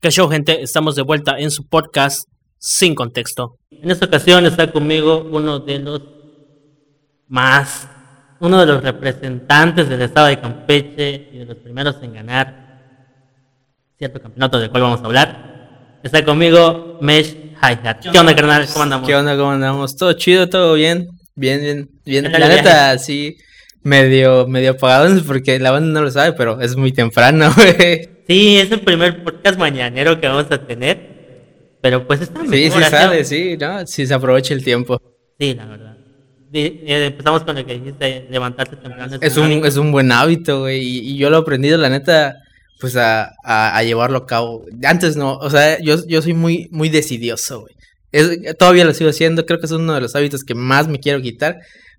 ¿Qué show, gente? Estamos de vuelta en su podcast Sin Contexto. En esta ocasión está conmigo uno de los más, uno de los representantes del estado de Campeche y de los primeros en ganar cierto campeonato del cual vamos a hablar. Está conmigo Mesh Hi-Hat. ¿Qué onda, carnal? ¿Cómo andamos? ¿Qué onda? ¿Cómo andamos? ¿Todo chido? ¿Todo bien? Bien, bien, bien. ¿Qué tal La neta, sí, medio, medio apagado porque la banda no lo sabe, pero es muy temprano, güey. Sí, es el primer podcast mañanero que vamos a tener. Pero pues está Sí, mejor sí así. sale, sí, ¿no? Sí se aprovecha el tiempo. Sí, la verdad. Empezamos con lo que dijiste, levantarse temprano. Es un, hábito. es un buen hábito, güey, y, y yo lo he aprendido, la neta, pues a, a, a llevarlo a cabo. Antes no, o sea, yo, yo soy muy, muy decidioso, güey. Es- todavía lo sigo haciendo, creo que es uno de los hábitos que más me quiero quitar,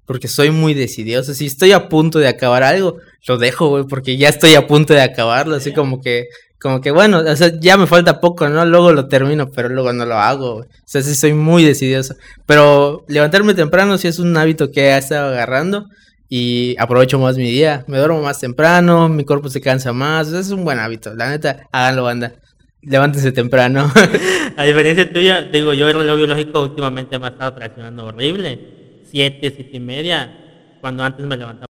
porque soy muy decidioso. Si estoy a punto de acabar algo, lo dejo, güey, porque ya estoy a punto de acabarlo, así como que, como que bueno, o sea, ya me falta poco, ¿no? Luego lo termino, pero luego no lo hago, güey. O sea, sí soy muy decidioso. Pero levantarme temprano sí es un hábito que he estado agarrando y aprovecho más mi día. Me duermo más temprano, mi cuerpo se cansa más. Es un buen hábito, la neta, háganlo, banda. Levántense temprano. A diferencia tuya, digo, yo el reloj biológico últimamente me ha estado traicionando horrible. Siete, siete y media, cuando antes me levantaba.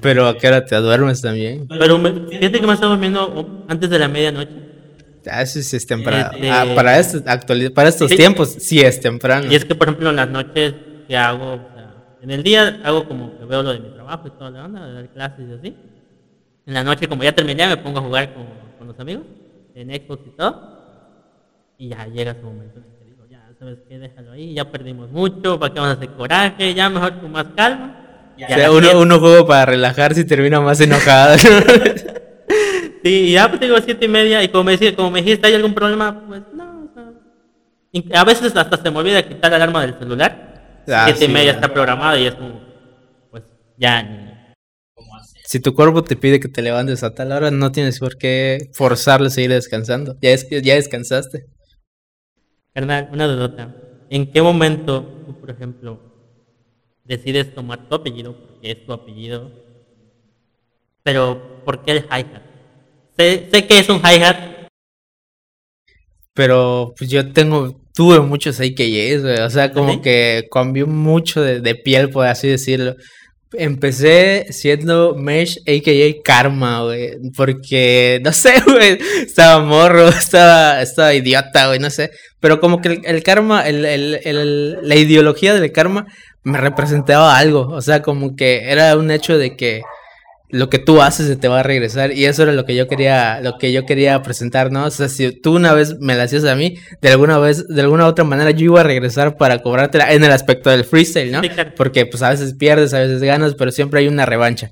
Pero a qué hora te duermes también. Pero me, fíjate que me estaba durmiendo antes de la medianoche. Ah, Eso sí es temprano. Este- Ah, para, estos, para estos Sí. tiempos sí es temprano. Y es que, por ejemplo, en las noches que hago, o sea, en el día hago como que veo lo de mi trabajo y toda la onda, de dar clases y así. En la noche, como ya terminé, me pongo a jugar con, con los amigos, en Xbox y todo. Y ya llega ese momento ¿sabes qué? Déjalo ahí, ya perdimos mucho, ¿para qué vamos a hacer coraje? Ya mejor con más calma. O sea, uno, uno juega para relajarse y termina más enojado. Sí, y ya pues digo siete y media, y como me, decía, como me dijiste, ¿hay algún problema? Pues no, o sea, a veces hasta se me olvida quitar la alarma del celular. Ah, siete y media ya. está programada y es como, pues ya, ni- si tu cuerpo te pide que te levantes a tal hora, no tienes por qué forzarlo a seguir descansando. Ya, es, ya descansaste. Carnal, una dudota. ¿En qué momento tú, por ejemplo, decides tomar tu apellido, porque es tu apellido, pero ¿por qué el hi-hat? Sé, sé que es un hi-hat, Pero pues yo tengo, tuve muchos güey. O sea, como ¿Sí? que cambió mucho de, de piel, por así decirlo. Empecé siendo Mesh AKA Karma, güey. Porque, no sé, güey. Estaba morro, estaba, estaba idiota, güey, no sé. Pero como que el, el karma, el, el- la ideología del karma me representaba algo. O sea, como que era un hecho de que lo que tú haces se te va a regresar. Y eso era lo que yo quería lo que yo quería presentar no o sea si tú una vez me la hacías a mí de alguna vez de alguna otra manera yo iba a regresar para cobrártela en el aspecto del freestyle no porque pues a veces pierdes a veces ganas pero siempre hay una revancha.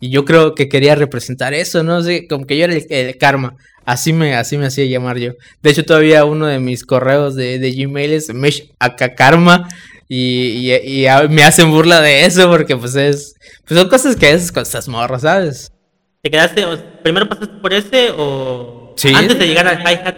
Y yo creo que quería representar eso no sé como que yo era el, el karma. Así me así me hacía llamar yo. De hecho todavía uno de mis correos de, de Gmail es mesh acá karma y, y, y a- me hacen burla de eso porque pues es pues son cosas que haces con estas morras, ¿sabes? ¿te quedaste, primero pasaste por ese o Sí. antes de llegar al hi-hat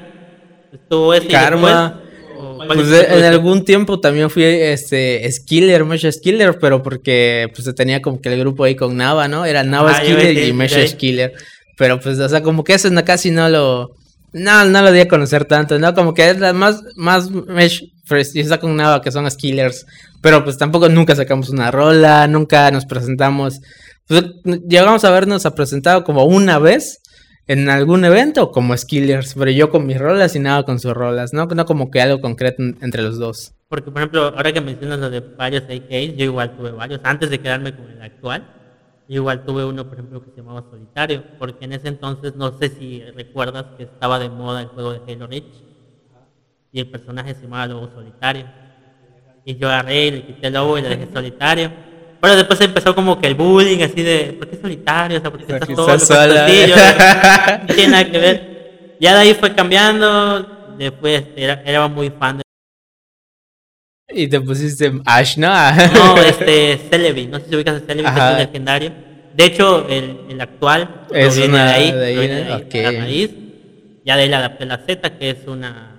y Karma. después, Pues de- en algún tiempo también fui este skiller, Mesh Skiller, pero porque pues tenía como que el grupo ahí con Nava, ¿no? Era Nava Ah, Skiller y Mesh. Skiller. Pero pues, o sea, como que eso no, casi no lo. No, no lo di a conocer tanto, ¿no? Como que es la más, más Mesh Fresh, y está con Nava que son Skillers. Pero pues tampoco nunca sacamos una rola, nunca nos presentamos. Pues, llegamos a vernos a presentado como una vez en algún evento como Skillers, pero yo con mis rolas y nada con sus rolas, ¿no? No como que algo concreto en- entre los dos. Porque, por ejemplo, ahora que mencionas lo de varios AKs, yo igual tuve varios. Antes de quedarme con el actual, yo igual tuve uno, por ejemplo, que se llamaba Solitario. Porque en ese entonces, no sé si recuerdas que estaba de moda el juego de Halo Reach. Y el personaje se llamaba Lobo Solitario. Y yo agarré y le quité el lobo y le dejé solitario. Pero después empezó como que el bullying, así de, ¿por qué solitario? O sea, ¿por qué estás Porque estás. Yo, no tiene nada que ver. Ya de ahí fue cambiando. Después era, era muy fan de Y te pusiste Ash, ¿no? No, este, Celebi, no sé si ubicas a Celebi, que es un legendario. De hecho, el, el actual Es una de ahí, de ahí, de Ok. la raíz. Ya de ahí le adapté la Z, que es una...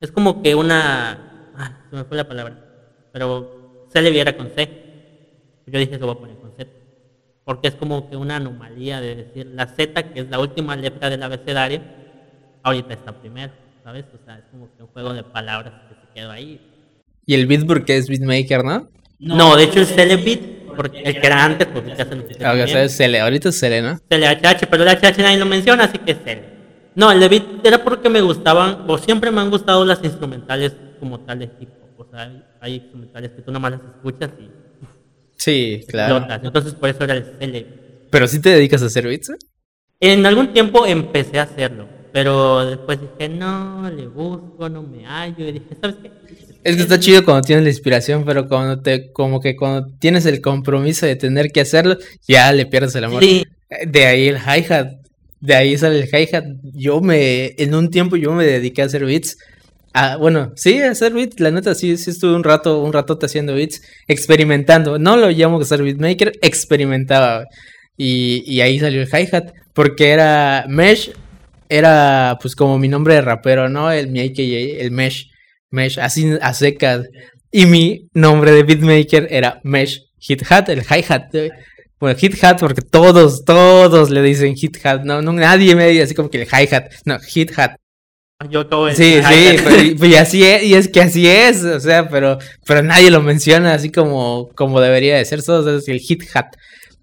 Es como que una... Ah, se me fue la palabra. Pero Celebi era con C. Yo dije, lo voy a poner con Z. Porque es como que una anomalía de decir la Z, que es la última letra del abecedario, ahorita está primero, ¿sabes? O sea, es como que un juego de palabras que se quedó ahí. Y el beat porque es beatmaker, ¿no? No, de hecho el Celebeat, porque el que era antes, porque ya se lo Ah, o sea, también. es Cele, ahorita es Cele, ¿no? CLHH, pero el HH nadie lo menciona, así que es Cele. No, el de beat era porque me gustaban, o siempre me han gustado las instrumentales como tal de hip hop. O sea, hay, hay instrumentales que tú nomás las escuchas y Sí, claro. explotas. Entonces por eso era el Cele. Pero sí te dedicas a hacer beats. ¿eh? En algún tiempo empecé a hacerlo, pero después dije, no, le busco, no me hallo, y dije, ¿sabes qué? Es que está chido cuando tienes la inspiración, pero cuando te, como que cuando tienes el compromiso de tener que hacerlo, ya le pierdes el amor. Sí, De ahí el hi-hat, de ahí sale el hi-hat. Yo me, en un tiempo yo me dediqué a hacer beats. Ah, bueno, sí, a hacer beats, la neta sí, sí estuve un rato, un ratote haciendo beats, experimentando. No lo llamo ser beatmaker, experimentaba. Y, y ahí salió el hi-hat, porque era Mesh, era pues como mi nombre de rapero, ¿no? El mi AKA, el Mesh, Mesh, así a secas. Y mi nombre de beatmaker era Mesh Hit Hat, el hi-hat. Bueno, hit hat porque todos, todos le dicen hit hat, no, no nadie me dice así como que el hi hat, no, hit hat. yo acabo de Sí, sí, pero- y, y así es, y es que así es, o sea, pero, pero nadie lo menciona así como, como debería de ser, solo es el hit hat.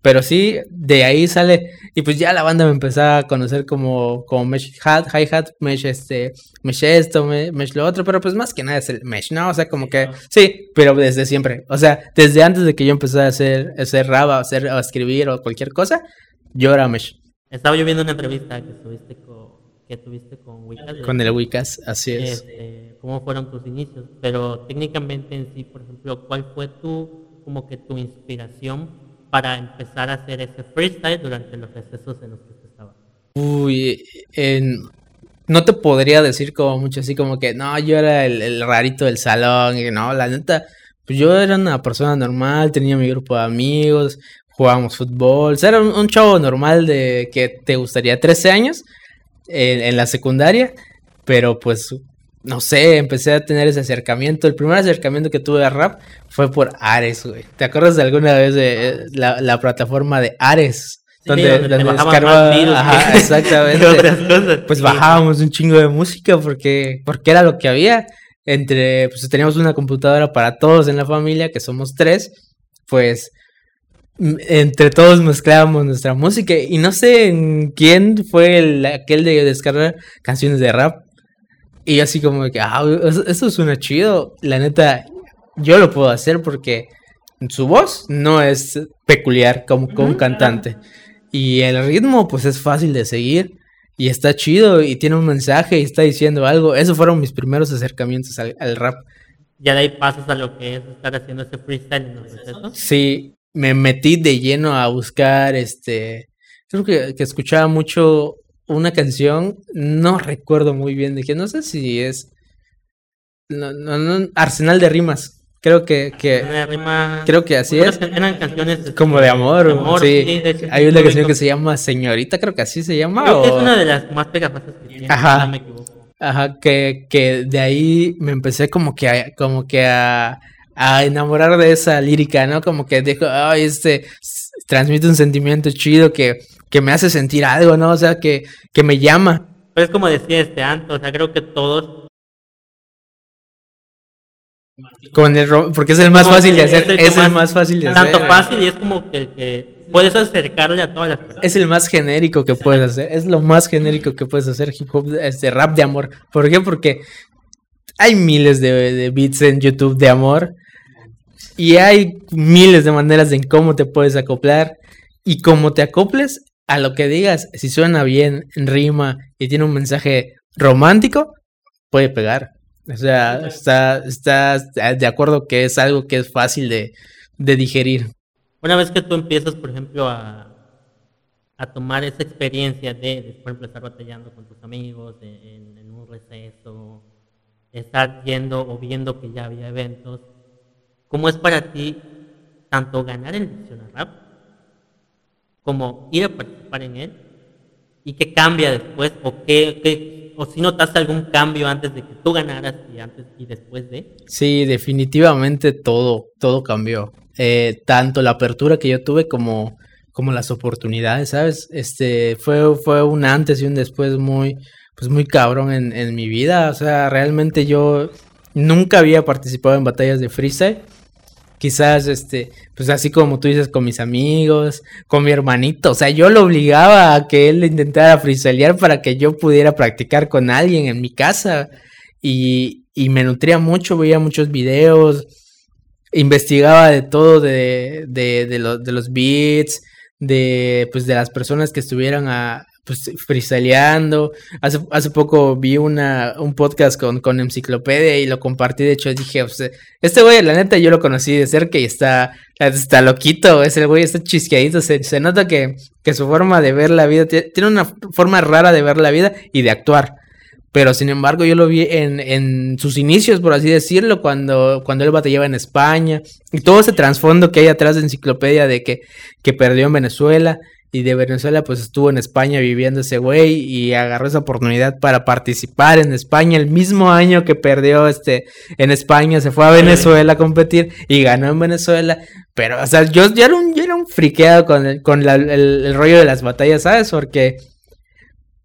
Pero sí, de ahí sale, y pues ya la banda me empezaba a conocer como, como Mesh Hat, Hi Hat, Mesh este, Mesh esto, Me- Mesh lo otro, pero pues más que nada es el Mesh, ¿no? O sea, como que, sí, pero desde siempre, o sea, desde antes de que yo empecé a hacer, a hacer rap, a hacer, a escribir o cualquier cosa, yo era Mesh, Estaba yo viendo una entrevista que tuviste con, que tuviste con Wicca. de- con el Wicas, así es. este, cómo fueron tus inicios, pero técnicamente en sí, por ejemplo, ¿cuál fue tu, como que tu inspiración para empezar a hacer ese freestyle durante los recesos en los que tú estabas? Uy, en- no te podría decir como mucho así como que no, yo era el, el rarito del salón, y no, la neta, pues yo era una persona normal, tenía mi grupo de amigos, jugábamos fútbol, o sea, era un, un chavo normal de que te gustaría 13 años en, en la secundaria, pero pues no sé, empecé a tener ese acercamiento. El primer acercamiento que tuve a rap fue por Ares, güey. ¿Te acuerdas de alguna vez de eh, la, la plataforma de Ares? Sí, donde descargaba- virus Ajá, que- exactamente. que otras cosas. Pues Sí. bajábamos un chingo de música porque, porque era lo que había. Entre, pues teníamos una computadora para todos en la familia, que somos tres, pues entre todos mezclábamos nuestra música. Y no sé en quién fue el, aquel de descargar canciones de rap. Y así como que, ah, eso, suena chido. La neta, yo lo puedo hacer porque su voz no es peculiar como, como un cantante. Y el ritmo, pues es fácil de seguir. Y está chido y tiene un mensaje y está diciendo algo. Esos fueron mis primeros acercamientos al, al rap. Ya de ahí pasas a lo que es estar haciendo ese freestyle los recesos. Sí, me metí de lleno a buscar, este, creo que, que escuchaba mucho una canción, no recuerdo muy bien de qué, no sé si es, no, no, no, Arsenal de Rimas, creo que, que Una rima- creo que así es. Eran canciones como de amor, sí. de hecho, Hay sí, una lo canción ubico. que se llama Señorita, creo que así se llama. Creo que es una de las más pegajosas que tiene, Ajá. si no me equivoco. Ajá, que, que de ahí me empecé como que a, como que a, a enamorar de esa lírica, ¿no? Como que dijo, ay, este transmite un sentimiento chido que, que me hace sentir algo, ¿no? O sea, que, que me llama. Pero es como decía este Anto, o sea, creo que todos Con el ro- porque es el más fácil de hacer, es el es que el más- más fácil de tanto hacer. fácil y es como que que puedes acercarle a todas las personas. Es el más genérico que puedes hacer, es lo más genérico que puedes hacer hip hop, este rap de amor. ¿Por qué? Porque hay miles de, de beats en YouTube de amor y hay miles de maneras en cómo te puedes acoplar y como te acoples a lo que digas, si suena bien, rima y tiene un mensaje romántico, puede pegar. O sea, está, está de acuerdo que es algo que es fácil de, de digerir. Una vez que tú empiezas, por ejemplo, a, a tomar esa experiencia de, de, por ejemplo, estar batallando con tus amigos en, en- en un receso, estar yendo o viendo que ya había eventos, ¿cómo es para ti tanto ganar el Diccionario Rap como ir a participar en él? ¿Y qué cambia después? ¿O, qué, o si notaste algún cambio antes de que tú ganaras y, antes, y después de? Sí, definitivamente todo, todo cambió. Eh, tanto la apertura que yo tuve como, como las oportunidades, ¿sabes? Este, fue, fue un antes y un después muy, pues muy cabrón en, en mi vida. O sea, realmente yo nunca había participado en batallas de freestyle. Quizás, este, pues así como tú dices, con mis amigos, con mi hermanito. O sea, yo lo obligaba a que él intentara freestylear para que yo pudiera practicar con alguien en mi casa. Y, y me nutría mucho, veía muchos videos, investigaba de todo, de, de, de, de los beats, de, pues, de las personas que estuvieran a, pues, freestyleando. Hace, hace poco vi una, un podcast con, con Enciclopedia y lo compartí. De hecho, dije, sea, este güey, la neta, yo lo conocí de cerca y está, está loquito. Es el güey, está chisqueadito. Se, se nota que, que su forma de ver la vida tie- tiene una forma rara de ver la vida y de actuar. Pero sin embargo, yo lo vi en, en sus inicios, por así decirlo, cuando, cuando él batallaba en España. Y todo ese trasfondo que hay atrás de enciclopedia de que, que perdió en Venezuela. Y de Venezuela, pues estuvo en España viviendo ese güey. Y agarró esa oportunidad para participar en España. El mismo año que perdió este, en España, se fue a Venezuela a competir y ganó en Venezuela. Pero, o sea, yo ya era un, yo era un friqueado con, el, con la- el, el rollo de las batallas, ¿sabes? Porque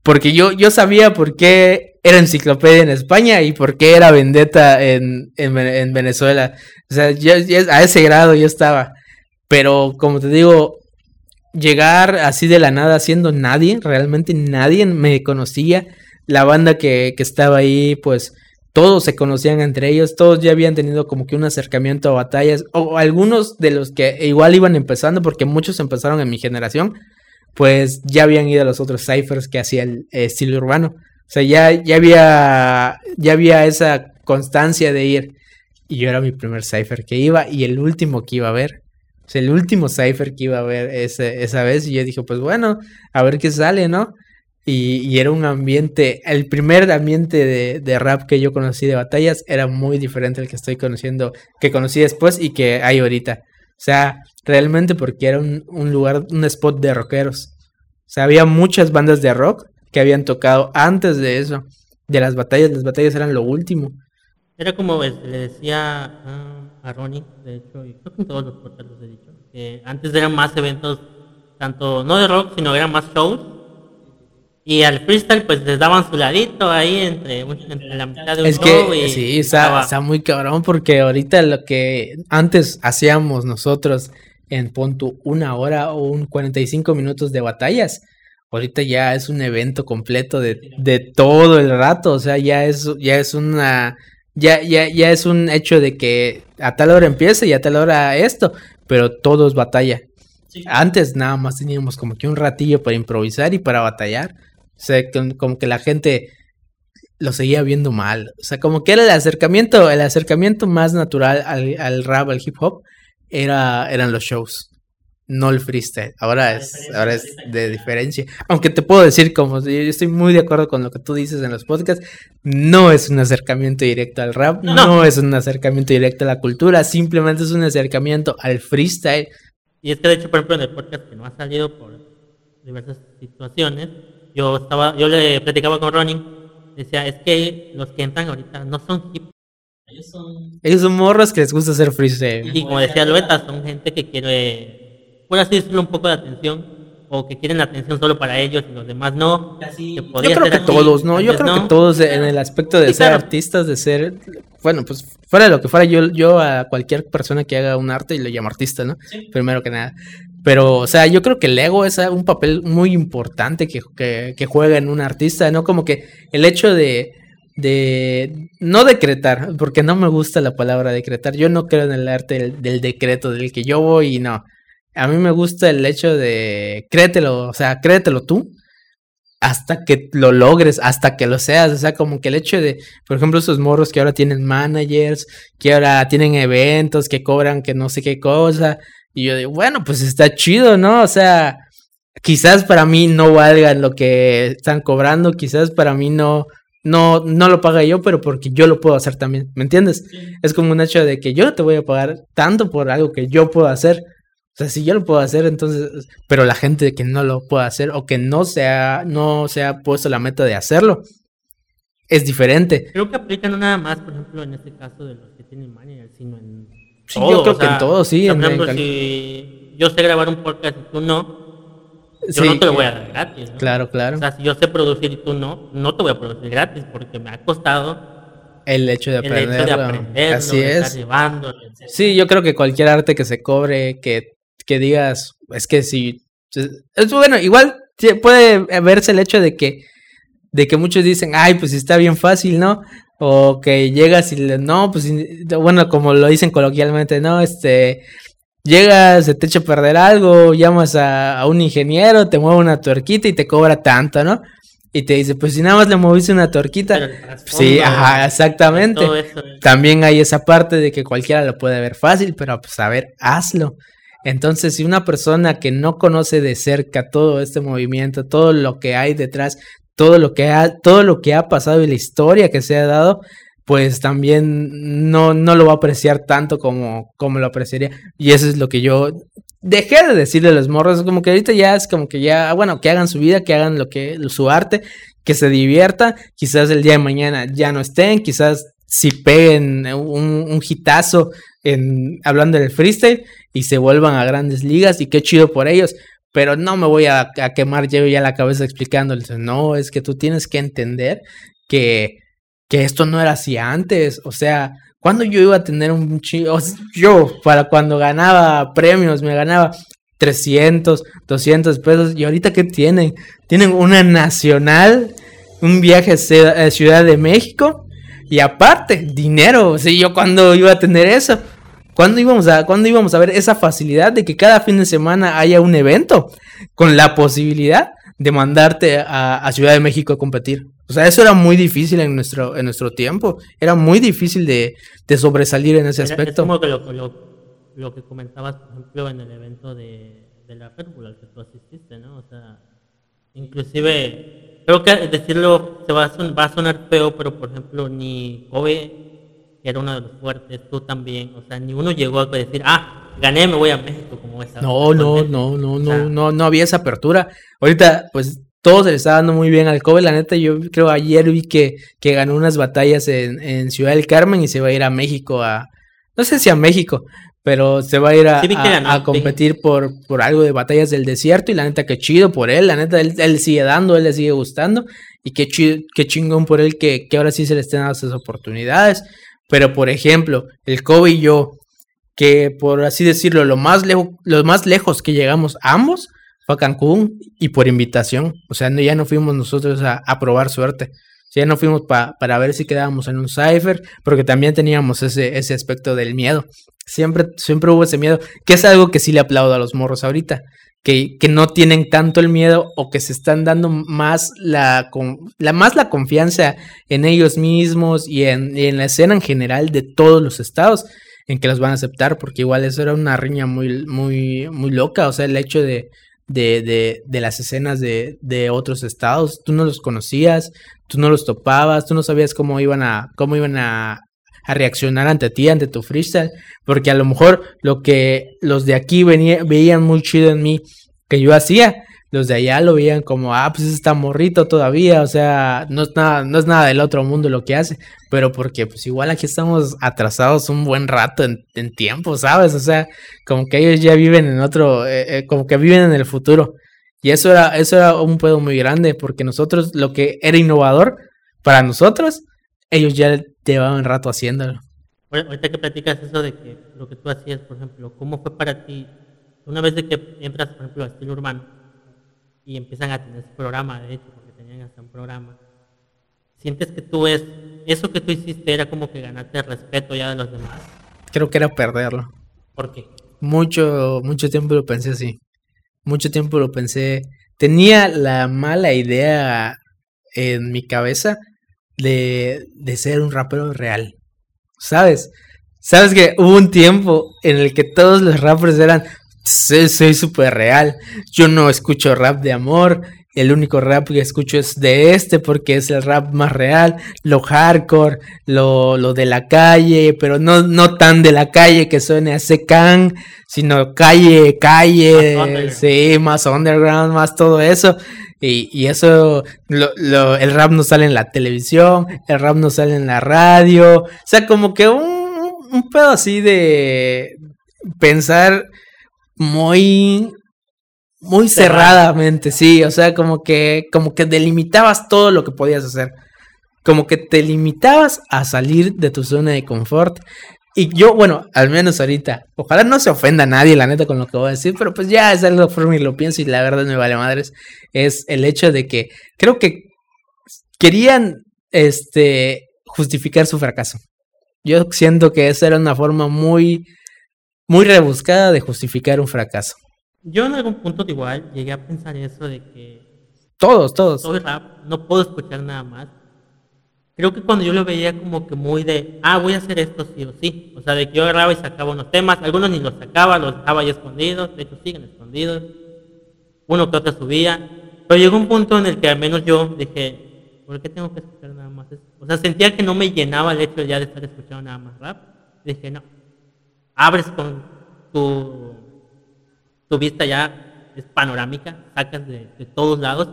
porque yo, yo sabía por qué era enciclopedia en España y por qué era vendetta en, en, Ve- en Venezuela. O sea, yo, yo a ese grado yo estaba. Pero como te digo, llegar así de la nada siendo nadie, realmente nadie me conocía. La banda que, que estaba ahí, pues todos se conocían entre ellos, todos ya habían tenido como que un acercamiento a batallas, o algunos de los que igual iban empezando, porque muchos empezaron en mi generación, pues ya habían ido a los otros ciphers que hacía el estilo urbano. O sea, ya, ya había ya había esa constancia de ir. Y yo era mi primer cipher que iba y el último que iba a ver. El último cipher que iba a ver ese, esa vez. Y yo dije, pues bueno, a ver qué sale, ¿no? Y, y era un ambiente, el primer ambiente de, de rap que yo conocí de batallas era muy diferente al que estoy conociendo, que conocí después y que hay ahorita. O sea, realmente porque era un, un lugar, un spot de rockeros. O sea, había muchas bandas de rock que habían tocado antes de eso, de las batallas. Las batallas eran lo último. Era como es- le decía a, a Ronnie, de hecho, y creo que en todos los podcasts los he dicho, que antes eran más eventos, tanto no de rock, sino eran más shows. Y al freestyle pues les daban su ladito ahí entre, entre la mitad de un Es show que y sí, está, está muy cabrón porque ahorita lo que antes hacíamos nosotros en punto una hora o un 45 minutos de batallas, ahorita ya es un evento completo de, de todo el rato, o sea, ya es, ya es una, ya, ya, ya es un hecho de que a tal hora empieza y a tal hora esto, pero todo es batalla. Antes nada más teníamos como que un ratillo para improvisar y para batallar. O sea, como que la gente lo seguía viendo mal. O sea, como que era el acercamiento, el acercamiento más natural al, al rap, al hip hop, era, eran los shows. No el freestyle. Ahora es, ahora es de diferencia. Aunque te puedo decir, como yo estoy muy de acuerdo con lo que tú dices en los podcasts, no es un acercamiento directo al rap, no, No. es un acercamiento directo a la cultura, simplemente es un acercamiento al freestyle. Y es que de hecho, por ejemplo, en el podcast que no ha salido por diversas situaciones, yo estaba, yo le platicaba con Ronnie, decía, es que los que entran ahorita no son hip Ellos son morros que les gusta hacer freestyle. y como decía Lueta, son gente que quiere, por así decirlo, un poco de atención, o que quieren la atención solo para ellos y los demás no. Yo creo que así, todos, ¿no? Yo creo no. que todos en el aspecto de Sí, ser claro. artistas, de ser, bueno, pues fuera de lo que fuera, yo, yo a cualquier persona que haga un arte y lo llamo artista, ¿no? Primero que nada. Pero, o sea, yo creo que el ego es un papel muy importante que, que, que juega en un artista, ¿no? Como que el hecho de, de no decretar, porque no me gusta la palabra decretar, yo no creo en el arte del, del decreto, del que yo voy y no. A mí me gusta el hecho de créetelo, o sea, créetelo tú hasta que lo logres, hasta que lo seas, o sea, como que el hecho de, por ejemplo, esos morros que ahora tienen managers, que ahora tienen eventos, que cobran que no sé qué cosa, y yo digo, bueno, pues está chido, ¿no? O sea, quizás para mí no valga lo que están cobrando, quizás para mí no, no, no lo paga yo, pero porque yo lo puedo hacer también, ¿me entiendes? Es como un hecho de que yo te voy a pagar tanto por algo que yo puedo hacer. O sea, si yo lo puedo hacer, entonces, pero la gente que no lo puede hacer o que no se ha, no se ha puesto la meta de hacerlo, es diferente. Creo que aplica no nada más, por ejemplo, en este caso de los que tienen manager, sino en Sí, yo creo que en todo, sí, Por ejemplo, en si yo sé grabar un podcast y tú no, Yo Sí, no te lo voy a dar gratis, ¿no? Claro, claro. O sea, si yo sé producir y tú no, no te voy a producir gratis porque me ha costado el hecho de el hecho de aprenderlo. aprenderlo, Así de es. Sí, yo creo que cualquier arte que se cobre, que, que digas, es que si... Es bueno, igual puede verse el hecho de que, de que muchos dicen, ay, pues está bien fácil, ¿no? O que llegas y le, no, pues, bueno, como lo dicen coloquialmente, no, este, llegas, se te echa a perder algo, llamas a, a un ingeniero, te mueve una tuerquita y te cobra tanto, ¿no? Y te dice, pues si nada más le moviste una tuerquita. Sí, ajá, exactamente. También hay esa parte de que cualquiera lo puede ver fácil, pero pues a ver, hazlo. Entonces, si una persona que no conoce de cerca todo este movimiento, todo lo que hay detrás, todo lo que ha, todo lo que ha pasado y la historia que se ha dado, pues también no, no lo va a apreciar tanto como, como lo apreciaría. Y eso es lo que yo dejé de decirle a los morros, como que ahorita ya es como que ya, bueno, que hagan su vida, que hagan lo que, su arte, que se divierta, quizás el día de mañana ya no estén, quizás si peguen un, un en, hablando del freestyle y se vuelvan a grandes ligas y qué chido por ellos. Pero no me voy a, a quemar yo ya la cabeza explicándoles. No, es que tú tienes que entender que, que esto no era así antes. O sea, cuando yo iba a tener un chido, yo para cuando ganaba premios, me ganaba 300, 200 pesos. ¿Y ahorita qué tienen? Tienen una nacional, un viaje a Ciudad de México y aparte, dinero. Sí, yo cuando iba a tener eso. ¿Cuándo íbamos, a, ¿Cuándo íbamos a ver esa facilidad de que cada fin de semana haya un evento con la posibilidad de mandarte a, a Ciudad de México a competir? O sea, eso era muy difícil en nuestro, en nuestro tiempo. Era muy difícil de, de sobresalir en ese Era- aspecto. Es como que lo, lo, lo que comentabas, por ejemplo, en el evento de, de la Bull al que tú asististe, ¿no? O sea, inclusive, creo que decirlo se va a, son- va a sonar feo, pero por ejemplo, ni Kobe, que era uno de los fuertes, tú también, o sea, ni uno llegó a decir, ah, gané, me voy a México, como esa. No, no, no, no, O sea, no, no, no había esa apertura. Ahorita, pues, todo se le está dando muy bien al Kobe. La neta, yo creo ayer vi que, que ganó unas batallas en, en Ciudad del Carmen y se va a ir a México a, no sé si a México, pero se va a ir a, Sí, que a- competir por, por algo de batallas del desierto y la neta, qué chido por él. La neta, él, él sigue dando, él le sigue gustando y qué, chido, qué chingón por él que, que ahora sí se le estén dando esas oportunidades. Pero, por ejemplo, el Kobe y yo, que por así decirlo, lo más, lejos lo más lejos que llegamos ambos fue a Cancún y por invitación. O sea, no, ya no fuimos nosotros a, a probar suerte. O sea, ya no fuimos pa- para ver si quedábamos en un cipher, porque también teníamos ese, ese aspecto del miedo. Siempre, siempre hubo ese miedo, que es algo que sí le aplaudo a los morros ahorita. Que, que no tienen tanto el miedo o que se están dando más la, la, más la confianza en ellos mismos y en, en la escena en general de todos los estados en que los van a aceptar, porque igual eso era una riña muy, muy, muy loca, o sea, el hecho de, de, de, de las escenas de, de otros estados, tú no los conocías, tú no los topabas, tú no sabías cómo iban a, cómo iban a, a reaccionar ante ti, ante tu freestyle, porque a lo mejor lo que los de aquí veían muy chido en mí que yo hacía, los de allá lo veían como, ah, pues está morrito todavía, o sea, no es nada, no es nada del otro mundo lo que hace, pero porque pues igual aquí estamos atrasados un buen rato en, en tiempo, ¿sabes? O sea, como que ellos ya viven en otro, eh, eh, como que viven en el futuro. Y eso era, eso era un pedo muy grande, porque nosotros, lo que era innovador para nosotros, ellos ya llevaban rato haciéndolo. Ahor- Ahorita que platicas eso de que lo que tú hacías, por ejemplo, ¿cómo fue para ti una vez de que entras, por ejemplo, a estilo urbano y empiezan a tener ese programa, de hecho, porque tenían hasta un programa, sientes que tú es, eso que tú hiciste era como que ganaste el respeto ya de los demás? Creo que era perderlo. ¿Por qué? Mucho, mucho tiempo lo pensé así. Mucho tiempo lo pensé. Tenía la mala idea en mi cabeza de, de ser un rapero real. ¿Sabes? Sabes que hubo un tiempo en el que todos los rappers eran, "Sí, soy súper real. Yo no escucho rap de amor. El único rap que escucho es de este porque es el rap más real, lo hardcore, lo, lo de la calle, pero no, no tan de la calle que suene a Secan, sino calle, calle, Más sí, más underground, más todo eso. Y, y eso, lo, lo- el rap no sale en la televisión, el rap no sale en la radio. O sea, como que un, un pedo así de pensar muy, muy cerradamente, sí, o sea, como que, como que delimitabas todo lo que podías hacer. Como que te limitabas a salir de tu zona de confort. Y yo, bueno, al menos ahorita, ojalá no se ofenda a nadie, la neta, con lo que voy a decir, pero pues ya es algo forma y lo pienso y la verdad me vale madres. Es el hecho de que creo que querían, este, justificar su fracaso. Yo siento que esa era una forma muy, muy rebuscada de justificar un fracaso. Yo en algún punto igual llegué a pensar eso de que Todos, todos. rap, no puedo escuchar nada más. Creo que cuando yo lo veía como que muy de, ah, voy a hacer esto sí o sí. O sea, de que yo agarraba y sacaba unos temas, algunos ni los sacaba, los dejaba ahí escondidos, de hecho siguen escondidos. Uno que otro subía. Pero llegó un punto en el que al menos yo dije, ¿por qué tengo que escuchar nada más esto? O sea, sentía que no me llenaba el hecho ya de estar escuchando nada más rap. Dije, no, abres con tu, tu vista ya es panorámica, sacas de todos lados.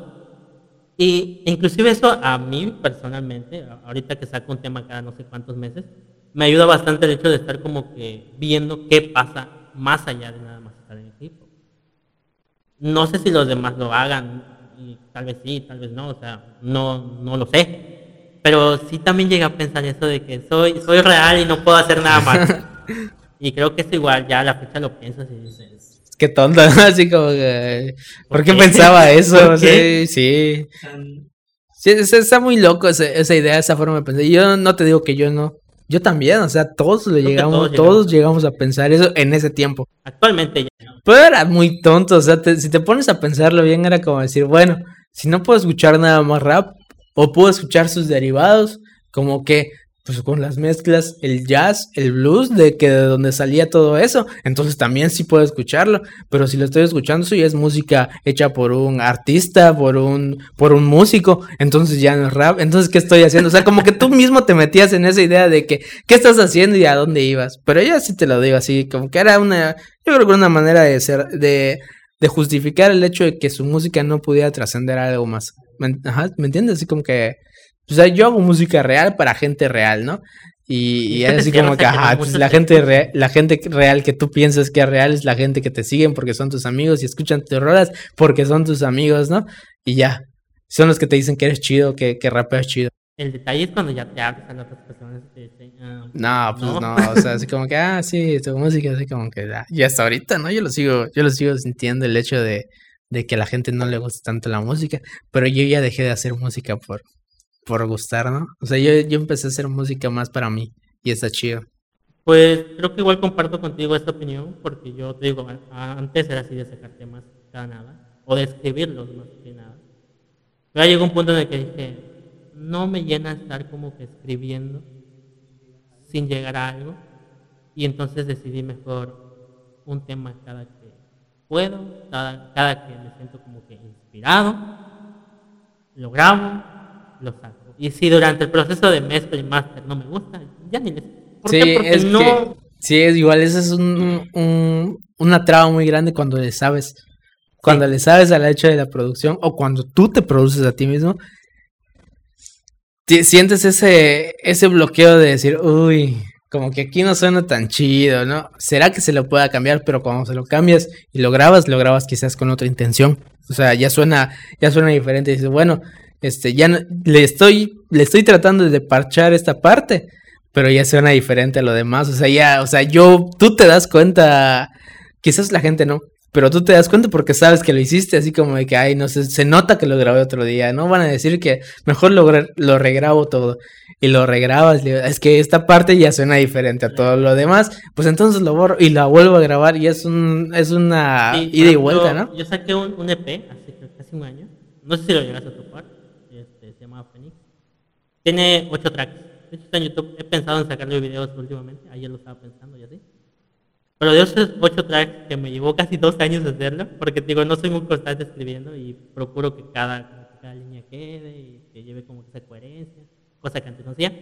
Y inclusive eso a mí personalmente, ahorita que saco un tema cada no sé cuántos meses, me ayuda bastante el hecho de estar como que viendo qué pasa más allá de nada más estar en equipo. No sé si los demás lo hagan, y tal vez sí, tal vez no, o sea, no, no lo sé. Pero sí también llega a pensar eso de que soy, soy real y no puedo hacer nada más. y creo que eso igual ya a la fecha lo piensas y dices, Qué tonto, así como que... ¿Por ¿Por qué qué? pensaba eso? Sí, sí. Sí, es- está muy loco esa idea, esa forma de pensar. Y Yo no te digo que yo no. Yo también, o sea, todos lo llegamos, todos todos llegamos a pensar eso en ese tiempo. actualmente ya no. Pero era muy tonto, o sea, te- si te pones a pensarlo bien, era como decir, bueno, si no puedo escuchar nada más rap, o puedo escuchar sus derivados, como que, pues con las mezclas, el jazz, el blues, de que de donde salía todo eso, entonces también sí puedo escucharlo, pero si lo estoy escuchando, eso ya es música hecha por un artista, por un, por un músico, entonces ya no es rap, entonces, ¿qué estoy haciendo? O sea, como que tú mismo te metías en esa idea de que, ¿qué estás haciendo y a dónde ibas? Pero yo sí te lo digo así, como que era una, yo creo que una manera de ser, de, de justificar el hecho de que su música no pudiera trascender algo más. ¿Me, en- ajá, ¿me entiendes? Así como que, o sea, yo hago música real para gente real, ¿no? Y, ¿Y es así como que, que ajá, pues muchos la que- gente, re- la gente real que tú piensas que es real es la gente que te siguen porque son tus amigos y escuchan tus rolas porque son tus amigos, ¿no? Y ya, son los que te dicen que eres chido, que, que rapeas chido. El detalle es cuando ya te abres a otras personas te dicen, ah, No, pues No. no. o sea, así como que, ah, sí, tu música, así como que, ah, y hasta ahorita, ¿no? Yo lo sigo, yo lo sigo sintiendo el hecho de, de que a la gente no le gusta tanto la música, pero yo ya dejé de hacer música por, por gustar, ¿no? O sea, yo, yo empecé a hacer música más para mí, y está chido. Pues creo que igual comparto contigo esta opinión, porque yo te digo, antes era así de sacar temas cada nada, o de escribirlos más que nada. Pero llegó un punto en el que dije, no me llena estar como que escribiendo sin llegar a algo, y entonces decidí mejor un tema cada que puedo, cada, cada que me siento como que inspirado, lo grabo, lo saco. Y si durante el proceso de mezcla y master no me gusta, ya ni les... ¿Por sí, qué? Porque es no... que, sí, es igual, eso es un, un- una traba muy grande cuando le sabes, cuando le sabes al hecho de la producción, o cuando tú te produces a ti mismo, sientes ese, ese bloqueo de decir, uy, como que aquí no suena tan chido, ¿no? ¿Será que se lo pueda cambiar? Pero cuando se lo cambias y lo grabas, lo grabas quizás con otra intención. O sea, ya suena, ya suena diferente. Y dices, bueno, este, ya no- le estoy, le estoy tratando de parchar esta parte, pero ya suena diferente a lo demás. O sea, ya, o sea, yo, tú te das cuenta, quizás la gente no, pero tú te das cuenta porque sabes que lo hiciste, así como de que, ay, no sé, se nota que lo grabé otro día, ¿no? Van a decir que mejor lo, lo regrabo todo y lo regrabas, es que esta parte ya suena diferente a todo lo demás, pues entonces lo borro y la vuelvo a grabar y es un, es una Sí, ida y vuelta, ¿no? Yo saqué un, un EP hace casi un año. No sé si lo llegaste a topar. Este, se llama Phoenix. Tiene ocho tracks. De hecho está en YouTube. He pensado en sacarle videos últimamente. Ayer lo estaba pensando y así. Pero de esos ocho tracks que me llevó casi dos años hacerlo, porque digo, no soy muy constante escribiendo y procuro que cada, cada línea quede y que lleve como esa coherencia, cosa que antes no hacía.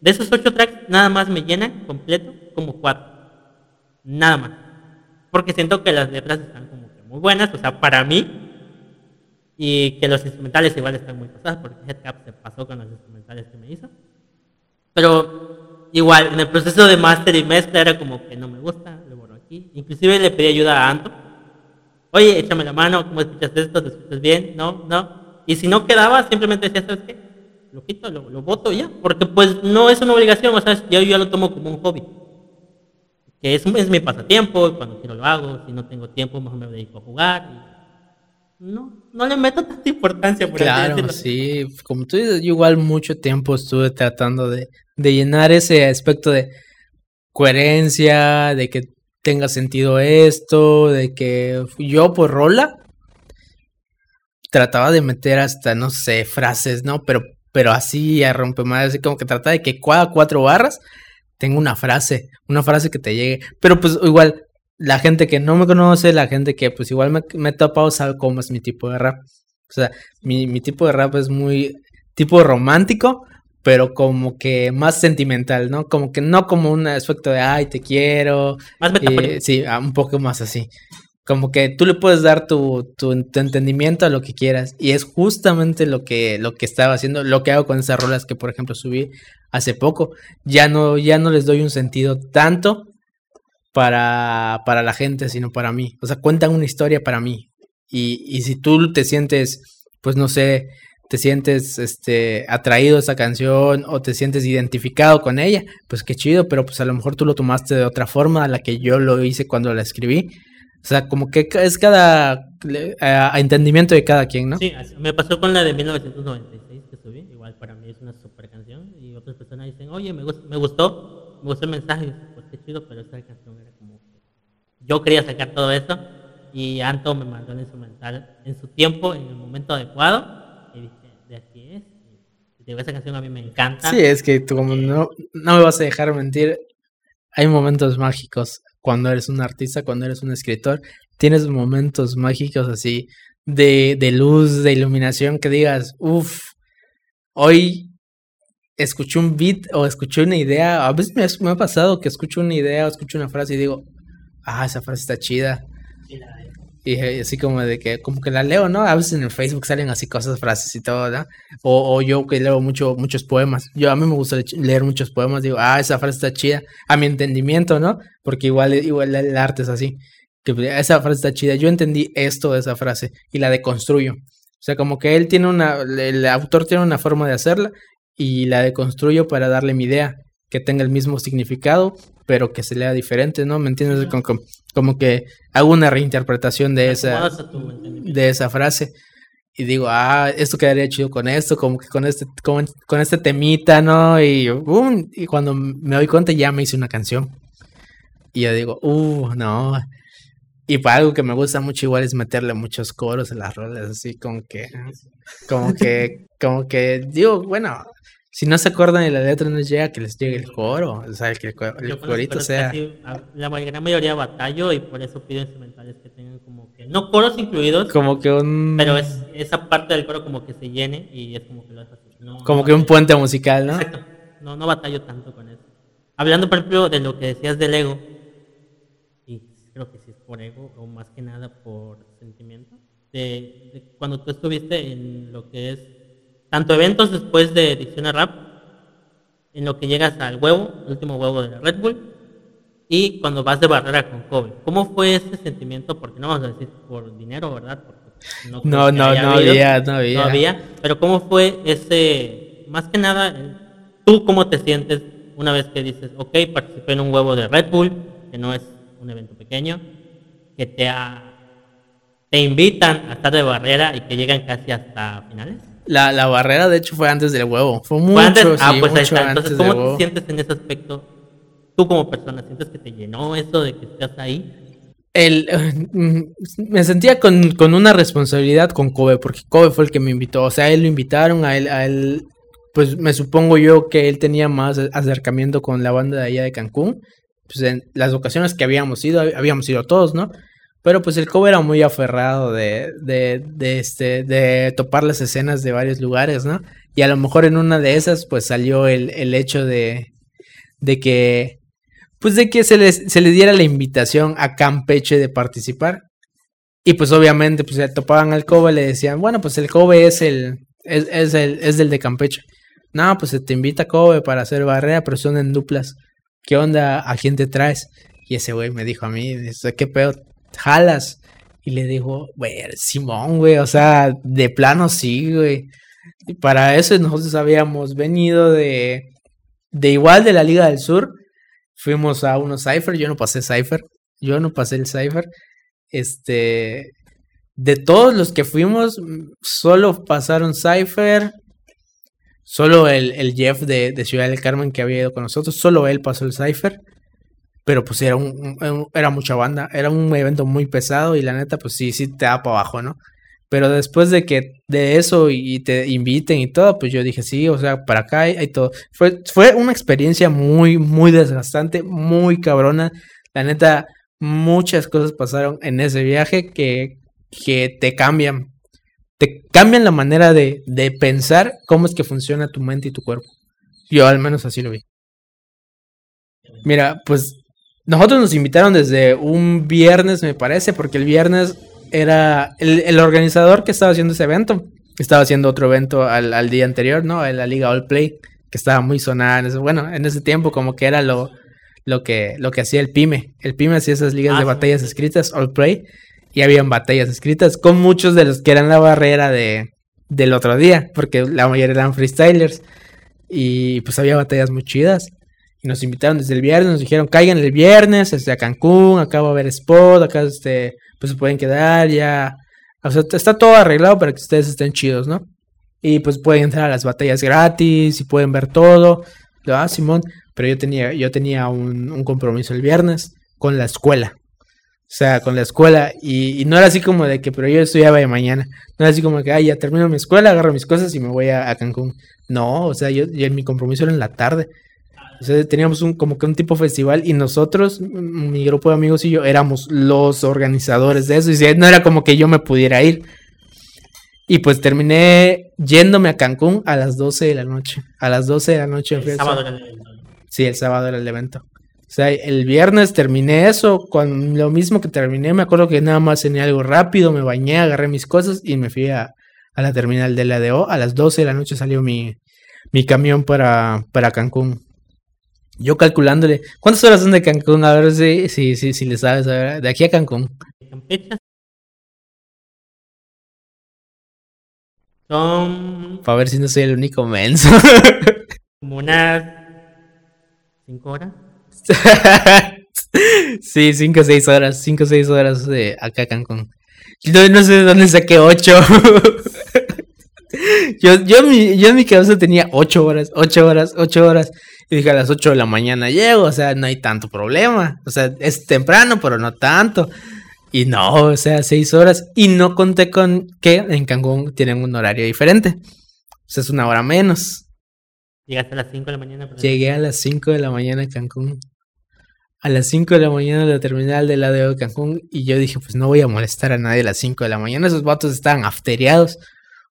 De esos ocho tracks, nada más me llenan completo como cuatro. Nada más. Porque siento que las letras están como que muy buenas, o sea, para mí. Y que los instrumentales igual están muy pasados, porque Headcap se pasó con los instrumentales que me hizo. Pero igual, en el proceso de máster y mezcla era como que no me gusta, lo borro aquí. Inclusive le pedí ayuda a Anto. oye, échame la mano, ¿cómo escuchas esto? ¿Te escuchas bien? No, no. Y si no quedaba, simplemente decía, ¿sabes qué? Lo quito, lo, lo voto ya. Porque pues no es una obligación, o sea, yo ya lo tomo como un hobby. Que es, es mi pasatiempo, cuando quiero lo hago, si no tengo tiempo, mejor me dedico a jugar. y no, no le meto tanta importancia, por Claro, sí, como tú dices, yo igual mucho tiempo estuve tratando de, de llenar ese aspecto de coherencia, de que tenga sentido esto, de que yo por rola trataba de meter hasta, no sé, frases, ¿no? Pero, pero así a rompemadres, así como que trataba de que cada cuatro barras tenga una frase, una frase que te llegue. Pero pues igual, la gente que no me conoce, la gente que pues igual me, me he topado sabe cómo es mi tipo de rap. O sea, mi, mi tipo de rap es muy tipo romántico, pero como que más sentimental, ¿no? Como que no como un aspecto de, ay, te quiero. Más eh, sí, ah, un poco más así. Como que tú le puedes dar tu, tu, tu entendimiento a lo que quieras. Y es justamente lo que, lo que estaba haciendo, lo que hago con esas rolas que, por ejemplo, subí hace poco. Ya no, ya no les doy un sentido tanto para, para la gente, sino para mí. O sea, cuentan una historia para mí. Y, y si tú te sientes, pues no sé, te sientes este atraído a esa canción o te sientes identificado con ella, pues qué chido, pero pues a lo mejor tú lo tomaste de otra forma a la que yo lo hice cuando la escribí. O sea, como que es cada entendimiento de cada quien, ¿no? Sí, me pasó con la de 1996 que subí, igual para mí es una super canción y otras personas dicen, oye, me, me gustó, me gustó el mensaje, qué chido, pero esta canción era como yo quería sacar todo eso y Anto me mandó el instrumental en su tiempo, en el momento adecuado y dije, de aquí es. Y digo, esa canción a mí me encanta. Sí, es que tú como no, no me vas a dejar mentir, hay momentos mágicos cuando eres un artista, cuando eres un escritor, tienes momentos mágicos así de, de luz, de iluminación, que digas, uff, hoy escuché un beat o escuché una idea, a veces me, ha- me ha pasado que escucho una idea o escucho una frase y digo, ah, esa frase está chida. La de- Y eh, así como de que, como que la leo, ¿no? A veces en el Facebook salen así cosas, frases y todo, ¿no? O, o yo que leo mucho, muchos poemas. Yo a mí me gusta le- leer muchos poemas, digo, ah, esa frase está chida. A mi entendimiento, ¿no? Porque igual, igual el arte es así. Que pues, esa frase está chida. Yo entendí esto de esa frase y la deconstruyo. O sea, como que él tiene una, el autor tiene una forma de hacerla y la deconstruyo para darle mi idea, que tenga el mismo significado, pero que se lea diferente, ¿no? ¿Me entiendes? Como, como, como que hago una reinterpretación de esa, de esa frase y digo, ah, esto quedaría chido con esto, como que con este, con, con este temita, ¿no? Y, ¡bum! y cuando me doy cuenta ya me hice una canción. Y yo digo, uh, no. Y para algo que me gusta mucho igual es meterle muchos coros a las rolas, así como que, como que, como que, digo, bueno, si no se acuerdan de la letra no llega que les llegue el coro, o sea, que el, el Yo corito sea... casi, la gran mayoría batallo y por eso pido instrumentales que tengan como que, no coros incluidos, Como que un... pero es esa parte del coro como que se llene y es como que lo dejas así. No, Como no que un puente musical, ¿no? Exacto. No, no batallo tanto con eso. Hablando, por ejemplo, de lo que decías del ego, y creo que sí es por ego, o más que nada por sentimiento, de, de cuando tú estuviste en lo que es tanto eventos después de Edición a Rap, en lo que llegas al huevo, el último huevo de la Red Bull, y cuando vas de barrera con Kobe. ¿Cómo fue ese sentimiento? Porque no vamos a decir por dinero, ¿verdad? Porque No, no, no habido. había, no había. No había, pero ¿cómo fue ese, más que nada, el- tú cómo te sientes una vez que dices, ok, participé en un huevo de Red Bull, que no es un evento pequeño, que te, ha- te invitan a estar de barrera y que llegan casi hasta finales? La, la barrera, de hecho, fue antes del huevo. Fue mucho, ¿Fue antes? ah, pues ahí está. Entonces, ¿cómo te sientes en ese aspecto? Tú como persona, ¿sientes que te llenó eso de que estás ahí? El, me sentía con, con una responsabilidad con Kobe, porque Kobe fue el que me invitó. O sea, él lo invitaron, a él, a él, pues me supongo yo que él tenía más acercamiento con la banda de allá de Cancún. Pues en las ocasiones que habíamos ido, habíamos ido todos, ¿no? Pero pues el Kobe era muy aferrado de, de, este, de topar las escenas de varios lugares, ¿no? Y a lo mejor en una de esas, pues salió el, el hecho de, de que pues de que se les se le diera la invitación a Campeche de participar. Y pues obviamente pues se topaban al Kobe y le decían, bueno, pues el Kobe es el es, es el es del de Campeche. No, pues se te invita Kobe para hacer barrera, pero son en duplas. ¿Qué onda? ¿A quién te traes? Y ese güey me dijo a mí, ¿qué pedo? ¿Jalas? Y le dijo, güey, Simón, güey, o sea, de plano sí, güey. Y para eso nosotros habíamos venido de, de igual de la Liga del Sur. Fuimos a unos Cypher, yo no pasé Cypher, yo no pasé el Cypher. Este, de todos los que fuimos, solo pasaron Cypher, solo el, el Jeff de, de, Ciudad del Carmen que había ido con nosotros, solo él pasó el Cypher. Pero pues era, un, era mucha banda, era un evento muy pesado y la neta pues sí, sí te da para abajo, ¿no? Pero después de que de eso y te inviten y todo, pues yo dije, sí, o sea, para acá hay, todo. Fue, fue una experiencia muy, muy desgastante, muy cabrona. La neta, muchas cosas pasaron en ese viaje que, que te cambian. Te cambian la manera de, de pensar cómo es que funciona tu mente y tu cuerpo. Yo al menos así lo vi. Mira, pues nosotros nos invitaron desde un viernes, me parece, porque el viernes era el, el organizador que estaba haciendo ese evento. Estaba haciendo otro evento al, al día anterior, ¿no? En la Liga All Play, que estaba muy sonada. En ese, bueno, en ese tiempo como que era lo, lo, que, lo que hacía el PYME. El PYME hacía esas ligas Ah, de sí. batallas escritas, All Play, y habían batallas escritas con muchos de los que eran la barrera de, del otro día, porque la mayoría eran freestylers. Y pues había batallas muy chidas. Y nos invitaron desde el viernes, nos dijeron, caigan el viernes, este, a Cancún, acá va a haber spot, acá este, pues se pueden quedar ya. O sea, está todo arreglado para que ustedes estén chidos, ¿no? Y pues pueden entrar a las batallas gratis y pueden ver todo. Yo, Ah, Simón, pero yo tenía, yo tenía un, compromiso el viernes con la escuela. O sea, con la escuela. Y, y no era así como de que, pero yo estudiaba de mañana. No era así como que, ah, ya termino mi escuela, agarro mis cosas y me voy a, a Cancún. No, o sea, yo, yo- mi compromiso era en la tarde. O sea, teníamos un, como que un tipo festival y nosotros, mi grupo de amigos y yo, éramos los organizadores de eso. Y no era como que yo me pudiera ir. Y pues terminé yéndome a Cancún a las 12 de la noche. A las 12 de la noche. El sábado era el evento. Sí, el sábado era el evento. O sea, el viernes terminé eso, con lo mismo que terminé, me acuerdo que nada más tenía algo rápido, me bañé, agarré mis cosas y me fui a, a la terminal de la ADO. A las 12 de la noche salió mi, mi camión para, para Cancún. Yo calculándole, ¿cuántas horas son de Cancún? A ver si, si, si, si le sabes, a ver, de aquí a Cancún. Campeche Son Para ver si no soy el único menso. como unas 5 horas. sí, 5 o 6 horas, 5 o 6 horas de acá a Cancún. Yo no sé de dónde saqué 8. yo, yo, en mi, yo en mi cabeza tenía 8 horas, 8 horas, 8 horas. Y dije a las 8 de la mañana llego, o sea, no hay tanto problema. O sea, es temprano, pero no tanto. Y no, o sea, 6 horas. Y no conté con que en Cancún tienen un horario diferente. O sea, es una hora menos. Llegaste a las 5 de la mañana. pero- Llegué a las 5 de la mañana a Cancún. A las 5 de la mañana la terminal del ADO de Cancún. Y yo dije, pues no voy a molestar a nadie a las 5 de la mañana. Esos vatos estaban afteriados.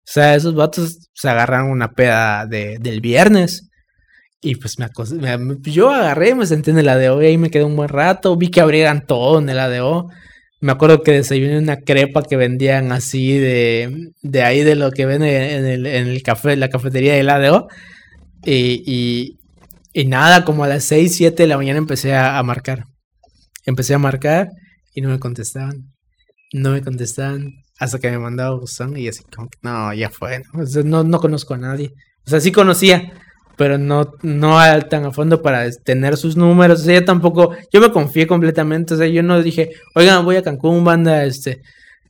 O sea, esos vatos se agarraron una peda de, del viernes. Y pues me acosté. me- yo agarré, me senté en el ADO y ahí me quedé un buen rato. Vi que abrieran todo en el ADO. Me acuerdo que desayuné una crepa que vendían así de, de ahí de lo que venden en el, en el café, la cafetería del ADO. Y, y, y nada, como a las 6, 7 de la mañana empecé a, a marcar. Empecé a marcar y no me contestaban. No me contestaban hasta que me mandaba buzón y así como que no, ya fue. ¿no? O sea, no, no conozco a nadie. O sea, sí conocía, pero no, no tan a fondo para tener sus números. O sea, yo tampoco, yo me confié completamente. O sea, yo no dije, oigan, voy a Cancún, banda, este,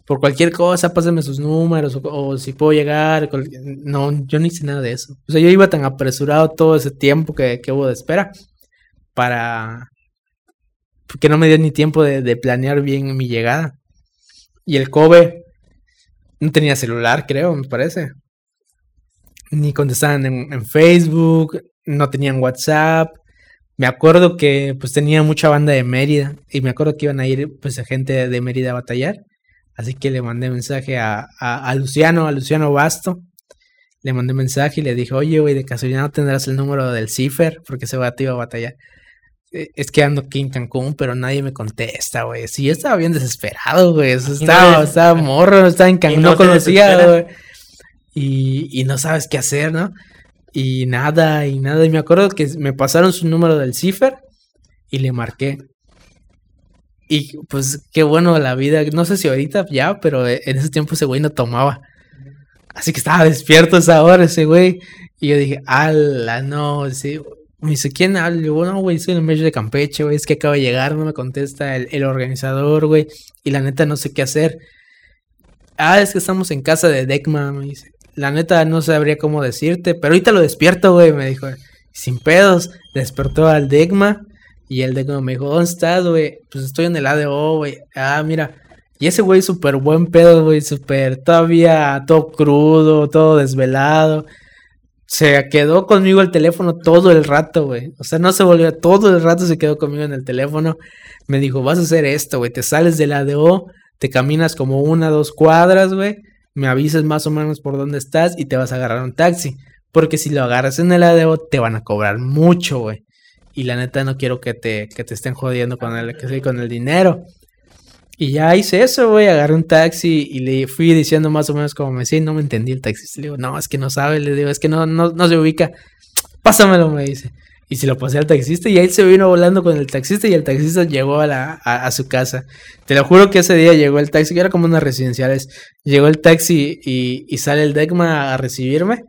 por cualquier cosa, pásenme sus números o, si puedo llegar. No, yo no hice nada de eso. O sea, yo iba tan apresurado todo ese tiempo que, que hubo de espera para que no me dio ni tiempo de, de planear bien mi llegada. Y el Kobe no tenía celular, creo, me parece. Ni contestaban en, en Facebook, no tenían WhatsApp. Me acuerdo que pues tenía mucha banda de Mérida y me acuerdo que iban a ir pues a gente de Mérida a batallar. Así que le mandé mensaje a, a, Luciano, a Luciano Basto. Le mandé mensaje y le dije, oye, güey, de casualidad no tendrás el número del Cifer porque ese vato iba a batallar. "Eh, Es que ando aquí en Cancún, pero nadie me contesta, güey. Sí, yo estaba bien desesperado, güey. Y no estaba, estaba morro, estaba en Cancún, no conocía, güey. Y, y no sabes qué hacer, ¿no? Y nada, y nada. Y me acuerdo que me pasaron su número del Cifer y le marqué. Y pues qué bueno la vida. No sé si ahorita ya, pero e, en ese tiempo ese güey no tomaba. Así que estaba despierto a esa hora ese güey. Y yo dije, ala, no, sí. Me dice, ¿quién habla? Y yo, no, güey, soy el medio de Campeche, güey. Es que acaba de llegar, no me contesta el, el organizador, güey. Y la neta no sé qué hacer. Ah, es que estamos en casa de Deckman, me dice. La neta no sabría cómo decirte, pero ahorita lo despierto, güey, me dijo. Sin pedos, despertó al Degma y el Degma me dijo, ¿dónde estás, güey? Pues estoy en el ADO, güey. Ah, mira. Y ese güey súper buen pedo, güey, súper todavía todo crudo, todo desvelado. Se quedó conmigo el teléfono todo el rato, güey. O sea, no se volvió, todo el rato se quedó conmigo en el teléfono. Me dijo, vas a hacer esto, güey. Te sales del ADO, te caminas como una, dos cuadras, güey. Me avisas más o menos por dónde estás y te vas a agarrar un taxi. Porque si lo agarras en el ADO, te van a cobrar mucho, güey. Y la neta no quiero que te, que te estén jodiendo con el, que con el dinero. Y ya hice eso, güey. Agarré un taxi y le fui diciendo más o menos como me decía. No me entendí el taxi. Le digo, no, es que no sabe. Le digo, es que no, no, no se ubica. Pásamelo, me dice. Y se lo pasé al taxista y ahí se vino volando con el taxista y el taxista llegó a, la, a, su casa. Te lo juro que ese día llegó el taxi, que era como unas residenciales. Llegó el taxi y, y sale el Degma a recibirme.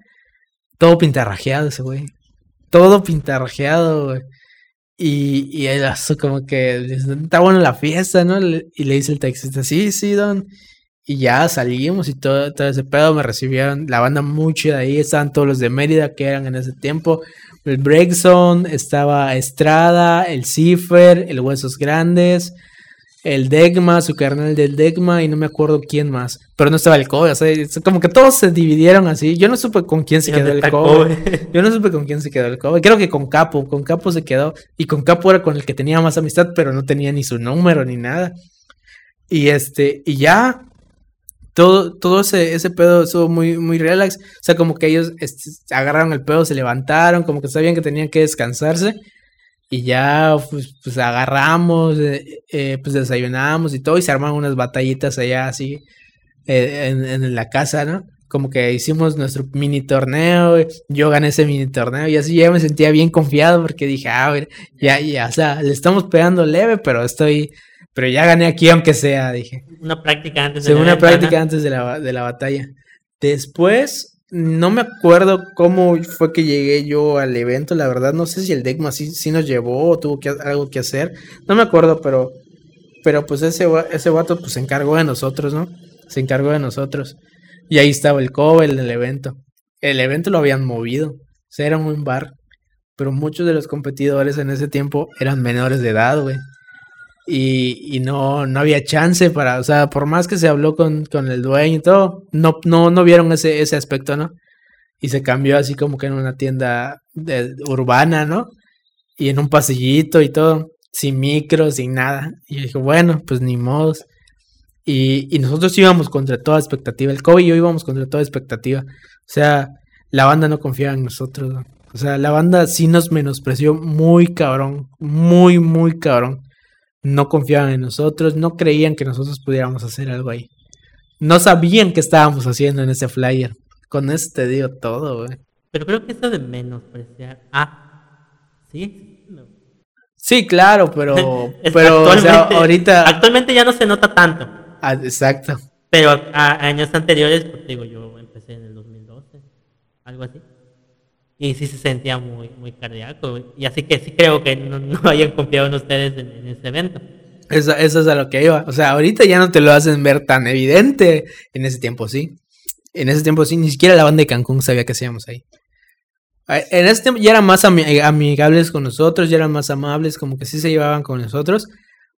Todo pintarrajeado ese güey. Todo pintarrajeado, güey. Y, y él así como que está bueno la fiesta, ¿no? Y le dice el taxista, sí, sí, don. Y ya salimos y todo, todo ese pedo me recibieron la banda mucho de ahí. Estaban todos los de Mérida que eran en ese tiempo. El Breakzone, estaba Estrada, el Cipher, el Huesos Grandes, el Degma, su carnal del Degma y no me acuerdo quién más. Pero no estaba el Kobe, o sea, como que todos se dividieron así. Yo no supe con quién se quedó el Kobe. Yo no supe con quién se quedó el Kobe. Creo que con Capo, con Capo se quedó. Y con Capo era con el que tenía más amistad, pero no tenía ni su número ni nada. Y este, y ya, todo, todo ese, ese pedo estuvo muy, muy relax. O sea, como que ellos este, agarraron el pedo, se levantaron, como que sabían que tenían que descansarse. Y ya, pues, pues agarramos, eh, eh, pues desayunamos y todo, y se armaron unas batallitas allá así eh, en, en, la casa, ¿no? Como que hicimos nuestro mini torneo, yo gané ese mini torneo y así ya me sentía bien confiado porque dije, a ver, ya, ya, o sea, le estamos pegando leve, pero estoy, pero ya gané aquí aunque sea, dije. Una práctica antes de sí, la una práctica antes de la, de la batalla. Después, no me acuerdo cómo fue que llegué yo al evento, la verdad, no sé si el sí, sí nos llevó o tuvo que, algo que hacer, no me acuerdo, pero, pero pues ese, ese vato pues se encargó de nosotros, ¿no? Se encargó de nosotros. Y ahí estaba el cover en el evento. El evento lo habían movido, o sea, era un bar, pero muchos de los competidores en ese tiempo eran menores de edad, güey. Y, y, no, no había chance para, o sea, por más que se habló con, con el dueño y todo, no, no, no vieron ese, ese aspecto, ¿no? Y se cambió así como que en una tienda urbana, ¿no? Y en un pasillito y todo, sin micro, sin nada. Y yo dije, bueno, pues ni modos. Y, y nosotros íbamos contra toda expectativa. El Kobe y yo íbamos contra toda expectativa. O sea, la banda no confiaba en nosotros, ¿no? O sea, la banda sí nos menospreció muy cabrón, muy, muy cabrón no confiaban en nosotros, no creían que nosotros pudiéramos hacer algo ahí. No sabían qué estábamos haciendo en ese flyer. Con eso te digo todo, güey. Pero creo que eso de menospreciar. Ah, sí. No. Sí, claro, pero, pero o sea, ahorita. Actualmente ya no se nota tanto. Ah, exacto. Pero a, años anteriores, pues digo, yo empecé en el 2012, algo así. Y sí se sentía muy, muy cardíaco. Y así que sí creo que no, no hayan confiado en ustedes en, en evento. Eso, eso es a lo que iba. O sea, ahorita ya no te lo hacen ver tan evidente. En ese tiempo sí. En ese tiempo sí, ni siquiera la banda de Cancún sabía que hacíamos ahí. En ese tiempo ya eran más amigables con nosotros, ya eran más amables, como que sí se llevaban con nosotros.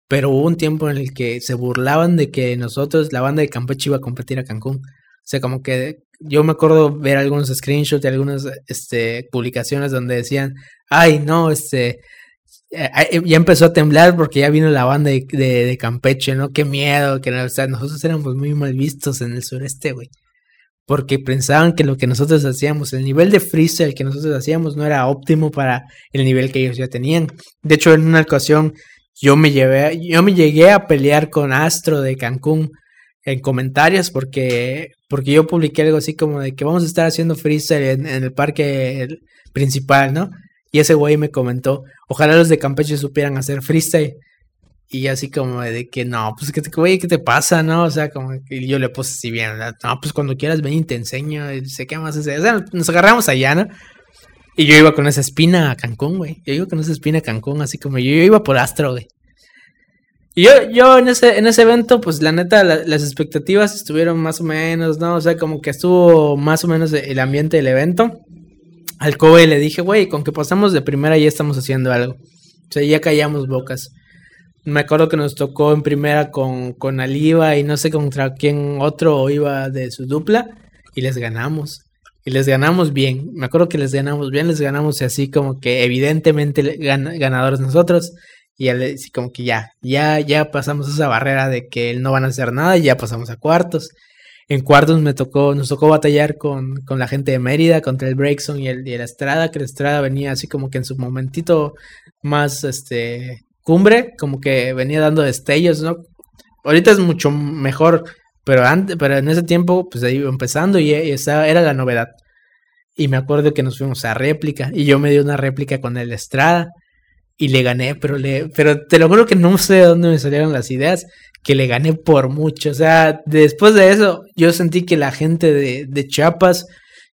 Pero hubo un tiempo en el que se burlaban de que nosotros, la banda de Campeche, iba a competir a Cancún. O sea, como que yo me acuerdo ver algunos screenshots de algunas este, publicaciones donde decían, ay, no, este, eh, ya empezó a temblar porque ya vino la banda de Campeche, ¿no? Qué miedo, que o sea, nosotros éramos muy mal vistos en el sureste, güey. Porque pensaban que lo que nosotros hacíamos, el nivel de freestyle que nosotros hacíamos no era óptimo para el nivel que ellos ya tenían. De hecho, en una ocasión yo me llevé, yo me llegué a pelear con Astro de Cancún en comentarios porque, porque yo publiqué algo así como de que vamos a estar haciendo freestyle en, en el parque principal, ¿no? Y ese güey me comentó, ojalá los de Campeche supieran hacer freestyle. Y así como de que no, pues que güey, ¿qué te pasa, no? O sea, como que yo le puse así bien, no, pues cuando quieras ven y te enseño, y sé qué más hacer. O sea, nos agarramos allá, ¿no? Y yo iba con esa espina a Cancún, güey. Yo iba con esa espina a Cancún, así como yo, yo iba por Astro, güey. Y yo, yo en ese, en ese evento, pues la neta, la- las expectativas estuvieron más o menos, ¿no? O sea, como que estuvo más o menos el ambiente del evento. Al Kobe le dije, güey, con que pasamos de primera ya estamos haciendo algo. O sea, ya callamos bocas. Me acuerdo que nos tocó en primera con, con Aliva y no sé contra quién otro iba de su dupla y les ganamos. Y les ganamos bien. Me acuerdo que les ganamos bien, les ganamos así como que evidentemente ganadores nosotros. Y como que ya, ya, ya pasamos esa barrera de que no van a hacer nada y ya pasamos a cuartos. En cuartos me tocó, nos tocó batallar con, con la gente de Mérida, contra el Breakson y el, y el Estrada, que el Estrada venía así como que en su momentito más este cumbre, como que venía dando destellos, ¿no? Ahorita es mucho mejor, pero antes, pero en ese tiempo, pues ahí iba empezando y, y esa era la novedad. Y me acuerdo que nos fuimos a réplica y yo me di una réplica con el Estrada y le gané, pero le, pero te lo juro que no sé de dónde me salieron las ideas, que le gané por mucho. O sea, después de eso, yo sentí que la gente de, de Chiapas,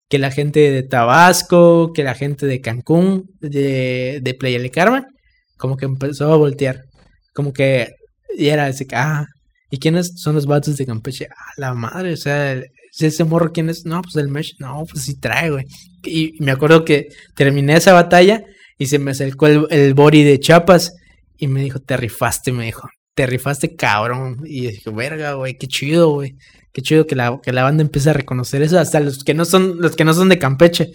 que la gente de Tabasco, que la gente de Cancún, de, de Playa del Carmen, como que empezó a voltear. Como que y era así, ah, ¿y quiénes son los vatos de Campeche? Ah, la madre, o sea, ese morro, ¿quién es? No, pues el Mesh, no, pues sí trae, güey. Y me acuerdo que terminé esa batalla y se me acercó el, el Bori de Chiapas y me dijo, te rifaste, me dijo, te rifaste cabrón. Y dije, verga, güey, qué chido, güey. Qué chido que la, que la banda empiece a reconocer eso, hasta los que no son, los que no son de Campeche.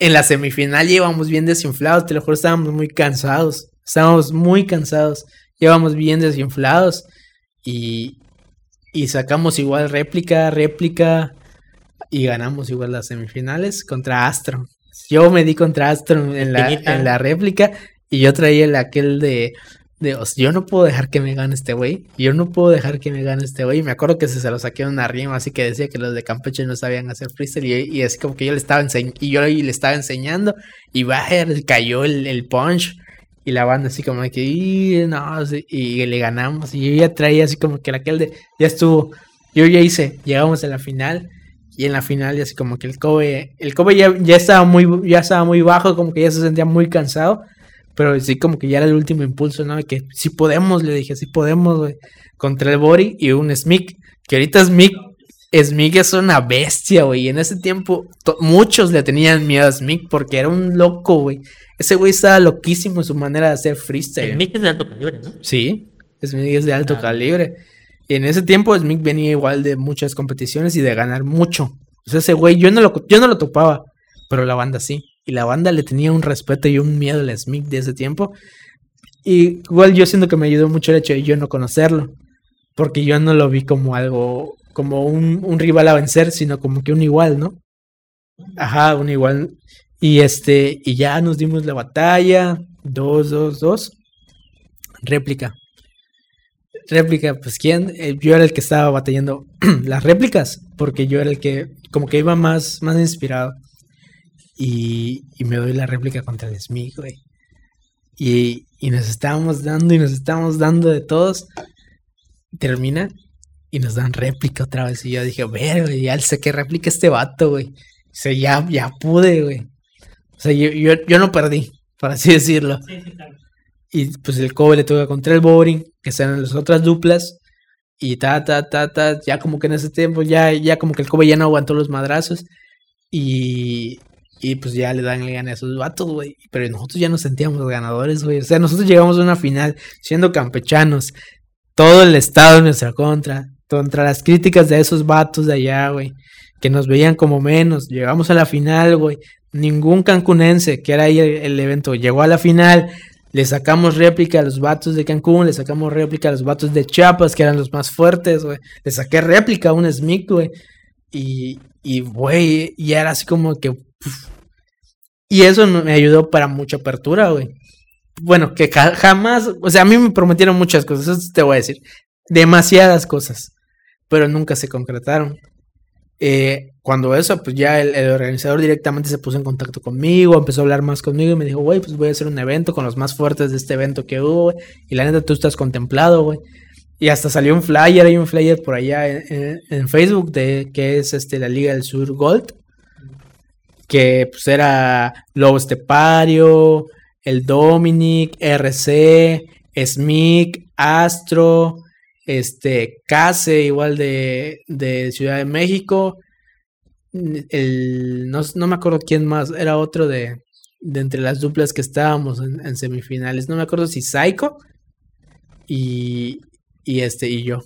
En la semifinal llevamos bien desinflados, te lo juro, estábamos muy cansados. Estábamos muy cansados. Llevamos bien desinflados. Y, y sacamos igual réplica, réplica. Y ganamos igual las semifinales contra Astro. Yo me di contra Astro en la, en la réplica. Y yo traía el aquel de, de "Os- yo no puedo dejar que me gane este güey. Yo no puedo dejar que me gane este güey. Y me acuerdo que se, se lo saqué una rima, así que decía que los de Campeche no sabían hacer freestyle. Y, y así como que yo le estaba enseñando. Y yo le estaba enseñando. Y vaya, cayó el, el punch. Y la banda así como que, "Y, no, sí", y le ganamos. Y yo ya traía así como que aquel de, ya estuvo. Yo ya hice, llegamos a la final. Y en la final, ya así como que el Kobe, el Kobe ya, ya estaba muy, ya estaba muy bajo, como que ya se sentía muy cansado. Pero sí, como que ya era el último impulso, ¿no? Que sí podemos, le dije, sí podemos, güey. Contra el Bori y un Smic. Que ahorita Smic, Smic es una bestia, güey. Y en ese tiempo, muchos le tenían miedo a Smic porque era un loco, güey. Ese güey estaba loquísimo en su manera de hacer freestyle. El mic es de alto calibre, ¿no? Sí, Smic es de alto Ah. calibre. En ese tiempo Smic venía igual de muchas competiciones y de ganar mucho. O sea, ese güey, yo no lo, yo no lo topaba, pero la banda sí. Y la banda le tenía un respeto y un miedo al Smic de ese tiempo. Y igual yo siento que me ayudó mucho el hecho de yo no conocerlo. Porque yo no lo vi como algo, como un, un rival a vencer, sino como que un igual, ¿no? Ajá, un igual. Y este, y ya nos dimos la batalla. Dos, dos, dos. Réplica. Réplica, pues quién, Eh, yo era el que estaba batallando las réplicas, porque yo era el que como que iba más, más inspirado. Y, me doy la réplica contra el Smith, güey. Y, y nos estábamos dando y nos estábamos dando de todos. Termina y nos dan réplica otra vez. Y yo dije, ver, güey, ya sé que réplica este vato, güey. O sea, ya, ya pude, güey. O sea, yo, yo, yo no perdí, por así decirlo. Sí, sí, claro. Y pues el Kobe le toca contra el Boring, que están las otras duplas. Y ta, ta, ta, ta. Ya como que en ese tiempo, ya, ya como que el Kobe ya no aguantó los madrazos. Y, y pues ya le dan el gane a esos vatos, güey. Pero nosotros ya nos sentíamos ganadores, güey. O sea, nosotros llegamos a una final siendo campechanos. Todo el estado en nuestra contra. Contra las críticas de esos vatos de allá, güey. Que nos veían como menos. Llegamos a la final, güey. Ningún cancunense, que era ahí el, el evento, llegó a la final. Le sacamos réplica a los vatos de Cancún, le sacamos réplica a los vatos de Chiapas, que eran los más fuertes, güey. Le saqué réplica a un Smic, güey. Y, y, güey, y era así como que... Y eso me ayudó para mucha apertura, güey. Bueno, que ja- jamás, o sea, a mí me prometieron muchas cosas, eso te voy a decir. Demasiadas cosas, pero nunca se concretaron. Eh, cuando eso, pues ya el, organizador directamente se puso en contacto conmigo, empezó a hablar más conmigo y me dijo, güey, pues voy a hacer un evento con los más fuertes de este evento que hubo. Y la neta, tú estás contemplado, güey. Y hasta salió un flyer, hay un flyer por allá en Facebook de que es este la Liga del Sur Gold. Que pues era Lobo Estepario, el Dominic, RC, Smic, Astro, este, Case, igual de, de Ciudad de México. El, no, no me acuerdo quién más, era otro de, de entre las duplas que estábamos en, en semifinales. No me acuerdo si Psycho y, y este y yo.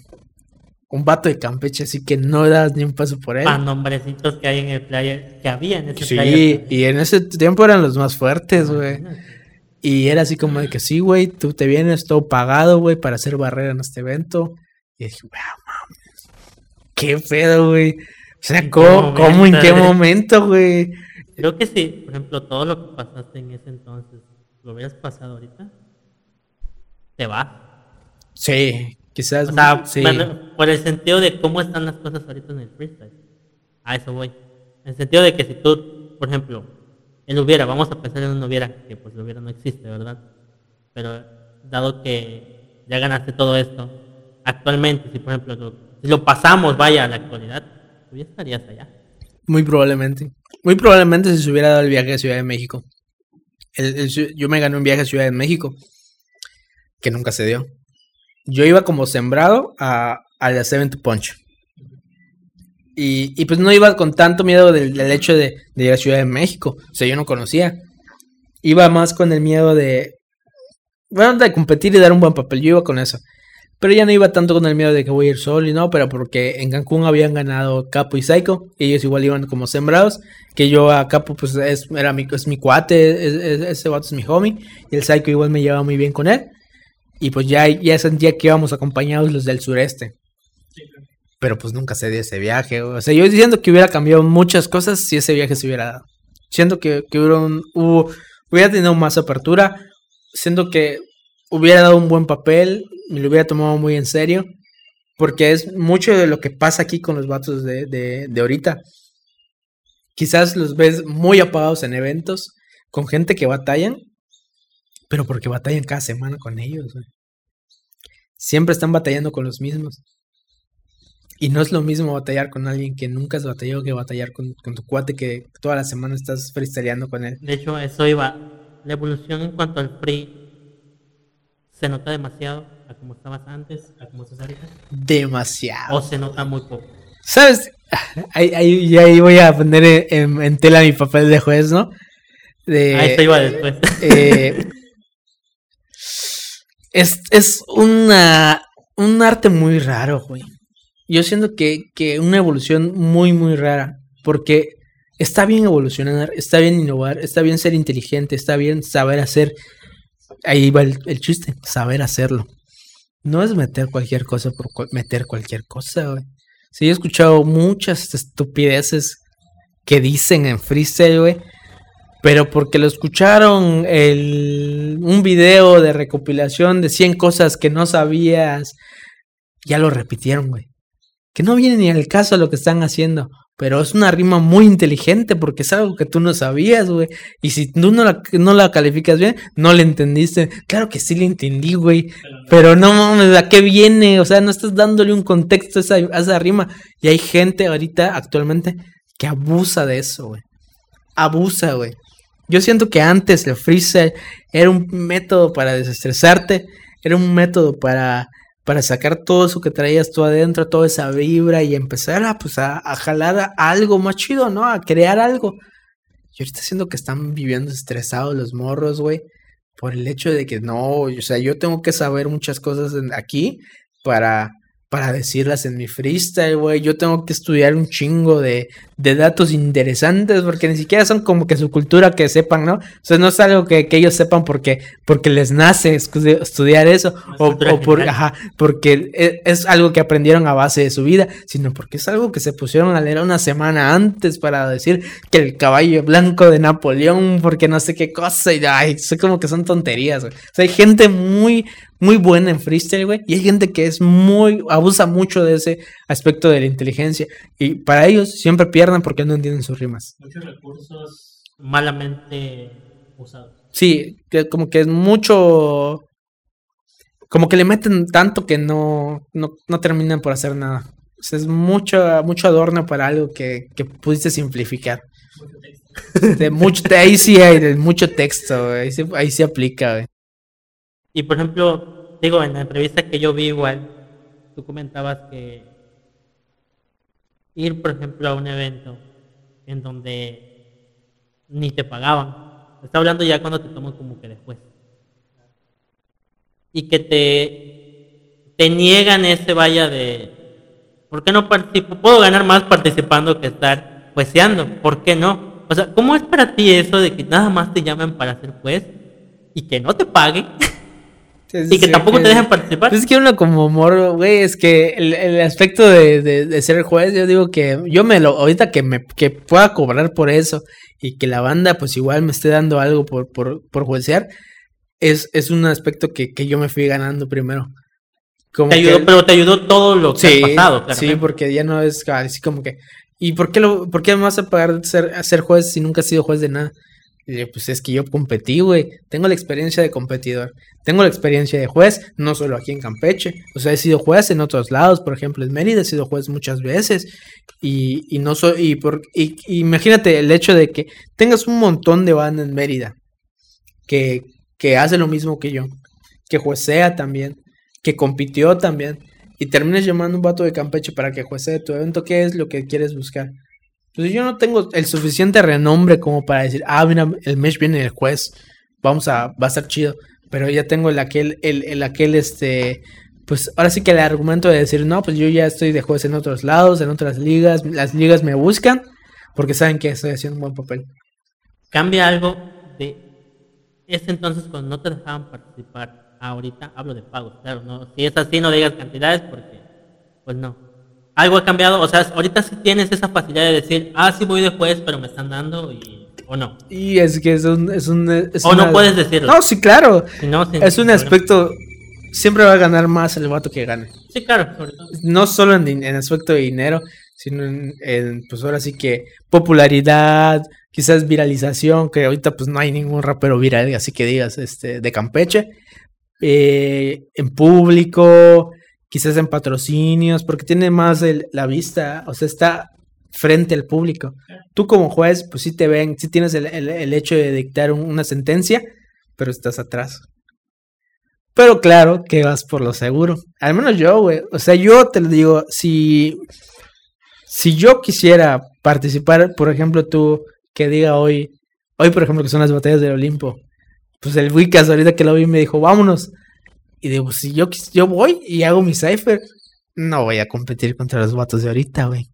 Un vato de Campeche, así que no das ni un paso por él. A nombrecitos que hay en el flyer, que había en ese Sí, flyer. y en ese tiempo eran los más fuertes, güey. Y era así como de que sí, güey, tú te vienes todo pagado, güey, para hacer barrera en este evento. Y dije, wow, mames. Qué pedo, güey. O sea, ¿En ¿cómo, cómo, en qué momento, güey? Creo que sí, por ejemplo, todo lo que pasaste en ese entonces, lo hubieras pasado ahorita, te va. Sí, quizás. O sea, sí. bueno, por el sentido de cómo están las cosas ahorita en el freestyle. A eso voy. En el sentido de que si tú, por ejemplo, él hubiera, vamos a pensar en un hubiera, que pues el hubiera no existe, ¿verdad? Pero dado que ya ganaste todo esto, actualmente, si por ejemplo lo, si lo pasamos, vaya a la actualidad, tú ya estarías allá. Muy probablemente. Muy probablemente si se hubiera dado el viaje a Ciudad de México. El- el yo me gané un viaje a Ciudad de México. Que nunca se dio. Yo iba como sembrado a, a la Seven to Punch. Y, pues no iba con tanto miedo del, del hecho de, de ir a Ciudad de México. O sea, yo no conocía. Iba más con el miedo de. Bueno, de competir y dar un buen papel. Yo iba con eso. Pero ya no iba tanto con el miedo de que voy a ir solo y no, pero porque en Cancún habían ganado Capo y Psycho. Y ellos igual iban como sembrados. Que yo a Capo, pues es, era mi, es mi cuate, es- ese vato es mi homie. Y el Psycho igual me llevaba muy bien con él. Y pues ya, ya sentía que íbamos acompañados los del sureste. Pero pues nunca se dio ese viaje. O sea, yo diciendo que hubiera cambiado muchas cosas si ese viaje se hubiera dado. Siento que, que hubiera, hubo- hubiera tenido más apertura. Siento que hubiera dado un buen papel. Me lo hubiera tomado muy en serio. Porque es mucho de lo que pasa aquí con los vatos de, de, de ahorita. Quizás los ves muy apagados en eventos. Con gente que batallan. Pero porque batallan cada semana con ellos. Siempre están batallando con los mismos. Y no es lo mismo batallar con alguien que nunca has batallado que batallar con, con tu cuate que toda la semana estás freestyleando con él. De hecho, eso iba. La evolución en cuanto al free se nota demasiado a como estabas antes, a como estás ahorita, Demasiado. o se nota muy poco. ¿Sabes? Ahí, ahí, y ahí voy a poner en, en tela mi papel de juez, ¿no? De, a eso iba después. eh, es, es una, un arte muy raro, güey. Yo siento que, que una evolución muy, muy rara. Porque está bien evolucionar, está bien innovar, está bien ser inteligente, está bien saber hacer. Ahí va el, chiste, saber hacerlo. No es meter cualquier cosa por meter cualquier cosa, güey. Sí, he escuchado muchas estupideces que dicen en freestyle, güey. Pero porque lo escucharon el, un video de recopilación de 100 cosas que no sabías, ya lo repitieron, güey. Que no viene ni al caso lo que están haciendo. Pero es una rima muy inteligente porque es algo que tú no sabías, güey. Y si tú no la, no la calificas bien, no le entendiste. Claro que sí le entendí, güey. Pero no mames, ¿a qué viene? O sea, no estás dándole un contexto a esa, a esa rima. Y hay gente ahorita, actualmente, que abusa de eso, güey. Abusa, güey. Yo siento que antes el freestyle era un método para desestresarte, era un método para, para sacar todo eso que traías tú adentro, toda esa vibra y empezar a, pues, a, jalar a algo más chido, ¿no? A crear algo. Y ahorita siento que están viviendo estresados los morros, güey, por el hecho de que no, o sea, yo tengo que saber muchas cosas aquí para, para decirlas en mi freestyle, güey. Yo tengo que estudiar un chingo de, de datos interesantes porque ni siquiera son como que su cultura que sepan, ¿no? O sea, no es algo que, que ellos sepan porque, porque les nace estudiar eso Es o, cultura o por, ajá, porque e- es algo que aprendieron a base de su vida, sino porque es algo que se pusieron a leer una semana antes para decir que el caballo blanco de Napoleón, porque no sé qué cosa, y ay, sé como que son tonterías, güey. O sea, hay gente muy, muy buena en freestyle, güey. Y hay gente que es muy, abusa mucho de ese aspecto de la inteligencia. Y para ellos siempre pierden porque no entienden sus rimas. Muchos recursos malamente usados. Sí, que como que es mucho. Como que le meten tanto que no, no, no terminan por hacer nada. O sea, es mucho, mucho adorno para algo que, que pudiste simplificar. De mucho, de ahí sí hay de mucho texto. Ahí, sí, ahí sí aplica, güey. Y por ejemplo, digo, en la entrevista que yo vi igual, tú comentabas que ir, por ejemplo, a un evento en donde ni te pagaban. Está hablando ya cuando te toman como que después. Y que te, te niegan ese vaya de, ¿por qué no participo? Puedo ganar más participando que estar jueceando. ¿Por qué no? O sea, ¿cómo es para ti eso de que nada más te llamen para ser juez y que no te paguen? y que tampoco te dejan participar. Es que uno como morro, güey, es que el, el aspecto de, de, de, ser juez, yo digo que yo me lo, ahorita que me que pueda cobrar por eso y que la banda pues igual me esté dando algo por, por, por juecear, es, es un aspecto que, que yo me fui ganando primero. Como te ayudó, que, pero te ayudó todo lo que sí, ha pasado, claro. Sí, porque ya no es así como que. ¿Y por qué, lo, por qué me vas a pagar ser, a ser juez si nunca has sido juez de nada? Y yo, pues es que yo competí, güey. Tengo la experiencia de competidor. Tengo la experiencia de juez, no solo aquí en Campeche. O sea, he sido juez en otros lados, por ejemplo, en Mérida he sido juez muchas veces. Y, no soy. Y, por, imagínate el hecho de que tengas un montón de banda en Mérida que, que hace lo mismo que yo, que juecea también, que compitió también. Y termines llamando un vato de Campeche para que juecee tu evento, ¿qué es lo que quieres buscar? Pues yo no tengo el suficiente renombre como para decir, ah, mira, el Mesh viene el juez, vamos a, va a estar chido. Pero ya tengo el aquel, el, el aquel, este, pues ahora sí que el argumento de decir, no, pues yo ya estoy de juez en otros lados, en otras ligas, las ligas me buscan porque saben que estoy haciendo un buen papel. Cambia algo de ese entonces cuando no te dejaban participar. Ahorita hablo de pagos, claro, no, si es así no digas cantidades porque, pues no, algo ha cambiado, o sea, ahorita sí tienes esa facilidad de decir, ah, sí voy después, pero me están dando y o no. Y es que es un... Es un es o una... no puedes decirlo. No, sí, claro. Si no, sí, es un aspecto... Siempre va a ganar más el vato que gane. Sí, claro. Sobre todo. No solo en, en, aspecto de dinero, sino en, en, pues ahora sí que popularidad, quizás viralización, que ahorita pues no hay ningún rapero viral, así que digas, este, de Campeche. Eh, en público, quizás en patrocinios, porque tiene más la vista, o sea, está frente al público. Tú como juez, pues sí te ven, sí tienes el, el, hecho de dictar un, una sentencia, pero estás atrás. Pero claro que vas por lo seguro. Al menos yo, güey. O sea, yo te lo digo, si, si yo quisiera participar, por ejemplo, tú que diga hoy, hoy por ejemplo que son las batallas del Olimpo, pues el Wicas ahorita que lo vi me dijo, vámonos. Y digo, pues, si yo, yo voy y hago mi cipher, no voy a competir contra los vatos de ahorita, güey.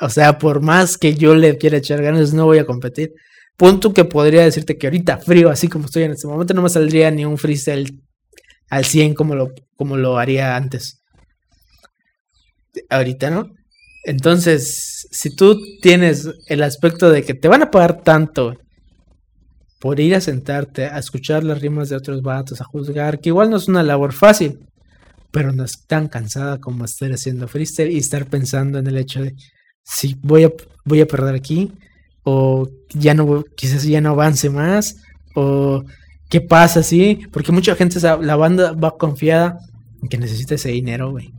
O sea, por más que yo le quiera echar ganas, no voy a competir. Punto que podría decirte que ahorita frío, así como estoy en este momento, no me saldría ni un freestyle al 100 como lo, como lo haría antes. Ahorita, ¿no? Entonces, si tú tienes el aspecto de que te van a pagar tanto por ir a sentarte, a escuchar las rimas de otros vatos, a juzgar, que igual no es una labor fácil, pero no es tan cansada como estar haciendo freestyle y estar pensando en el hecho de si voy a, voy a perder aquí, o ya no, quizás ya no avance más, o qué pasa, sí, porque mucha gente, la banda va confiada en que necesita ese dinero, güey.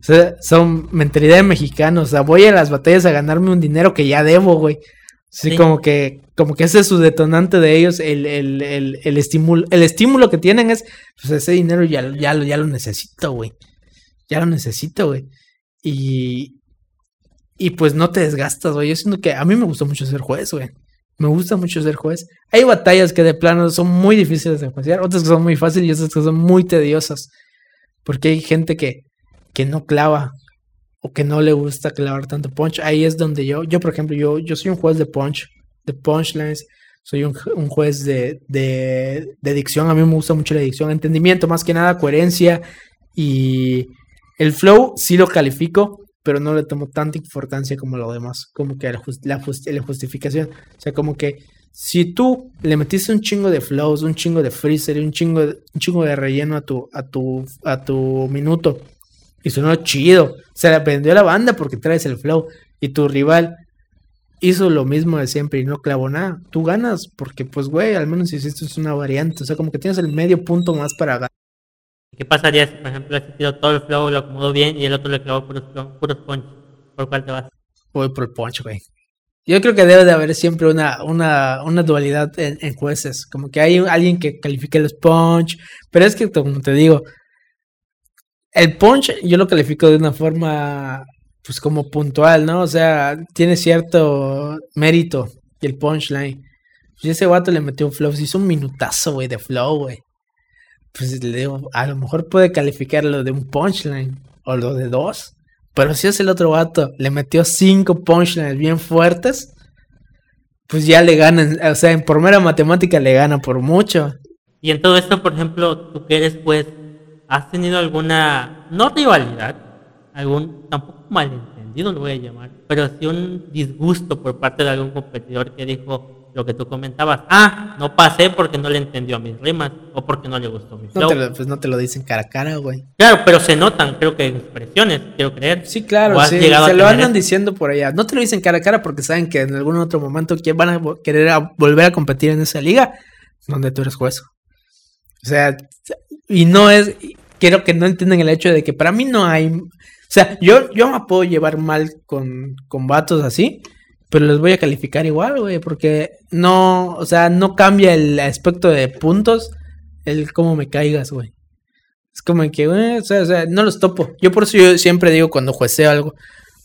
O sea, son mentalidad de mexicanos, o sea, voy a las batallas a ganarme un dinero que ya debo, güey. Sí, sí, como que, como que ese es su detonante de ellos, el, el, el, el estímulo, el estímulo que tienen es, pues ese dinero ya, ya, ya lo necesito, güey. Ya lo necesito, güey. Y, y pues no te desgastas, güey. Yo siento que a mí me gusta mucho ser juez, güey. Me gusta mucho ser juez. Hay batallas que de plano son muy difíciles de juiciar, otras que son muy fáciles y otras que son muy tediosas. Porque hay gente que, que no clava o que no le gusta clavar tanto punch, ahí es donde yo, yo por ejemplo, yo, yo soy un juez de punch, de punchlines, soy un, un juez de, de, de, dicción, a mí me gusta mucho la dicción, entendimiento, más que nada, coherencia y el flow sí lo califico, pero no le tomo tanta importancia como lo demás, como que la, justificación, o sea, como que Si tú le metiste un chingo de flows, un chingo de freezer un chingo un chingo de relleno a tu, a tu, a tu minuto y sonó chido, se le aprendió la banda porque traes el flow y tu rival hizo lo mismo de siempre y no clavó nada, tú ganas porque pues güey, al menos hiciste una variante, o sea, como que tienes el medio punto más para ganar. ¿Qué pasaría si, por ejemplo, todo el flow, lo acomodó bien y el otro le clavó puros, puros punch? ¿Por cuál te vas? Voy por el punch, güey. Yo creo que debe de haber siempre una, una, una dualidad en, en, jueces. Como que hay alguien que califique los punch. Pero es que, como te digo, el punch yo lo califico de una forma, pues como puntual, ¿no? O sea, tiene cierto mérito el punchline. Pues ese vato le metió un flow, se hizo un minutazo, güey, de flow, güey. Pues le digo, a lo mejor puede calificarlo de un punchline o lo de dos. Pero si es el otro vato, le metió cinco punchlines bien fuertes, pues ya le ganan, o sea, en por mera matemática le gana por mucho. Y en todo esto, por ejemplo, tú que eres pues, ¿has tenido alguna, no rivalidad, algún, tampoco malentendido lo voy a llamar, pero sí un disgusto por parte de algún competidor que dijo, lo que tú comentabas, ah, no pasé porque no le entendió a mis rimas o porque no le gustó mi flow. No te lo, pues no te lo dicen cara a cara, güey. Claro, pero se notan, creo que expresiones, quiero creer. Sí, claro, sí, se lo andan diciendo por allá. No te lo dicen cara a cara porque saben que en algún otro momento van a querer a volver a competir en esa liga donde tú eres juez. O sea, y no es, quiero que no entiendan el hecho de que para mí no hay, o sea, yo, yo me puedo llevar mal con, con vatos así, pero los voy a calificar igual, güey, porque no, o sea, no cambia el aspecto de puntos el cómo me caigas, güey. Es como que, güey, o sea, o sea, no los topo. Yo por eso yo siempre digo cuando jueceo algo,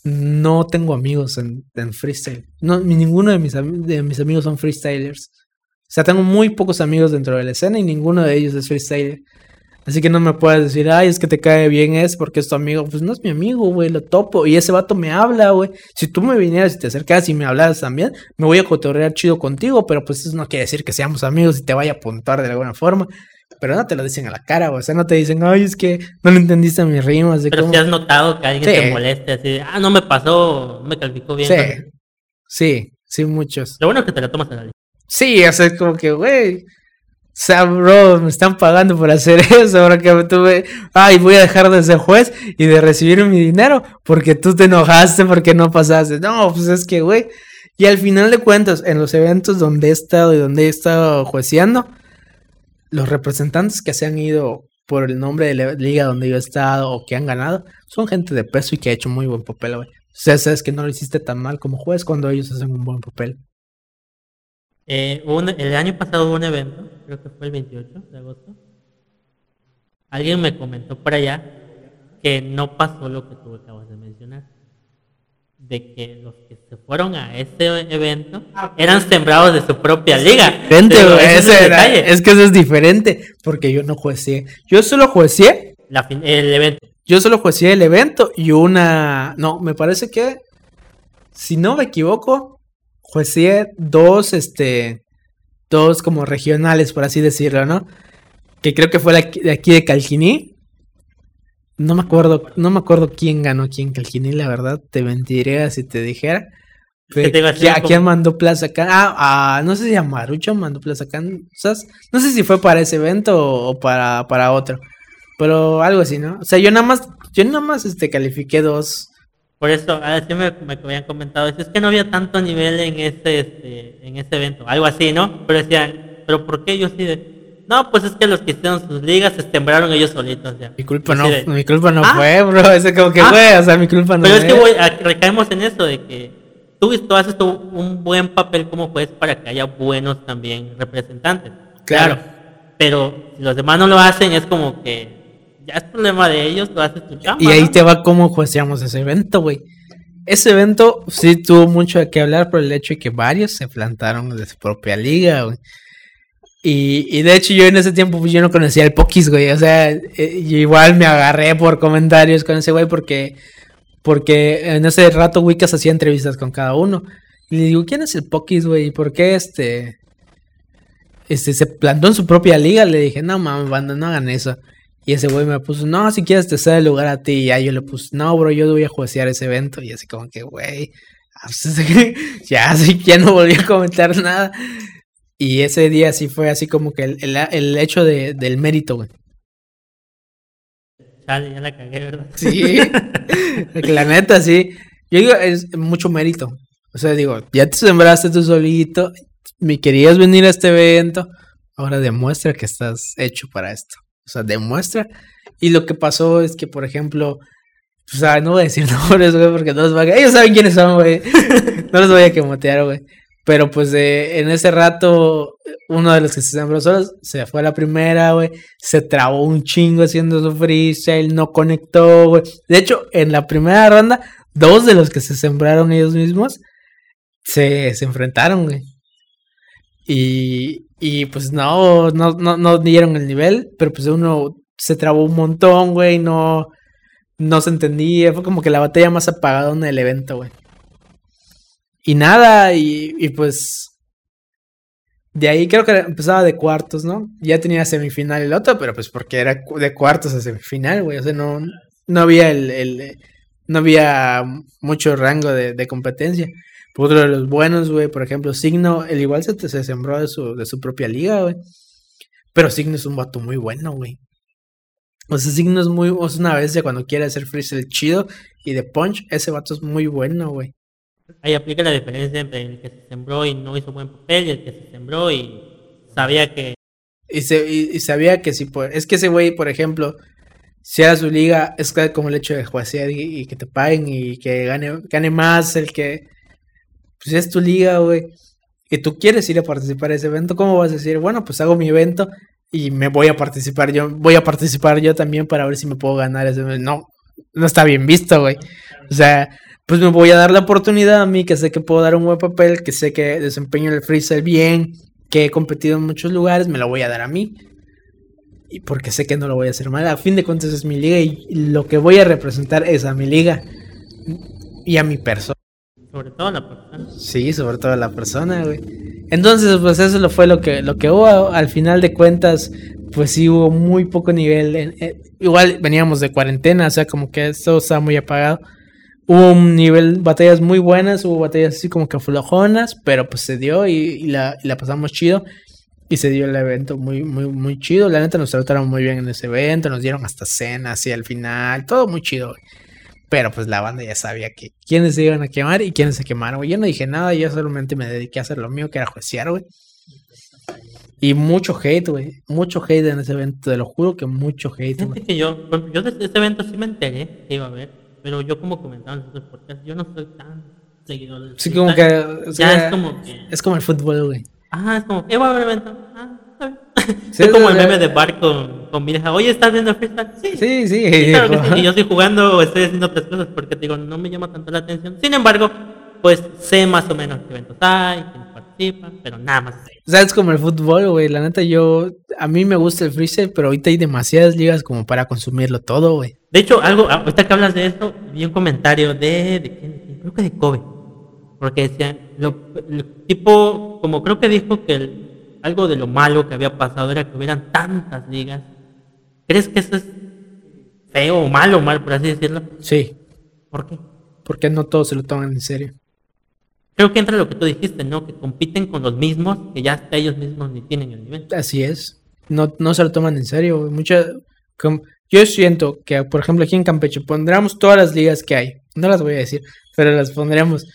no tengo amigos en, en freestyle. No, ninguno de mis, de mis amigos son freestylers. O sea, tengo muy pocos amigos dentro de la escena y ninguno de ellos es freestyler. Así que no me puedes decir, ay, es que te cae bien es porque es tu amigo. Pues no es mi amigo, güey, lo topo. Y ese vato me habla, güey. Si tú me vinieras y te acercas y me hablas también, me voy a cotorrear chido contigo, pero pues eso no quiere decir que seamos amigos y te vaya a apuntar de alguna forma. Pero no te lo dicen a la cara, güey. O sea, no te dicen, ay, es que no le entendiste a mis rimas. De pero cómo... si has notado que alguien sí. te moleste, así, ah, no me pasó, me calificó bien. Sí, sí, sí, muchos. Lo bueno es que te lo tomas a la Sí, o sea, como que, güey. O sea, bro, me están pagando por hacer eso. Ahora que tuve. Ay, voy a dejar de ser juez y de recibir mi dinero porque tú te enojaste porque no pasaste. No, pues es que, güey. Y al final de cuentas, en los eventos donde he estado y donde he estado jueceando, los representantes que se han ido por el nombre de la liga donde yo he estado o que han ganado, son gente de peso y que ha hecho muy buen papel, güey. O sea, sabes que no lo hiciste tan mal como juez cuando ellos hacen un buen papel. Eh, un, el año pasado hubo un evento, creo que fue el 28 de agosto. Alguien me comentó por allá que no pasó lo que tú acabas de mencionar. De que los que se fueron a ese evento eran sembrados de su propia liga. Diferente, Pero ese era, es que eso es diferente, porque yo no jueceé. Yo solo jueceé La, el evento. Yo solo jueceé el evento y una. No, me parece que. Si no me equivoco, jueceé dos, este. Dos como regionales, por así decirlo, ¿no? Que creo que fue la de aquí de Calquiní. No me acuerdo, no me acuerdo quién ganó quién Calquiní, la verdad. Te mentiría si te dijera. Te a decir ¿A como- quién mandó Plaza Can? Ah, ah, no sé si a Marucho mandó Plaza Can. ¿sabes? No sé si fue para ese evento o, o para, para otro. Pero algo así, ¿no? O sea, yo nada más, yo nada más este, califiqué dos. Por eso, así me, me habían comentado, es que no había tanto nivel en ese, este, en ese evento, algo así, ¿no? Pero decían, ¿pero por qué yo sí de... No, pues es que los que hicieron sus ligas se sembraron ellos solitos, ya. Mi culpa no, de- mi culpa no Ah. fue, bro. Ese como que Ah. fue, o sea, mi culpa no Pero es que voy a- recaemos en eso de que tú, tú haces tu- un buen papel como juez para que haya buenos también representantes. Claro. Pero si los demás no lo hacen, es como que ya es problema de ellos, tú haces tu chamba. Y ahí ¿no? te va cómo jueceamos ese evento, güey. Ese evento sí tuvo mucho de qué hablar por el hecho de que varios se plantaron de su propia liga, güey. Y, y de hecho yo en ese tiempo pues, yo no conocía al Pokis, güey. O sea, eh, yo igual me agarré por comentarios con ese güey porque, porque en ese rato Wikas hacía entrevistas con cada uno. Y le digo, ¿quién es el Pokis, güey? ¿Y por qué este, este se plantó en su propia liga? Le dije, no mames, banda, no hagan eso. Y ese güey me puso, no, si quieres te cedo el lugar a ti. Y ya yo le puse, no, bro, yo voy a juecear ese evento. Y así como que, güey, ah, pues, ya, así que ya no volví a comentar nada. Y ese día sí fue así como que el, el, el hecho de, del mérito, güey. Chale, ya la cagué, ¿verdad? Sí, la neta, sí. Yo digo, es mucho mérito. O sea, digo, ya te sembraste tú solito, me querías venir a este evento, ahora demuestra que estás hecho para esto. O sea, demuestra. Y lo que pasó es que, por ejemplo, o sea, no voy a decir nombres, güey, porque no los van a... Ellos saben quiénes son, güey. no los voy a quemotear, güey. Pero pues de, en ese rato, uno de los que se sembró solos se fue a la primera, güey. Se trabó un chingo haciendo su freestyle, no conectó, güey. De hecho, en la primera ronda, dos de los que se sembraron ellos mismos se, se enfrentaron, güey. Y, y pues no, no, no, no dieron el nivel, pero pues uno se trabó un montón, güey, no, no se entendía. Fue como que la batalla más apagada en el evento, güey. Y nada, y, pues de ahí creo que empezaba de cuartos, ¿no? Ya tenía semifinal el otro, pero pues porque era de cuartos a semifinal, güey. O sea, no, no había el, el no había mucho rango de competencia. Otro de los buenos, güey, por ejemplo, Signo, el igual se, se sembró de su, de su propia liga, güey. Pero Signo es un vato muy bueno, güey. O sea, Signo es muy, es una bestia cuando quiere hacer freestyle chido. Y de punch, ese vato es muy bueno, güey. Ahí aplica la diferencia entre el que se sembró y no hizo buen papel y el que se sembró y sabía que... Y, se, y, y sabía que si... Por, es que ese güey, por ejemplo, si era su liga, es como el hecho de jugar y, y, que te paguen y que gane, gane más el que... Pues es tu liga, güey. Y tú quieres ir a participar a ese evento, ¿cómo vas a decir? Bueno, pues hago mi evento y me voy a participar yo, voy a participar yo también para ver si me puedo ganar ese evento. No, no está bien visto, güey. O sea, pues me voy a dar la oportunidad a mí, que sé que puedo dar un buen papel, que sé que desempeño el freestyle bien, que he competido en muchos lugares, me lo voy a dar a mí. Y porque sé que no lo voy a hacer mal. A fin de cuentas es mi liga y lo que voy a representar es a mi liga y a mi persona. Sobre todo la persona. Sí, sobre todo la persona, güey. Entonces, pues eso lo fue lo que, lo que hubo. Al final de cuentas, pues sí hubo muy poco nivel. En, en, igual veníamos de cuarentena, o sea, como que esto está muy apagado. Hubo un nivel, batallas muy buenas, hubo batallas así como que flojonas, pero pues se dio y, y, la, y la pasamos chido. Y se dio el evento muy, muy, muy chido. La neta nos trataron muy bien en ese evento, nos dieron hasta cena así al final, todo muy chido, güey. Pero pues la banda ya sabía que quiénes se iban a quemar y quiénes se quemaron, güey. Yo no dije nada, yo solamente me dediqué a hacer lo mío, que era juecear, güey. Y mucho hate, güey. Mucho hate en ese evento, te lo juro que mucho hate, güey. yo, yo de este evento sí me enteré que iba a haber, pero yo como comentaba en los podcasts, yo no soy tan seguidor del Sí, como que... O sea, ya es como que... Es como el fútbol, güey. Ah, es como que va a haber evento. Ah. Sí, es como el meme de bar con, con mi hija. Oye, ¿estás viendo el freestyle? Sí. Sí, sí. sí claro que sí. Y yo estoy jugando o estoy haciendo otras cosas porque digo, no me llama tanto la atención. Sin embargo, pues sé más o menos qué eventos hay, quiénes participan, pero nada más. O sea, es como el fútbol, güey. La neta, yo. A mí me gusta el freestyle, pero ahorita hay demasiadas ligas como para consumirlo todo, güey. De hecho, algo, ahorita que hablas de esto, vi un comentario de. de quién, creo que de Kobe. Porque decían, lo, lo, tipo, como creo que dijo que el, algo de lo malo que había pasado era que hubieran tantas ligas. ¿Crees que eso es feo o malo, mal, por así decirlo? Sí. ¿Por qué? Porque no todos se lo toman en serio. Creo que entra lo que tú dijiste, ¿no? Que compiten con los mismos, que ya hasta ellos mismos ni tienen el nivel. Así es. No, no se lo toman en serio. Mucha, yo siento que, por ejemplo, aquí en Campeche pondríamos todas las ligas que hay. No las voy a decir, pero las pondríamos.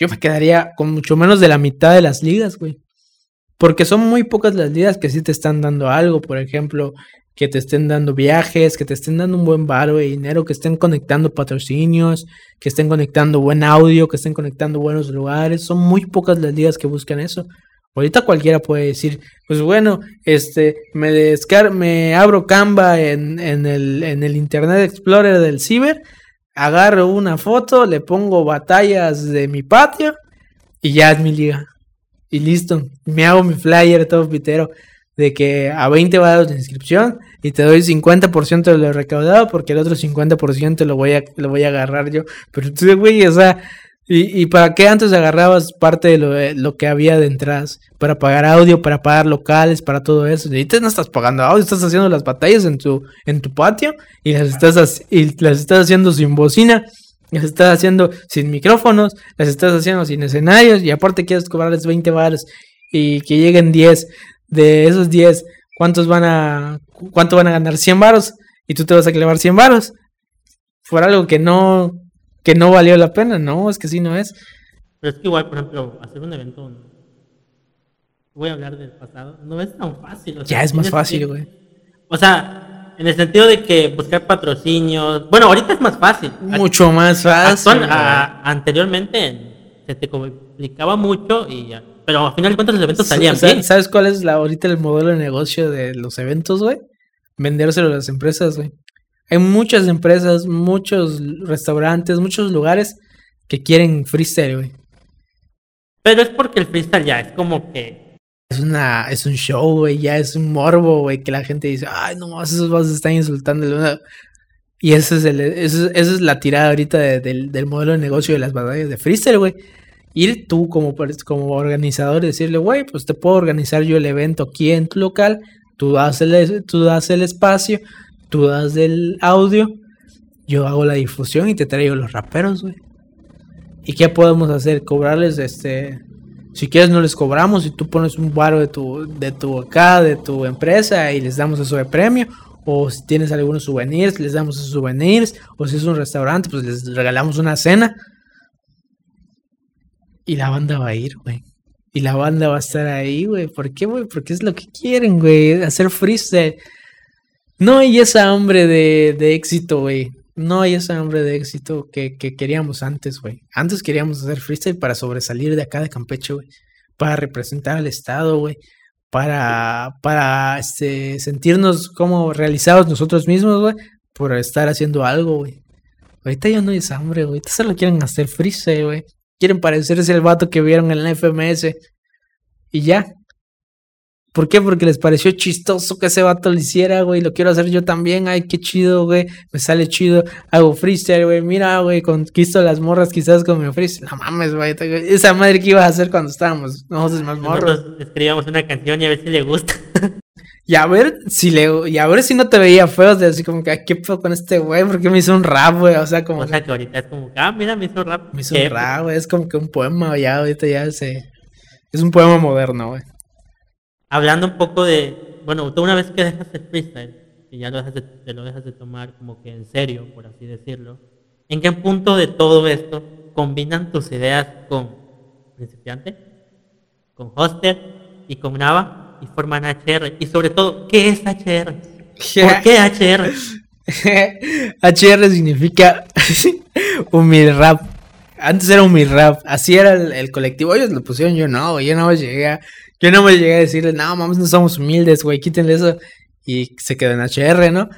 Yo me quedaría con mucho menos de la mitad de las ligas, güey. Porque son muy pocas las ligas que sí te están dando algo. Por ejemplo, que te estén dando viajes, que te estén dando un buen varo de dinero, que estén conectando patrocinios, que estén conectando buen audio, que estén conectando buenos lugares. Son muy pocas las ligas que buscan eso. Ahorita cualquiera puede decir, pues bueno, este, me descar me abro Canva en, en, el, en el Internet Explorer del Ciber, agarro una foto, le pongo batallas de mi patio y ya es mi liga. Y listo, me hago mi flyer todo pitero de que a 20 varos de inscripción y te doy 50% de lo recaudado porque el otro 50% lo voy a, lo voy a agarrar yo. Pero tú, güey, o sea, ¿y, ¿y, para qué antes agarrabas parte de lo, de lo, que había de entradas? Para pagar audio, para pagar locales, para todo eso. Y ahorita no estás pagando audio, estás haciendo las batallas en tu, en tu patio y las estás, y las estás haciendo sin bocina. Las estás haciendo sin micrófonos, las estás haciendo sin escenarios y aparte quieres cobrarles 20 baros y que lleguen 10. De esos 10, ¿cuántos van a, cuánto van a ganar? 100 varos y tú te vas a clavar 100 varos. Por algo que no, que no valió la pena, no, es que sí no es. Pero es que igual, por ejemplo, hacer un evento, voy a hablar del pasado, no es tan fácil. o sea, Ya es más fácil, que- güey. O sea, en el sentido de que buscar patrocinios, bueno, ahorita es más fácil. Mucho más fácil. Actual- güey. a- anteriormente se te complicaba mucho y ya. Pero al final de cuentas los eventos Sa- salían sa- bien. ¿Sabes cuál es la, ahorita el modelo de negocio de los eventos, güey? Vendérselo a las empresas, güey. Hay muchas empresas, muchos restaurantes, muchos lugares que quieren freestyle, güey. Pero es porque el freestyle ya es como que Es una, es un show, güey, ya es un morbo, güey, que la gente dice, ay, no, esos vas a estar insultando. Y ese es el, ese es- esa es la tirada ahorita de- del, del modelo de negocio de las batallas de freestyle, güey. Ir tú como, como organizador y decirle, güey, pues te puedo organizar yo el evento aquí en tu local, tú das el, tú das el espacio, tú das el audio, yo hago la difusión y te traigo los raperos, güey. ¿Y qué podemos hacer? Cobrarles este si quieres no les cobramos y tú pones un baro de tu, de tu acá, de tu empresa y les damos eso de premio. O si tienes algunos souvenirs, les damos esos souvenirs. O si es un restaurante, pues les regalamos una cena. Y la banda va a ir, güey. Y la banda va a estar ahí, güey. ¿Por qué, güey? Porque es lo que quieren, güey. Hacer freestyle. No hay esa hambre de, de éxito, güey. No hay esa hambre de éxito que, que queríamos antes, güey. Antes queríamos hacer freestyle para sobresalir de acá de Campeche, güey. Para representar al Estado, güey. Para, para este, sentirnos como realizados nosotros mismos, güey. Por estar haciendo algo, güey. Ahorita ya no hay esa hambre, güey. Ahorita solo quieren hacer freestyle, güey. Quieren parecerse al vato que vieron en la FMS. Y ya. ¿Por qué? Porque les pareció chistoso que ese vato lo hiciera, güey. Lo quiero hacer yo también. Ay, qué chido, güey. Me sale chido. Hago freestyle, güey. Mira, güey, conquisto las morras quizás con mi freestyle. No mames, güey. Esa madre que ibas a hacer cuando estábamos nosotros más morros. nosotros escribíamos una canción y a ver si le gusta. Y a ver si le... Y a ver si no te veía feo. De así como que, ay, ¿qué pedo con este güey? ¿Por qué me hizo un rap, güey? O sea, como O sea que ahorita es como, ah, mira, me hizo rap. me hizo ¿Qué? un rap, güey. Es como que un poema, ya. Ahorita ya se... Es un poema moderno, güey. Hablando un poco de, bueno, tú una vez que dejas el freestyle, y ya lo dejas de, te lo dejas de tomar como que en serio, por así decirlo, ¿en qué punto de todo esto combinan tus ideas con principiante, con hoster y con Nava y forman HR? Y sobre todo, ¿qué es HR? ¿Por qué HR? HR significa humil rap. Antes era humil rap. Así era el, el colectivo. Ellos lo pusieron, yo no. Yo no llegué a, yo no me llegué a decirles, no, mames, no somos humildes, güey. Quítenle eso. Y se quedó en HR, ¿no?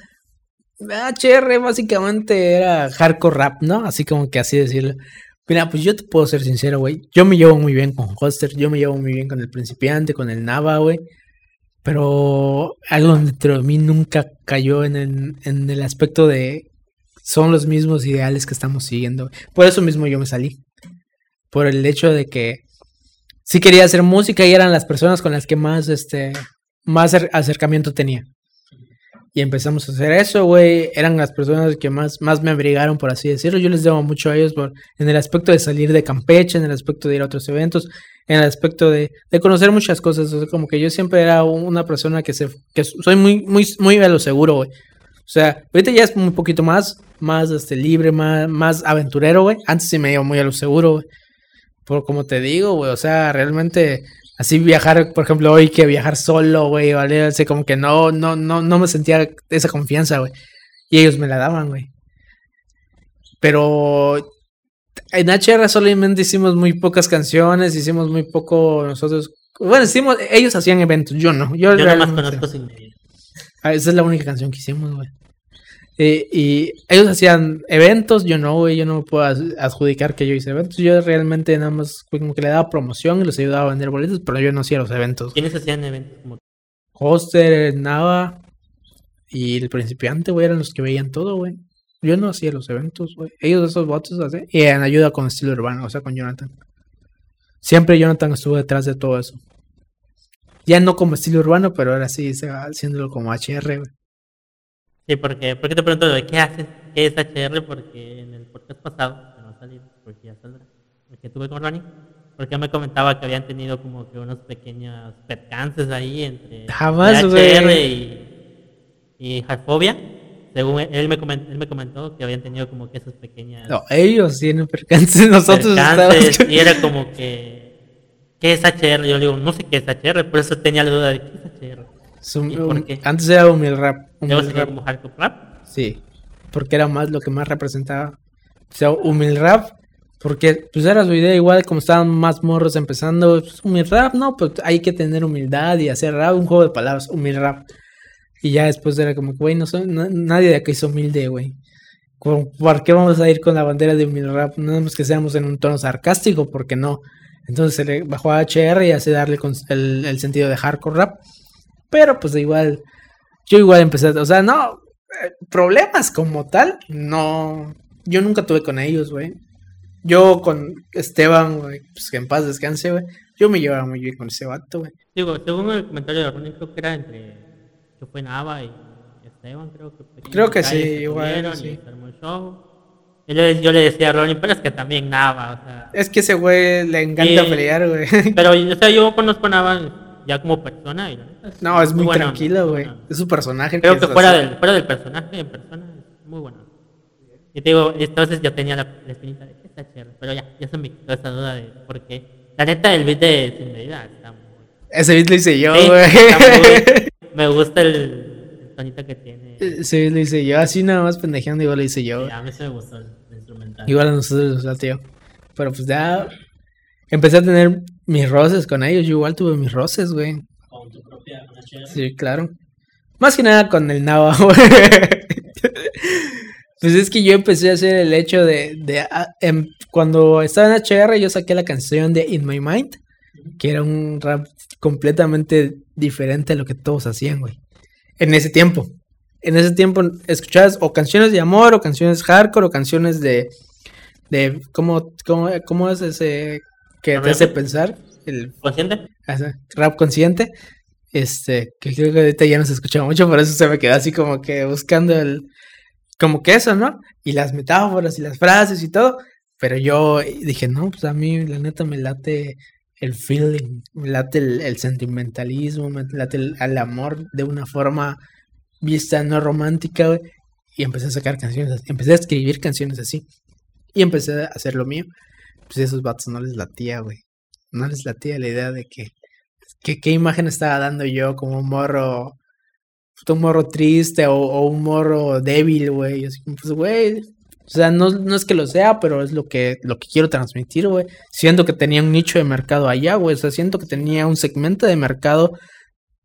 HR básicamente era hardcore rap, ¿no? Así como que así decirlo. Mira, pues yo te puedo ser sincero, güey. Yo me llevo muy bien con Hoster, yo me llevo muy bien con el principiante, con el Nava, güey. Pero algo dentro de mí nunca cayó en el, en el aspecto de son los mismos ideales que estamos siguiendo. Por eso mismo yo me salí. Por el hecho de que sí quería hacer música y eran las personas con las que más, este, más acer- acercamiento tenía. Y empezamos a hacer eso, güey. Eran las personas que más, más me abrigaron, por así decirlo. Yo les debo mucho a ellos por, en el aspecto de salir de Campeche, en el aspecto de ir a otros eventos, en el aspecto de, de conocer muchas cosas. O sea, como que yo siempre era una persona que se que soy muy, muy, muy a lo seguro, güey. O sea, ahorita ya es un poquito más, más este, libre, más, más aventurero, güey. Antes sí me iba muy a lo seguro, güey. Por como te digo, güey. O sea, realmente así viajar, por ejemplo, hoy que viajar solo, güey, ¿vale? Así como que no, no, no, no me sentía esa confianza, güey. Y ellos me la daban, güey. Pero en HR solamente hicimos muy pocas canciones, hicimos muy poco nosotros. Bueno, hicimos, ellos hacían eventos, yo no. Yo, Yo nomás conozco sin. Ah, Esa es la única canción que hicimos, güey. Eh, y ellos hacían eventos, yo no, güey, yo no me puedo ad- adjudicar que yo hice eventos. Yo realmente nada más como que le daba promoción y los ayudaba a vender boletos, pero yo no hacía los eventos. ¿Quiénes hacían eventos como Hoster, Nava y el principiante, güey, eran los que veían todo, güey. Yo no hacía los eventos, güey. Ellos esos votos hacían. Y en ayuda con estilo urbano, o sea, con Jonathan. Siempre Jonathan estuvo detrás de todo eso. Ya no como estilo urbano, pero ahora sí, haciéndolo como HR, güey. Sí, porque, ¿por qué te pregunto de qué haces? ¿Qué es HR? Porque en el podcast pasado, que no ha salido, porque ya saldrá, el que tuve con Ronnie, Porque me comentaba que habían tenido como que unos pequeños percances ahí entre Jamás, güey. y, y. Según él, él me comentó, él me comentó que habían tenido como que esas pequeñas No, ellos tienen percances, nosotros percances, estamos... y era como que ¿qué es HR? Yo le digo, no sé qué es HR, por eso tenía la duda de qué HR. Sum- ¿Y por um? Antes era Humil Rap. Humil Rap. como hardcore rap. Sí, porque era más lo que más representaba. O sea, Humil Rap, porque pues era su idea igual como estaban más morros empezando, pues, Humil Rap, no, pues hay que tener humildad y hacer rap, un juego de palabras, Humil Rap. Y ya después era como, que, güey, no son, na- nadie de aquí es humilde, güey. ¿Por qué vamos a ir con la bandera de Humil Rap? No es que seamos en un tono sarcástico, porque no. Entonces se le bajó a HR y hace darle con- el, el sentido de hardcore rap. Pero pues igual, yo igual empecé, o sea, no, eh, problemas como tal, no, yo nunca tuve con ellos, güey. Yo con Esteban, güey, pues que en paz descanse, güey. Yo me llevaba muy bien con ese vato, güey. Digo, según el comentario de Ronnie, creo que era entre que fue Nava y Esteban, creo que pequeños Creo que sí, igual, sí. yo, le- yo le decía a Ronnie, pero es que también Nava, o sea. Es que ese güey le encanta pelear, güey. Pero, o sea, yo conozco a Nava ya como persona y la neta No, es muy onda, tranquilo, muy güey. Es su personaje. Creo que así. fuera del, fuera del personaje, en persona, es muy bueno. Y te digo, entonces yo tenía la, la espinita de que está chévere, pero ya, ya se me quitó esa duda de por qué. La neta, el beat de Sin Medida está muy... Ese beat lo hice yo, Sí, güey. muy- me gusta el, el tonito que tiene. Ese beat lo hice yo, así nada más pendejeando, igual lo hice yo. Sí, a mí sí me gustó el, el instrumental. Igual a nosotros nos latió. Pero pues ya empecé a tener mis roces con ellos. Yo igual tuve mis roces, güey. Con tu propia HR. Sí, claro. Más que nada con el Nava, güey. Pues es que yo empecé a hacer el hecho de, de ah, em, cuando estaba en HR yo saqué la canción de In My Mind, que era un rap completamente diferente a lo que todos hacían, güey. En ese tiempo. En ese tiempo escuchabas o canciones de amor, o canciones hardcore, o canciones de... de ¿Cómo, cómo, cómo es ese que te hace pensar? El rap consciente. Este, que creo que ahorita ya no se escucha mucho, por eso se me quedó así como que buscando el, como que eso, ¿no? Y las metáforas y las frases y todo. Pero yo dije, no, pues a mí la neta me late el feeling, me late el, el sentimentalismo, me late el, el amor de una forma vista no romántica. Y empecé a sacar canciones, empecé a escribir canciones así. Y empecé a hacer lo mío. Pues esos vatos no les latía, güey. No les latía la idea de que, que qué imagen estaba dando yo como un morro, un morro triste o, un morro débil, güey. Así como, pues, güey. O sea, no, no es que lo sea, pero es lo que, lo que quiero transmitir, güey. Siento que tenía un nicho de mercado allá, güey. O sea, siento que tenía un segmento de mercado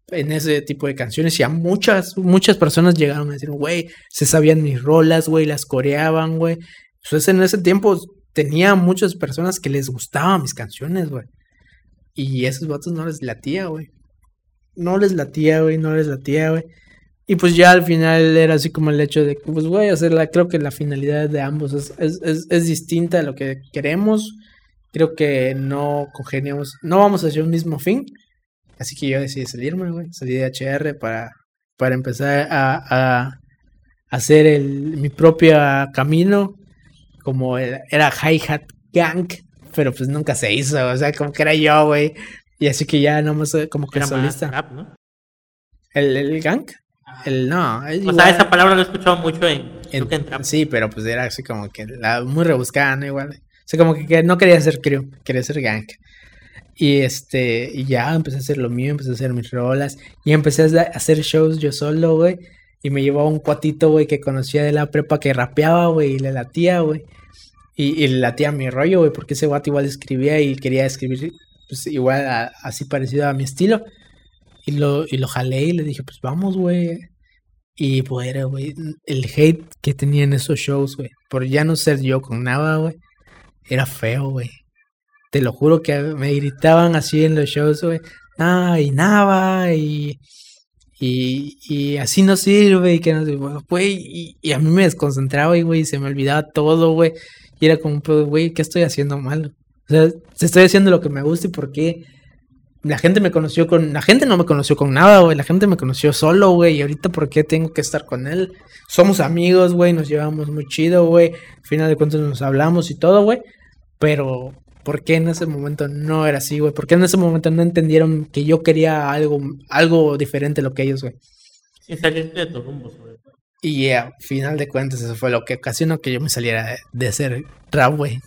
en ese tipo de canciones y a muchas, muchas personas llegaron a decir, güey, se sabían mis rolas, güey, las coreaban, güey. Entonces en ese tiempo tenía muchas personas que les gustaban mis canciones, güey. Y esos vatos no les latía, güey. No les latía, güey, no les latía, güey. Y pues ya al final era así como el hecho de que, pues, güey, o sea, la, creo que la finalidad de ambos es, es, es, es distinta a lo que queremos. Creo que no congeniamos, no vamos hacia un mismo fin. Así que yo decidí salirme, güey. Salí de HR para, para empezar a, a hacer el, mi propio camino. Como era Hi-Hat Gang, pero pues nunca se hizo. O sea, como que era yo, güey. Y así que ya nomás eh, como que Era más solista. rap, ¿no? ¿El, el gang? El no. O igual. sea, esa palabra lo he escuchado mucho en, En- en trap. sí, pero pues era así como que la, muy rebuscada, ¿no? Igual. O sea, como que, que no quería ser crew, quería ser gang. Y este, y ya empecé a hacer lo mío, empecé a hacer mis rolas. Y empecé a hacer shows yo solo, güey. Y me llevaba un cuatito, güey, que conocía de la prepa que rapeaba, güey, y le latía, güey. Y, y le latía mi rollo, güey, porque ese guato igual escribía y quería escribir, pues igual a- así parecido a mi estilo. Y lo, y lo jalé y le dije, pues vamos, güey. Y pues güey, el hate que tenía en esos shows, güey, por ya no ser yo con nada, güey, era feo, güey. Te lo juro que me gritaban así en los shows, güey, ah, y nada, y, y, y así no sirve, y que no sé, güey, y, y a mí me desconcentraba, y, güey, se me olvidaba todo, güey, y era como, pues, güey, ¿qué estoy haciendo mal? O sea, estoy haciendo lo que me gusta y por qué la gente me conoció con. La gente no me conoció con nada, güey. La gente me conoció solo, güey. Y ahorita, ¿por qué tengo que estar con él? Somos amigos, güey. Nos llevamos muy chido, güey. Al final de cuentas nos hablamos y todo, güey. Pero, ¿por qué en ese momento no era así, güey? ¿Por qué en ese momento no entendieron que yo quería algo, algo diferente de lo que ellos, güey? Sin salirte de tu rumbo, sobre todo. Y a final de cuentas eso fue lo que ocasionó que yo me saliera de, de ser rap, güey.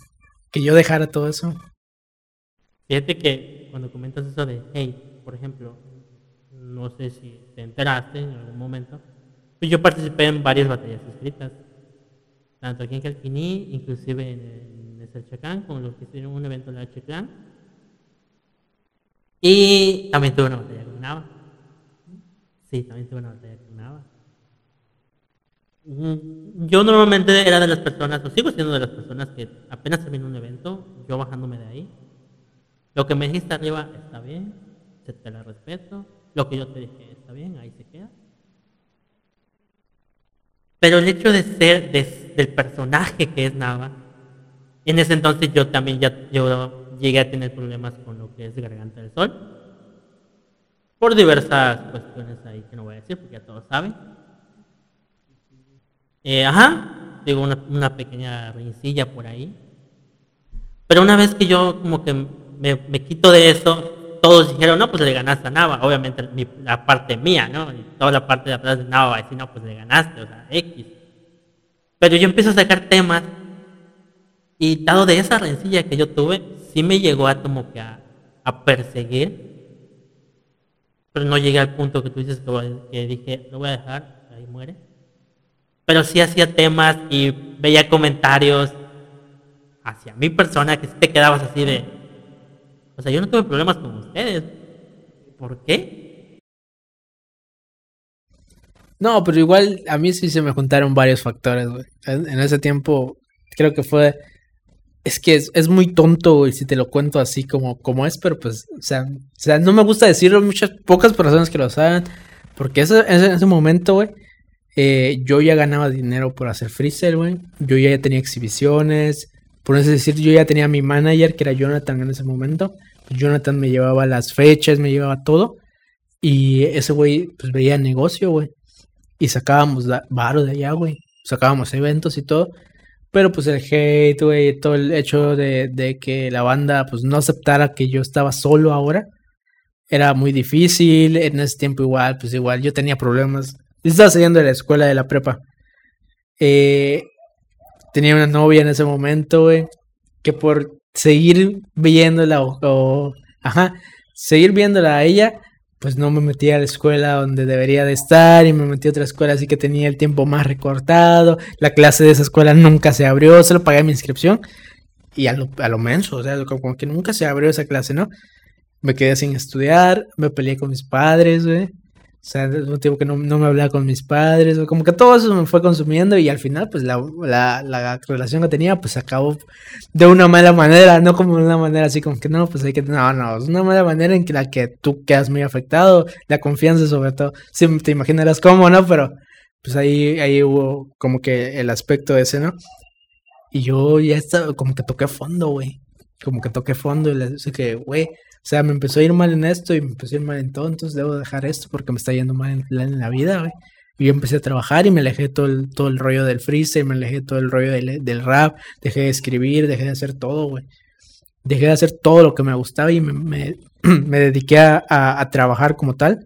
Que yo dejara todo eso. Fíjate que cuando comentas eso de hate, por ejemplo, no sé si te enteraste en algún momento, pues yo participé en varias batallas escritas, tanto aquí en Calquiní, inclusive en el Chacán, con los que hicieron un evento en la H-Clan, y también tuve una batalla con Nava. Sí, también tuve una batalla con Nava. Mm, Yo normalmente era de las personas, o sigo siendo de las personas que apenas termino un evento, yo bajándome de ahí. Lo que me dijiste arriba está bien, se te la respeto. Lo que yo te dije está bien, ahí se queda. Pero el hecho de ser de- del personaje que es Nava, en ese entonces yo también ya yo llegué a tener problemas con lo que es Garganta del Sol. Por diversas cuestiones ahí que no voy a decir porque ya todos saben. Eh, ajá, digo una, una pequeña rencilla por ahí. Pero una vez que yo como que me, me quito de eso, todos dijeron, no, pues le ganaste a Nava. Obviamente mi- la parte mía, ¿no? Y toda la parte de atrás de Nava va a decir, no, pues le ganaste, o sea, X. Pero yo empiezo a sacar temas y dado de esa rencilla que yo tuve, sí me llegó a como que a, perseguir. Pero no llegué al punto que tú dices que, dije, lo voy a dejar, ahí muere. Pero sí hacía temas y veía comentarios hacia mi persona que te quedabas así de, o sea, yo no tuve problemas con ustedes. ¿Por qué? No, pero igual a mí sí se me juntaron varios factores, güey. En ese tiempo creo que fue... Es que es, muy tonto, güey, si te lo cuento así como, como es, pero pues, o sea, o sea, no me gusta decirlo, muchas, pocas personas que lo saben, porque ese, ese- en ese momento, güey, eh, yo ya ganaba dinero por hacer freestyle, güey. Yo ya tenía exhibiciones, por eso decir, yo ya tenía mi manager, que era Jonathan en ese momento. Jonathan me llevaba las fechas, me llevaba todo. Y ese güey, pues veía negocio, güey. Y sacábamos varo de allá, güey. Sacábamos eventos y todo. Pero pues el hate, güey, todo el hecho de, que la banda pues no aceptara que yo estaba solo ahora. Era muy difícil. En ese tiempo igual, pues igual yo tenía problemas. Estaba saliendo de la escuela de la prepa. Eh, tenía una novia en ese momento, güey. Que por seguir viéndola o, o- Ajá. Seguir viéndola a ella pues no me metí a la escuela donde debería de estar y me metí a otra escuela así que tenía el tiempo más recortado. La clase de esa escuela nunca se abrió, solo pagué mi inscripción y a lo, a lo o sea, como que nunca se abrió esa clase, ¿no? Me quedé sin estudiar, me peleé con mis padres, güey. O sea, un tiempo que no, no me hablaba con mis padres, como que todo eso me fue consumiendo y al final, pues la, la, la relación que tenía, pues acabó de una mala manera, no como de una manera así como que no, pues hay que, no, no, es una mala manera en que la que tú quedas muy afectado, la confianza sobre todo, sí te imaginarás cómo, ¿no? Pero pues ahí, ahí hubo como que el aspecto ese, ¿no? Y yo ya estaba, como que toqué fondo, güey, como que toqué fondo y le dije güey, sea, me empezó a ir mal en esto y me empezó a ir mal en todo, entonces debo dejar esto porque me está yendo mal en, en la vida, güey. Y yo empecé a trabajar y me alejé todo el, todo el rollo del freestyle, me alejé todo el rollo del, del rap, dejé de escribir, dejé de hacer todo, güey. Dejé de hacer todo lo que me gustaba y me, me, me dediqué a, a- a trabajar como tal.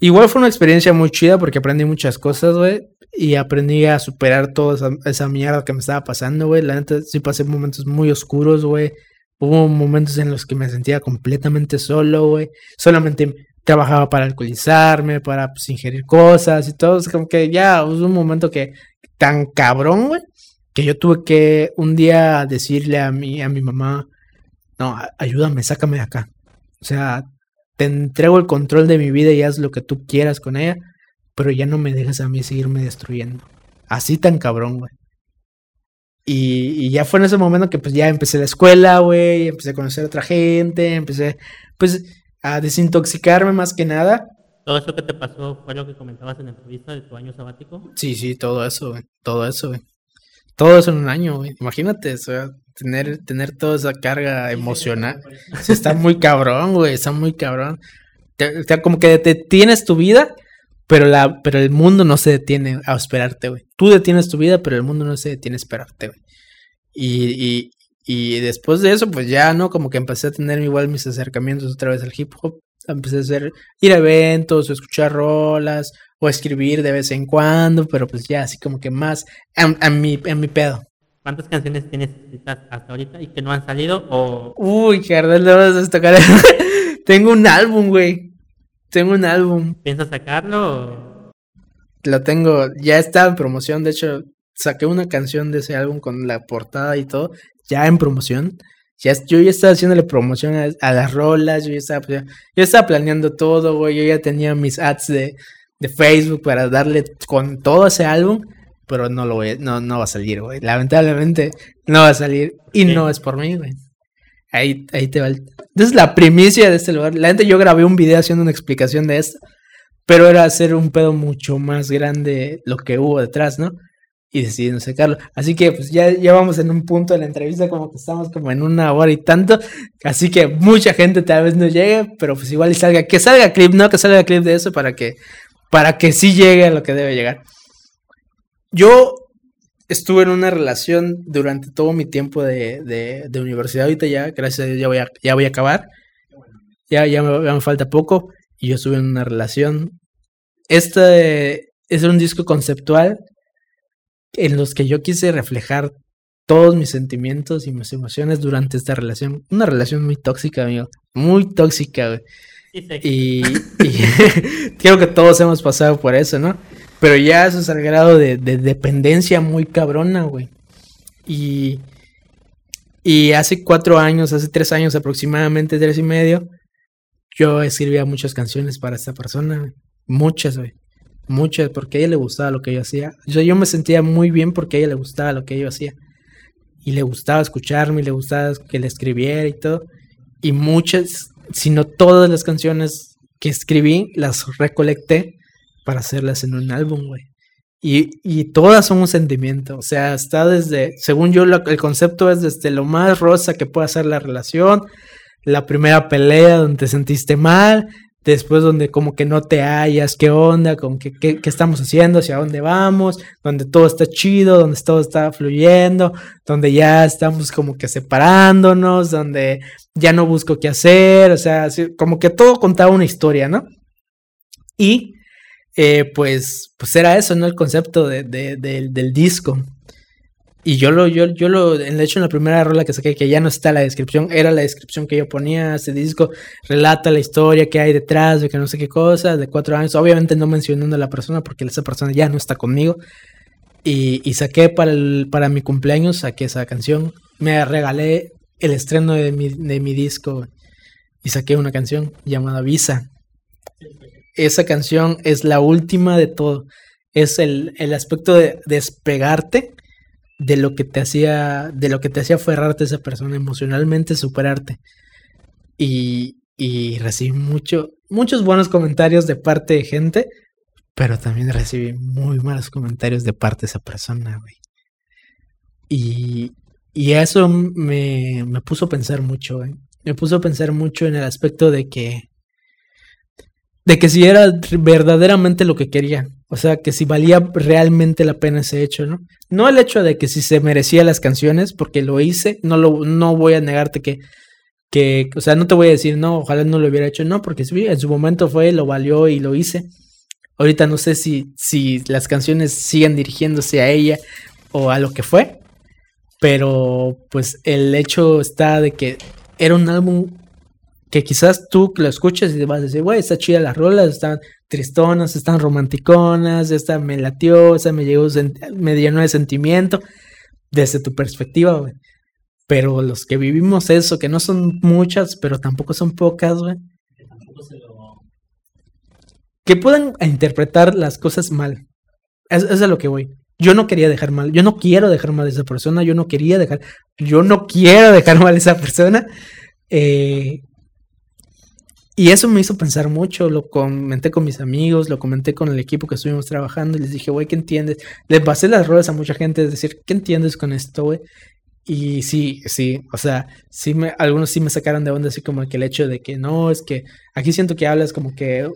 Igual fue una experiencia muy chida porque aprendí muchas cosas, güey. Y aprendí a superar toda esa mierda que me estaba pasando, güey. La neta, sí pasé momentos muy oscuros, güey. Hubo momentos en los que me sentía completamente solo, güey. Solamente trabajaba para alcoholizarme, para pues, ingerir cosas y todo. Es como que ya hubo un momento que tan cabrón, güey, que yo tuve que un día decirle a mi, a mi mamá, no, ayúdame, sácame de acá. O sea, te entrego el control de mi vida y haz lo que tú quieras con ella, pero ya no me dejes a mí seguirme destruyendo. Así tan cabrón, güey. Y, y ya fue en ese momento que pues ya empecé la escuela, güey, empecé a conocer a otra gente, empecé pues a desintoxicarme más que nada. Todo eso que te pasó fue lo que comentabas en la entrevista de tu año sabático. Sí, sí, todo eso, güey, todo eso, güey. Todo eso en un año, güey. Imagínate, o sea, tener, tener toda esa carga emocional. Sí, está muy cabrón, güey, está muy cabrón. Te- O sea, como que te tienes tu vida, pero la, pero el mundo no se detiene a esperarte, güey. Tú detienes tu vida, pero el mundo no se detiene a esperarte, güey. Y, y, y después de eso, pues ya, ¿no? Como que empecé a tener igual mis acercamientos otra vez al hip hop. Empecé a hacer, ir a eventos, o escuchar rolas, o escribir de vez en cuando, pero pues ya así como que más a, mi, en mi pedo. ¿Cuántas canciones tienes hasta ahorita y que no han salido? O... Uy, carnal, no vas a tocar. Tengo un álbum, güey. Tengo un álbum. ¿Piensas sacarlo? Lo tengo, ya está en promoción. De hecho, saqué una canción de ese álbum con la portada y todo, ya en promoción. Ya, yo ya estaba haciéndole promoción a, las rolas, yo ya estaba, yo estaba planeando todo, güey. Yo ya tenía mis ads de, de Facebook para darle con todo ese álbum, pero no lo voy, no, no va a salir, güey. Lamentablemente no va a salir y no es por mí, güey. Ahí, ahí te va. El... es la primicia de este lugar. La gente yo grabé un video haciendo una explicación de esto, pero era hacer un pedo mucho más grande lo que hubo detrás, ¿no? Y decidí no sacarlo. Así que pues ya, ya vamos en un punto de la entrevista como que estamos como en una hora y tanto. Así que mucha gente tal vez no llegue, pero pues igual y salga, que salga clip, ¿no? Que salga clip de eso para que para que sí llegue a lo que debe llegar. Yo estuve en una relación durante todo mi tiempo de, de, universidad. Ahorita ya, gracias a Dios, ya voy a, ya voy a acabar. Ya, ya me, falta poco. Y yo estuve en una relación. Este es un disco conceptual en los que yo quise reflejar todos mis sentimientos y mis emociones durante esta relación. Una relación muy tóxica, amigo. Muy tóxica, güey. Y, creo que todos hemos pasado por eso, ¿no? Pero ya eso es al grado de, dependencia muy cabrona, güey. Y, y hace cuatro años, hace tres años aproximadamente, tres y medio, yo escribía muchas canciones para esta persona. Muchas, güey. Muchas, porque a ella le gustaba lo que yo hacía. Yo, yo me sentía muy bien porque a ella le gustaba lo que yo hacía. Y le gustaba escucharme, y le gustaba que le escribiera y todo. Y muchas sino todas las canciones que escribí las recolecté para hacerlas en un álbum, güey. Y, y, todas son un sentimiento, o sea, está desde, según yo, el concepto es desde lo más rosa que pueda ser la relación, la primera pelea donde te sentiste mal, después donde como que no te hallas, qué onda, con qué, qué, estamos haciendo, hacia dónde vamos, donde todo está chido, donde todo está fluyendo, donde ya estamos como que separándonos, donde ya no busco qué hacer, o sea, como que todo contaba una historia, ¿no? Y eh, pues, pues era eso, ¿no? El concepto de, del disco. Y yo lo, yo, yo lo, de hecho en la primera rola que saqué, que ya no está la descripción, era la descripción que yo ponía, este disco relata la historia que hay detrás de que no sé qué cosa, de cuatro años, obviamente no mencionando a la persona porque esa persona ya no está conmigo. Y, y saqué para, el, para mi cumpleaños, saqué esa canción, me regalé el estreno de mi, de mi disco y saqué una canción llamada Visa. Esa canción es la última de todo, es el, el aspecto de despegarte de lo que te hacía, de lo que te hacía aferrarte a esa persona emocionalmente, superarte. Y, y recibí mucho, muchos buenos comentarios de parte de gente, pero también recibí muy malos comentarios de parte de esa persona, güey. Y, y eso me, me puso a pensar mucho. Me puso a pensar mucho en el aspecto de que, de que si era verdaderamente lo que quería. O sea, que si valía realmente la pena ese hecho, ¿no? No el hecho de que si se merecía las canciones, porque lo hice, no lo, no voy a negarte que, que, o sea, no te voy a decir, no, ojalá no lo hubiera hecho, no, porque sí, en su momento fue, lo valió y lo hice. Ahorita no sé si, si las canciones siguen dirigiéndose a ella o a lo que fue, pero pues el hecho está de que era un álbum que quizás tú lo escuches y te vas a decir, güey, está chida las rolas, están tristonas, están romanticonas, esta me latió, esta me, llegó, me llenó de sentimiento, desde tu perspectiva, güey. Pero los que vivimos eso, que no son muchas, pero tampoco son pocas, güey. Que puedan interpretar las cosas mal. Es, es a lo que voy. Yo no quería dejar mal, yo no quiero dejar mal a esa persona, yo no quería dejar, yo no quiero dejar mal a esa persona. Eh, y eso me hizo pensar mucho, lo comenté con mis amigos, lo comenté con el equipo que estuvimos trabajando y les dije, güey, ¿qué entiendes? Les pasé las ruedas a mucha gente, es decir, ¿qué entiendes con esto, güey? Y sí, sí, o sea, sí me, algunos sí me sacaron de onda así como que el hecho de que no, es que aquí siento que hablas como que,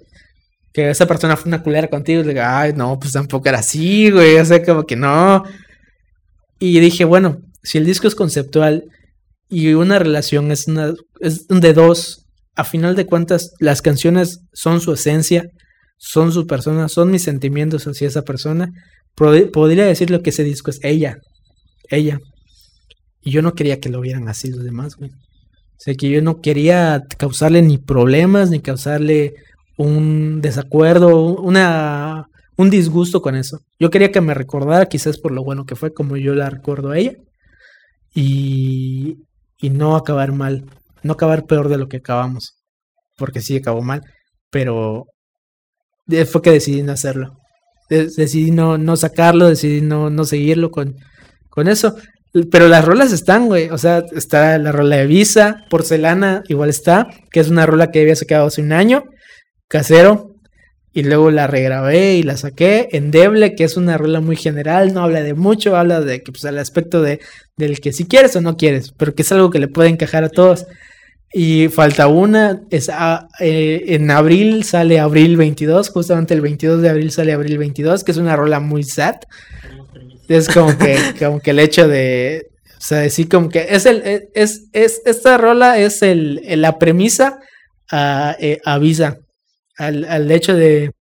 que esa persona fue una culera contigo y le digo, ay, no, pues tampoco era así, güey, o sea, como que no. Y dije, bueno, si el disco es conceptual y una relación es, una, es de dos. A final de cuentas, las canciones son su esencia, son su persona, son mis sentimientos hacia esa persona. Pod- Podría decir lo que ese disco es ella, ella. Y yo no quería que lo vieran así los demás, güey. O sea, que yo no quería causarle ni problemas, ni causarle un desacuerdo, una, un disgusto con eso. Yo quería que me recordara quizás por lo bueno que fue, como yo la recuerdo a ella. Y, y no acabar mal, no acabar peor de lo que acabamos. Porque sí acabó mal, pero fue que decidí no hacerlo. De- decidí no, no sacarlo, decidí no, no seguirlo con, con eso. Pero las rolas están, güey. O sea, está la rola de Visa, Porcelana, igual está, que es una rola que había sacado hace un año, casero. Y luego la regrabé y la saqué. Endeble, que es una rola muy general, no habla de mucho, habla de que, pues, al aspecto de, del que si quieres o no quieres, pero que es algo que le puede encajar a todos. Y falta una, es a- eh, en abril sale abril 22, justamente el 22 de abril sale abril 22, que es una rola muy sad. Es como que, como que el hecho de, o sea, decir como que es el, es, es, es- esta rola es el, el- la premisa a, eh, a Visa, al, al hecho de,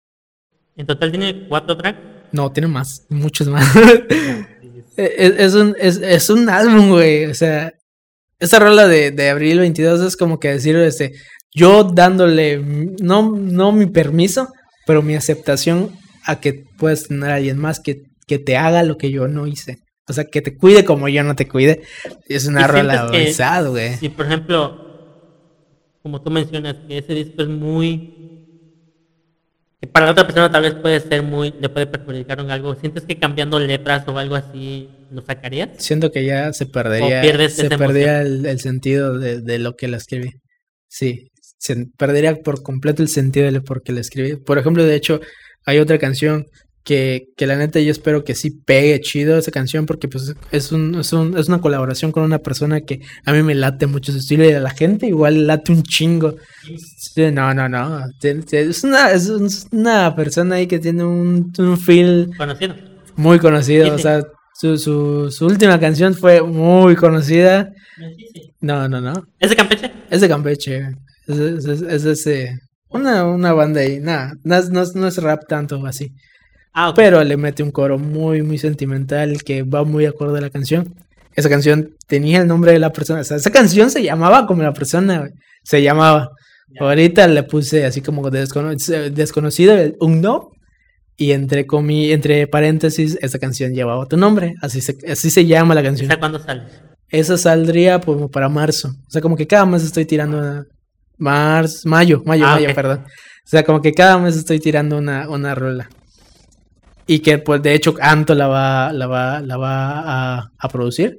En total tiene cuatro tracks. no, tiene más, muchos más. es, es un, es, es un álbum, güey, o sea, esta rola de, de abril 22 es como que decir, este, yo dándole, no, no mi permiso, pero mi aceptación a que puedes tener a alguien más que, que te haga lo que yo no hice. O sea, que te cuide como yo no te cuide. Es una ¿Y rola sad, güey. Si, por ejemplo, como tú mencionas, que ese disco es muy. Que para la otra persona tal vez puede ser muy. le puede perjudicar en algo. ¿Sientes que cambiando letras o algo así lo sacarías? Siento que ya se perdería, pierdes se perdía el, el sentido de, de lo que la escribí. Sí, se perdería por completo el sentido de por qué la escribí. Por ejemplo, de hecho, hay otra canción que, que la neta yo espero que sí pegue chido esa canción porque pues es, un, es, un- es una colaboración con una persona que a mí me late mucho su estilo y a la gente igual late un chingo. No, no, no. Es una, es un- es una persona ahí que tiene un, un feel Conocido. muy conocido. Sí, O sea, su, su, su última canción fue muy conocida. No, no, no. ¿Es de Campeche? Es de Campeche. Es, es, es- es de ese. Una, una banda ahí. Nada, no, es- no, no es rap tanto así. Ah, ok. Pero le mete un coro muy, muy sentimental que va muy acorde a la canción. Esa canción tenía el nombre de la persona. O sea, esa canción se llamaba como la persona. Se llamaba. Ahorita le puse así como descono- desconocido, el unknown. Y entre, comi entre paréntesis, esa canción llevaba tu nombre. Así se, así se llama la canción. ¿Esa cuándo sale? Esa saldría para marzo. O sea, como que cada mes estoy tirando una. Marzo, mayo, mayo, Ah, mayo, ok. perdón. O sea, como que cada mes estoy tirando una, una rola. Y que pues de hecho Anto la va, la va, la va a, a producir.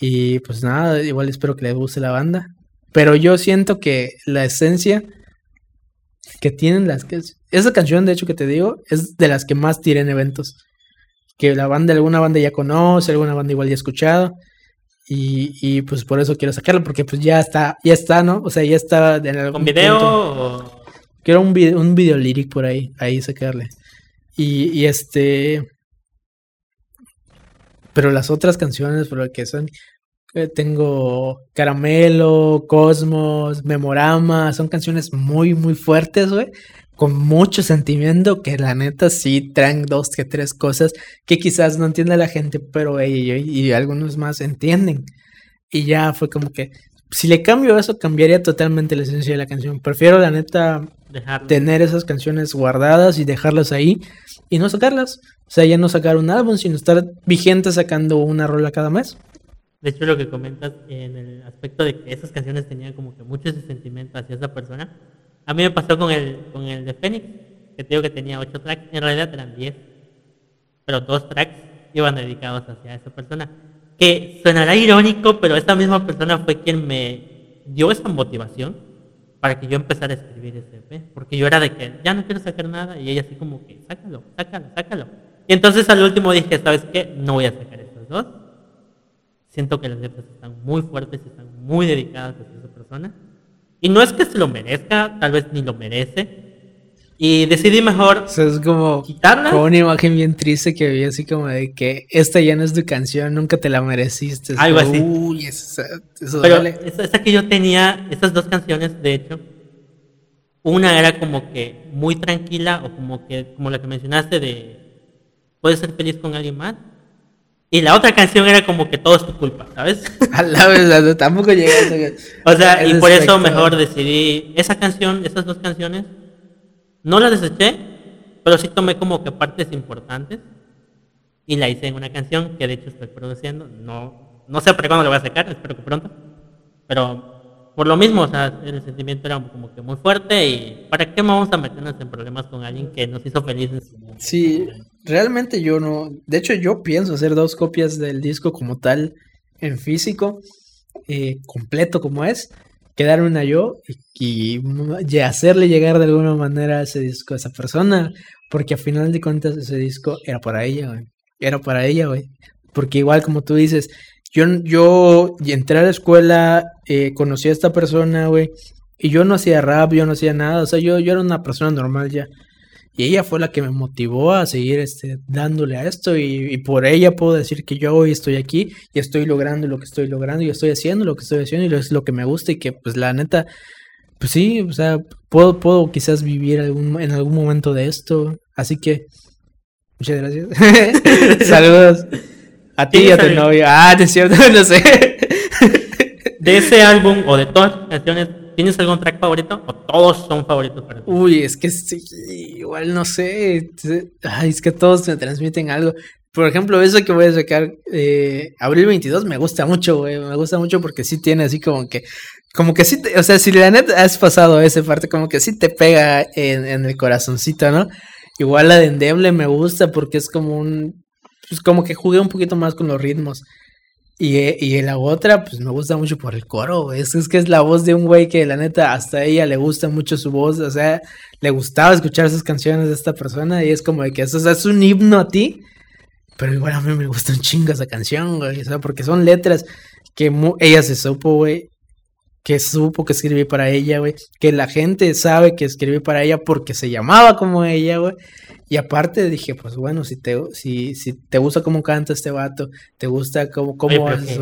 Y pues nada, igual espero que le guste la banda. Pero yo siento que la esencia que tienen las que esa canción de hecho que te digo es de las que más tiré en eventos. Que la banda, alguna banda ya conoce, alguna banda igual ya ha escuchado. Y, y pues por eso quiero sacarlo, porque pues ya está, ya está, ¿no? O sea, ya está en algún ¿Con video punto. Quiero un video, un video lyric por ahí, ahí sacarle. Y, y este. Pero las otras canciones, por lo que son. eh, tengo Caramelo, Cosmos, Memorama, son canciones muy, muy fuertes, güey. Con mucho sentimiento, que la neta sí traen dos que tres cosas que quizás no entiende la gente, pero ella y, y algunos más entienden. Y ya fue como que, si le cambio eso, cambiaría totalmente la esencia de la canción. Prefiero, la neta, Dejarlo. tener esas canciones guardadas y dejarlas ahí y no sacarlas. O sea, ya no sacar un álbum, sino estar vigente sacando una rola cada mes. De hecho, lo que comentas en el aspecto de que esas canciones tenían como que mucho ese sentimiento hacia esa persona, a mí me pasó con el, con el de Phoenix, que te digo que tenía ocho tracks, en realidad eran 10, pero dos tracks iban dedicados hacia esa persona. Que sonará irónico, pero esta misma persona fue quien me dio esa motivación para que yo empezara a escribir ese EP, porque yo era de que ya no quiero sacar nada, y ella así como que, sácalo, sácalo, sácalo. Y entonces al último dije, ¿sabes qué? No voy a sacar estos dos, siento que las letras están muy fuertes están muy dedicadas hacia esa persona. Y no es que se lo merezca, tal vez ni lo merece, Y decidí mejor O sea, es como, quitarla. como una imagen bien triste que vi así como de que esta ya no es tu canción, nunca te la mereciste. Algo como, así. Uy, eso, eso Pero esa, esa que yo tenía, esas dos canciones, de hecho, una era como que muy tranquila o como que como la que mencionaste de puedes ser feliz con alguien más. Y la otra canción era como que todo es tu culpa, ¿sabes? A la verdad, tampoco llegué a ese- O sea, y por eso mejor decidí esa canción, esas dos canciones, no las deseché, pero sí tomé como que partes importantes y la hice en una canción que de hecho estoy produciendo. No, no sé para cuándo la voy a sacar, espero que pronto. Pero por lo mismo, o sea, el sentimiento era como que muy fuerte y ¿para qué vamos a meternos en problemas con alguien que nos hizo felices? Sí, realmente yo no. De hecho, yo pienso hacer dos copias del disco como tal en físico, eh, completo como es. Quedar una yo y, y hacerle llegar de alguna manera ese disco a esa persona. Porque a final de cuentas ese disco era para ella, güey. Era para ella, güey. Porque igual como tú dices, yo, yo entré a la escuela, eh, conocí a esta persona, güey. Y yo no hacía rap, yo no hacía nada. O sea, yo, yo era una persona normal ya. Y ella fue la que me motivó a seguir este, dándole a esto y, y por ella puedo decir que yo hoy estoy aquí y estoy logrando lo que estoy logrando y estoy haciendo lo que estoy haciendo y es lo que me gusta y que pues la neta, pues sí, o sea, puedo, puedo quizás vivir algún, en algún momento de esto. Así que, muchas gracias. Saludos a ti y a tu novio. Ah, es cierto, no sé. De ese álbum o de todas las canciones, ¿tienes algún track favorito o todos son favoritos para ti? Uy, es que sí, igual no sé. Ay, es que todos me transmiten algo. Por ejemplo, eso que voy a sacar eh, abril 22 me gusta mucho, güey. Me gusta mucho porque sí tiene así como que. Como que sí, te, o sea, si la neta has pasado esa parte, como que sí te pega en, en el corazoncito, ¿no? Igual la de Endeble me gusta porque es como un. Pues como que jugué un poquito más con los ritmos. Y, y la otra, pues me gusta mucho por el coro. Es, es que es la voz de un güey que la neta hasta ella le gusta mucho su voz. O sea, le gustaba escuchar esas canciones de esta persona y es como de que eso sea, es un himno a ti. Pero igual a mí me gusta un chingo esa canción, güey. O sea, porque son letras que ella se supo, güey. Que supo que escribí para ella, güey. Que la gente sabe que escribí para ella porque se llamaba como ella, güey. Y aparte dije, pues bueno, si te, si, si te gusta cómo canta este vato, te gusta cómo, cómo Oye,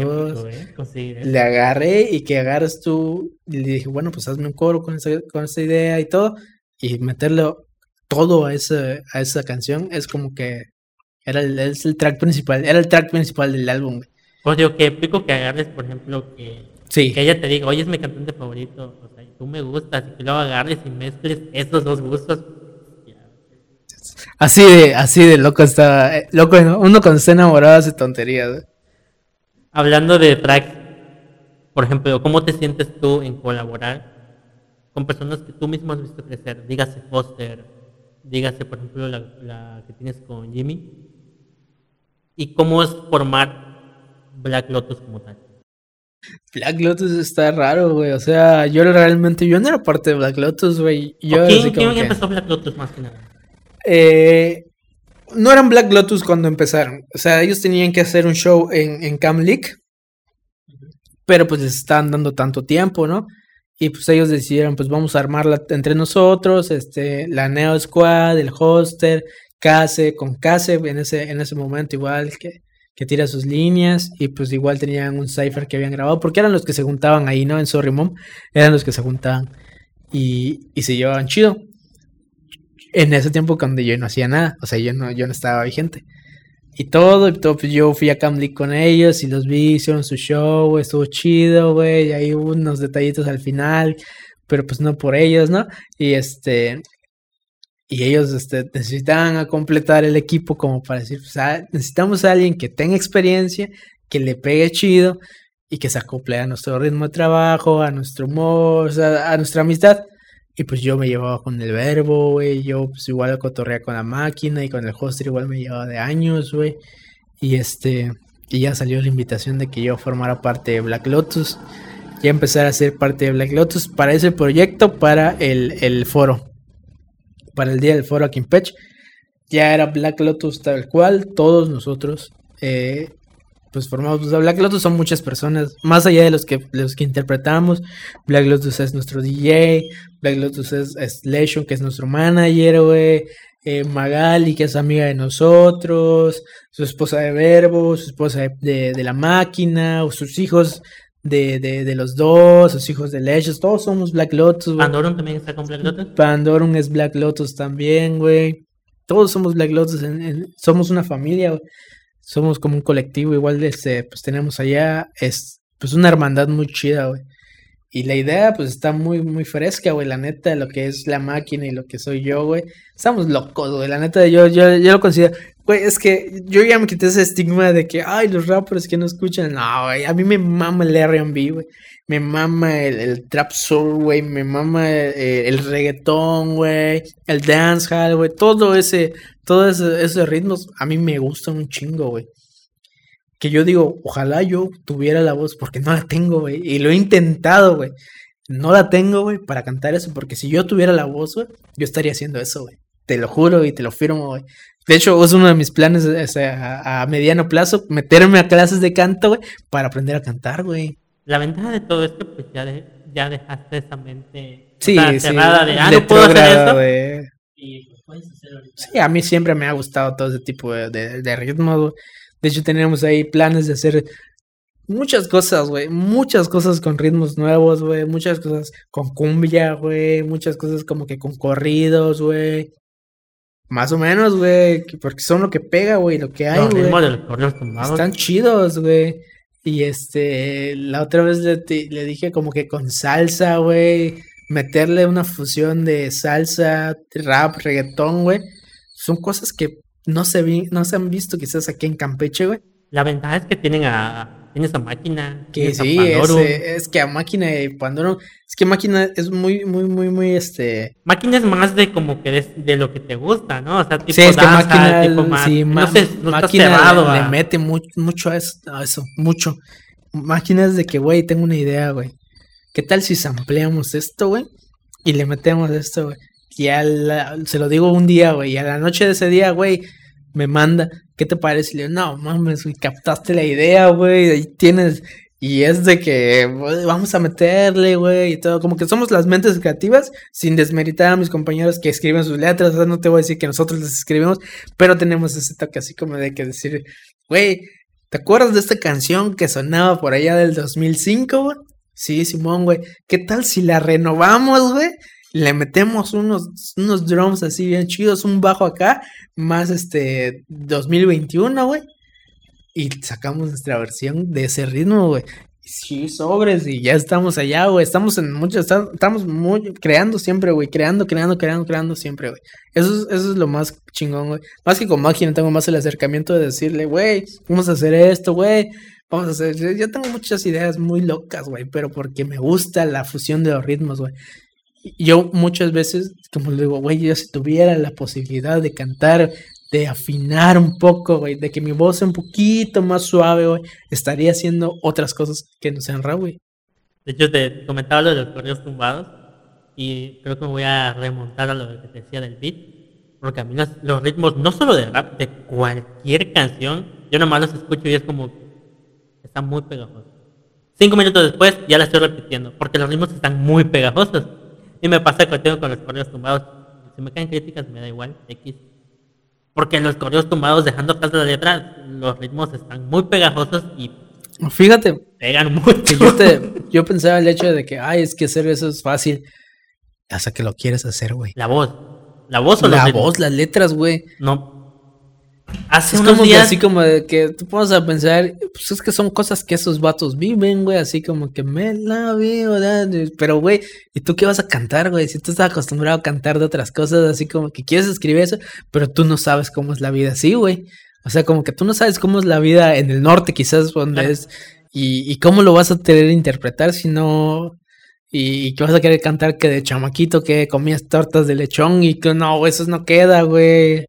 ¿eh? Le agarré y que agarres tú, y le dije, bueno, pues hazme un coro con esa, con esa idea y todo, y meterle todo a esa, a esa canción, es como que era el, es el track principal, era el track principal del álbum. güey. Pues digo, que épico que agarres, por ejemplo, que, Sí, que ella te diga, oye, es mi cantante favorito, o sea, y tú me gustas, y que luego agarres y mezcles esos dos gustos. así de, así de loco estaba, eh, loco, ¿no? uno cuando está enamorado hace tonterías. güey. Hablando de tracks, por ejemplo, ¿cómo te sientes tú en colaborar con personas que tú mismo has visto crecer? Dígase Foster, dígase, por ejemplo, la, la que tienes con Jimmy. ¿Y cómo es formar Black Lotus como tal? Black Lotus está raro, güey, o sea, yo realmente, yo no era parte de Black Lotus, güey, yo ¿O así ¿Quién, como quién que- empezó Black Lotus más que nada? Eh, no eran Black Lotus cuando empezaron. O sea, ellos tenían que hacer un show en, en Cam League. Pero pues les estaban dando tanto tiempo, ¿no? Y pues ellos decidieron, pues vamos a armarla entre nosotros, este, la Neo Squad, el Hoster, Case, con Case en ese, en ese momento igual que, que tira sus líneas. Y pues igual tenían un cipher que habían grabado, porque eran los que se juntaban ahí, ¿no? En Sorry Mom, eran los que se juntaban. Y, y se llevaban chido en ese tiempo cuando yo no hacía nada, o sea, yo no, yo no estaba vigente. Y todo, y todo, pues yo fui a Camlic con ellos y los vi, hicieron su show, estuvo chido, güey, y hay unos detallitos al final, pero pues no por ellos, ¿no? Y este, y ellos este, necesitaban a completar el equipo como para decir, pues, ah, necesitamos a alguien que tenga experiencia, que le pegue chido y que se acople a nuestro ritmo de trabajo, a nuestro humor, o sea, a nuestra amistad. Y pues yo me llevaba con el verbo, güey. Yo pues igual cotorrea con la máquina y con el hoster igual me llevaba de años, güey. Y este, y ya salió la invitación de que yo formara parte de Black Lotus. Ya empezar a ser parte de Black Lotus para ese proyecto, para el, el foro. Para el día del foro aquí en Pech. Ya era Black Lotus tal cual. Todos nosotros. eh, pues formamos a Black Lotus, son muchas personas, más allá de los que, los que interpretamos. Black Lotus es nuestro DJ, Black Lotus es, es que es nuestro manager, eh, Magali, que es amiga de nosotros, su esposa de Verbo, su esposa de la máquina, o sus hijos de, de, de los dos, sus hijos de Leishon, todos somos Black Lotus, güey. Pandorum también está con Black Lotus. Pandorum es Black Lotus también, güey. Todos somos Black Lotus, en- en- somos una familia, güey. Somos como un colectivo, igual este, pues tenemos allá, es pues una hermandad muy chida, güey. Y la idea, pues está muy, muy fresca, güey. La neta, lo que es la máquina y lo que soy yo, güey. Estamos locos, güey. La neta, yo, yo, yo lo considero. Güey, es que yo ya me quité ese estigma de que, ay, los rappers que no escuchan. No, güey. A mí me mama el RB, güey. Me mama el, trap soul, güey. Me mama el, el reggaetón, güey. El dancehall, güey. Todo ese, todos esos ritmos a mí me gustan un chingo, güey que yo digo, ojalá yo tuviera la voz, porque no la tengo, güey. Y lo he intentado, güey. No la tengo, güey, para cantar eso, porque si yo tuviera la voz, güey, yo estaría haciendo eso, güey. Te lo juro y te lo firmo, güey. De hecho, es uno de mis planes o sea, a, a mediano plazo, meterme a clases de canto, güey, para aprender a cantar, güey. La ventaja de todo esto, pues ya, de- ya dejaste esa mente o Sí, sí. cerrada de, ah, no puedo hacer esto. Y lo puedes hacer ahorita. Sí, a mí siempre me ha gustado todo ese tipo de, de, de ritmos, güey. De hecho, teníamos ahí planes de hacer muchas cosas, güey. Muchas cosas con ritmos nuevos, güey. Muchas cosas con cumbia, güey. Muchas cosas como que con corridos, güey. Más o menos, güey. que- Porque son lo que pega, güey. Lo que hay, güey. Están chidos, güey. Y este, la otra vez le dije como que con salsa, güey. Meterle una fusión de salsa, rap, reggaetón, güey. Son cosas que no se, vi, no se han visto quizás aquí en Campeche, güey. La ventaja es que tienen a, tienes a máquina, Que sí, ese- es que a máquina y Pandora, es que máquina es muy, muy, muy, muy, este, Máquina es más de como que de, de lo que te gusta, ¿no? O sea, tipo Sí, es que danza, máquina, tipo más, sí, no, sé, no máquina cerrado le, mete mu- mucho a eso, a eso, mucho. Máquinas de que, güey, tengo una idea, güey. ¿Qué tal si sampleamos esto, güey? Y le metemos esto, güey. Y a la- se lo digo un día, güey. Y a la noche de ese día, güey, me manda, ¿qué te parece? Le digo, no, mames, güey, captaste la idea, güey. Ahí tienes. Y es de que vamos a meterle, güey, y todo. Como que somos las mentes creativas, sin desmeritar a mis compañeros que escriben sus letras. O sea, no te voy a decir que nosotros las escribimos, pero tenemos ese toque así como de que decir, güey, ¿te acuerdas de esta canción que sonaba por allá del 2005, güey? Sí, Simón, güey. ¿Qué tal si la renovamos, güey? Le metemos unos, unos drums así bien chidos, un bajo acá, más este 2021, güey. Y sacamos nuestra versión de ese ritmo, güey. Sí, sobres, y ya estamos allá, güey. Estamos en mucho, está- estamos muy creando siempre, güey. Creando, creando, creando, creando siempre, güey. Eso es, eso es lo más chingón, güey. Más que con máquina, tengo más el acercamiento de decirle, güey, vamos a hacer esto, güey. Vamos a hacer. Yo tengo muchas ideas muy locas, güey, pero porque me gusta la fusión de los ritmos, güey. Yo muchas veces, como le digo, güey, yo si tuviera la posibilidad de cantar, de afinar un poco, güey, de que mi voz sea un poquito más suave, güey, estaría haciendo otras cosas que no sean rap, güey. De hecho, te comentaba lo de los correos tumbados y creo que me voy a remontar a lo que te decía del beat, porque a mí los, los ritmos, no solo de rap, de cualquier canción, yo nomás los escucho y es como, están muy pegajosos. Cinco minutos después ya la estoy repitiendo, porque los ritmos están muy pegajosos. Y me pasa que tengo con los correos tumbados. Si me caen críticas, me da igual, X. Porque en los correos tumbados, dejando atrás la letra, los ritmos están muy pegajosos y Fíjate, pegan mucho. yo te, yo pensaba el hecho de que, ay, es que hacer eso es fácil, hasta que lo quieres hacer, güey. La voz. La voz o La ritmos? voz, las letras, güey. No. Hace Es unos como que días. así como de que tú pones a pensar, pues es que son cosas que esos vatos viven, güey, así como que me la de- pero güey, ¿y tú qué vas a cantar, güey? Si tú estás acostumbrado a cantar de otras cosas, así como que quieres escribir eso, pero tú no sabes cómo es la vida así, güey. O sea, como que tú no sabes cómo es la vida en el norte, quizás, donde Claro. es, y, y cómo lo vas a tener que interpretar si no, y, y que vas a querer cantar que de chamaquito que comías tortas de lechón y que no, eso no queda, güey.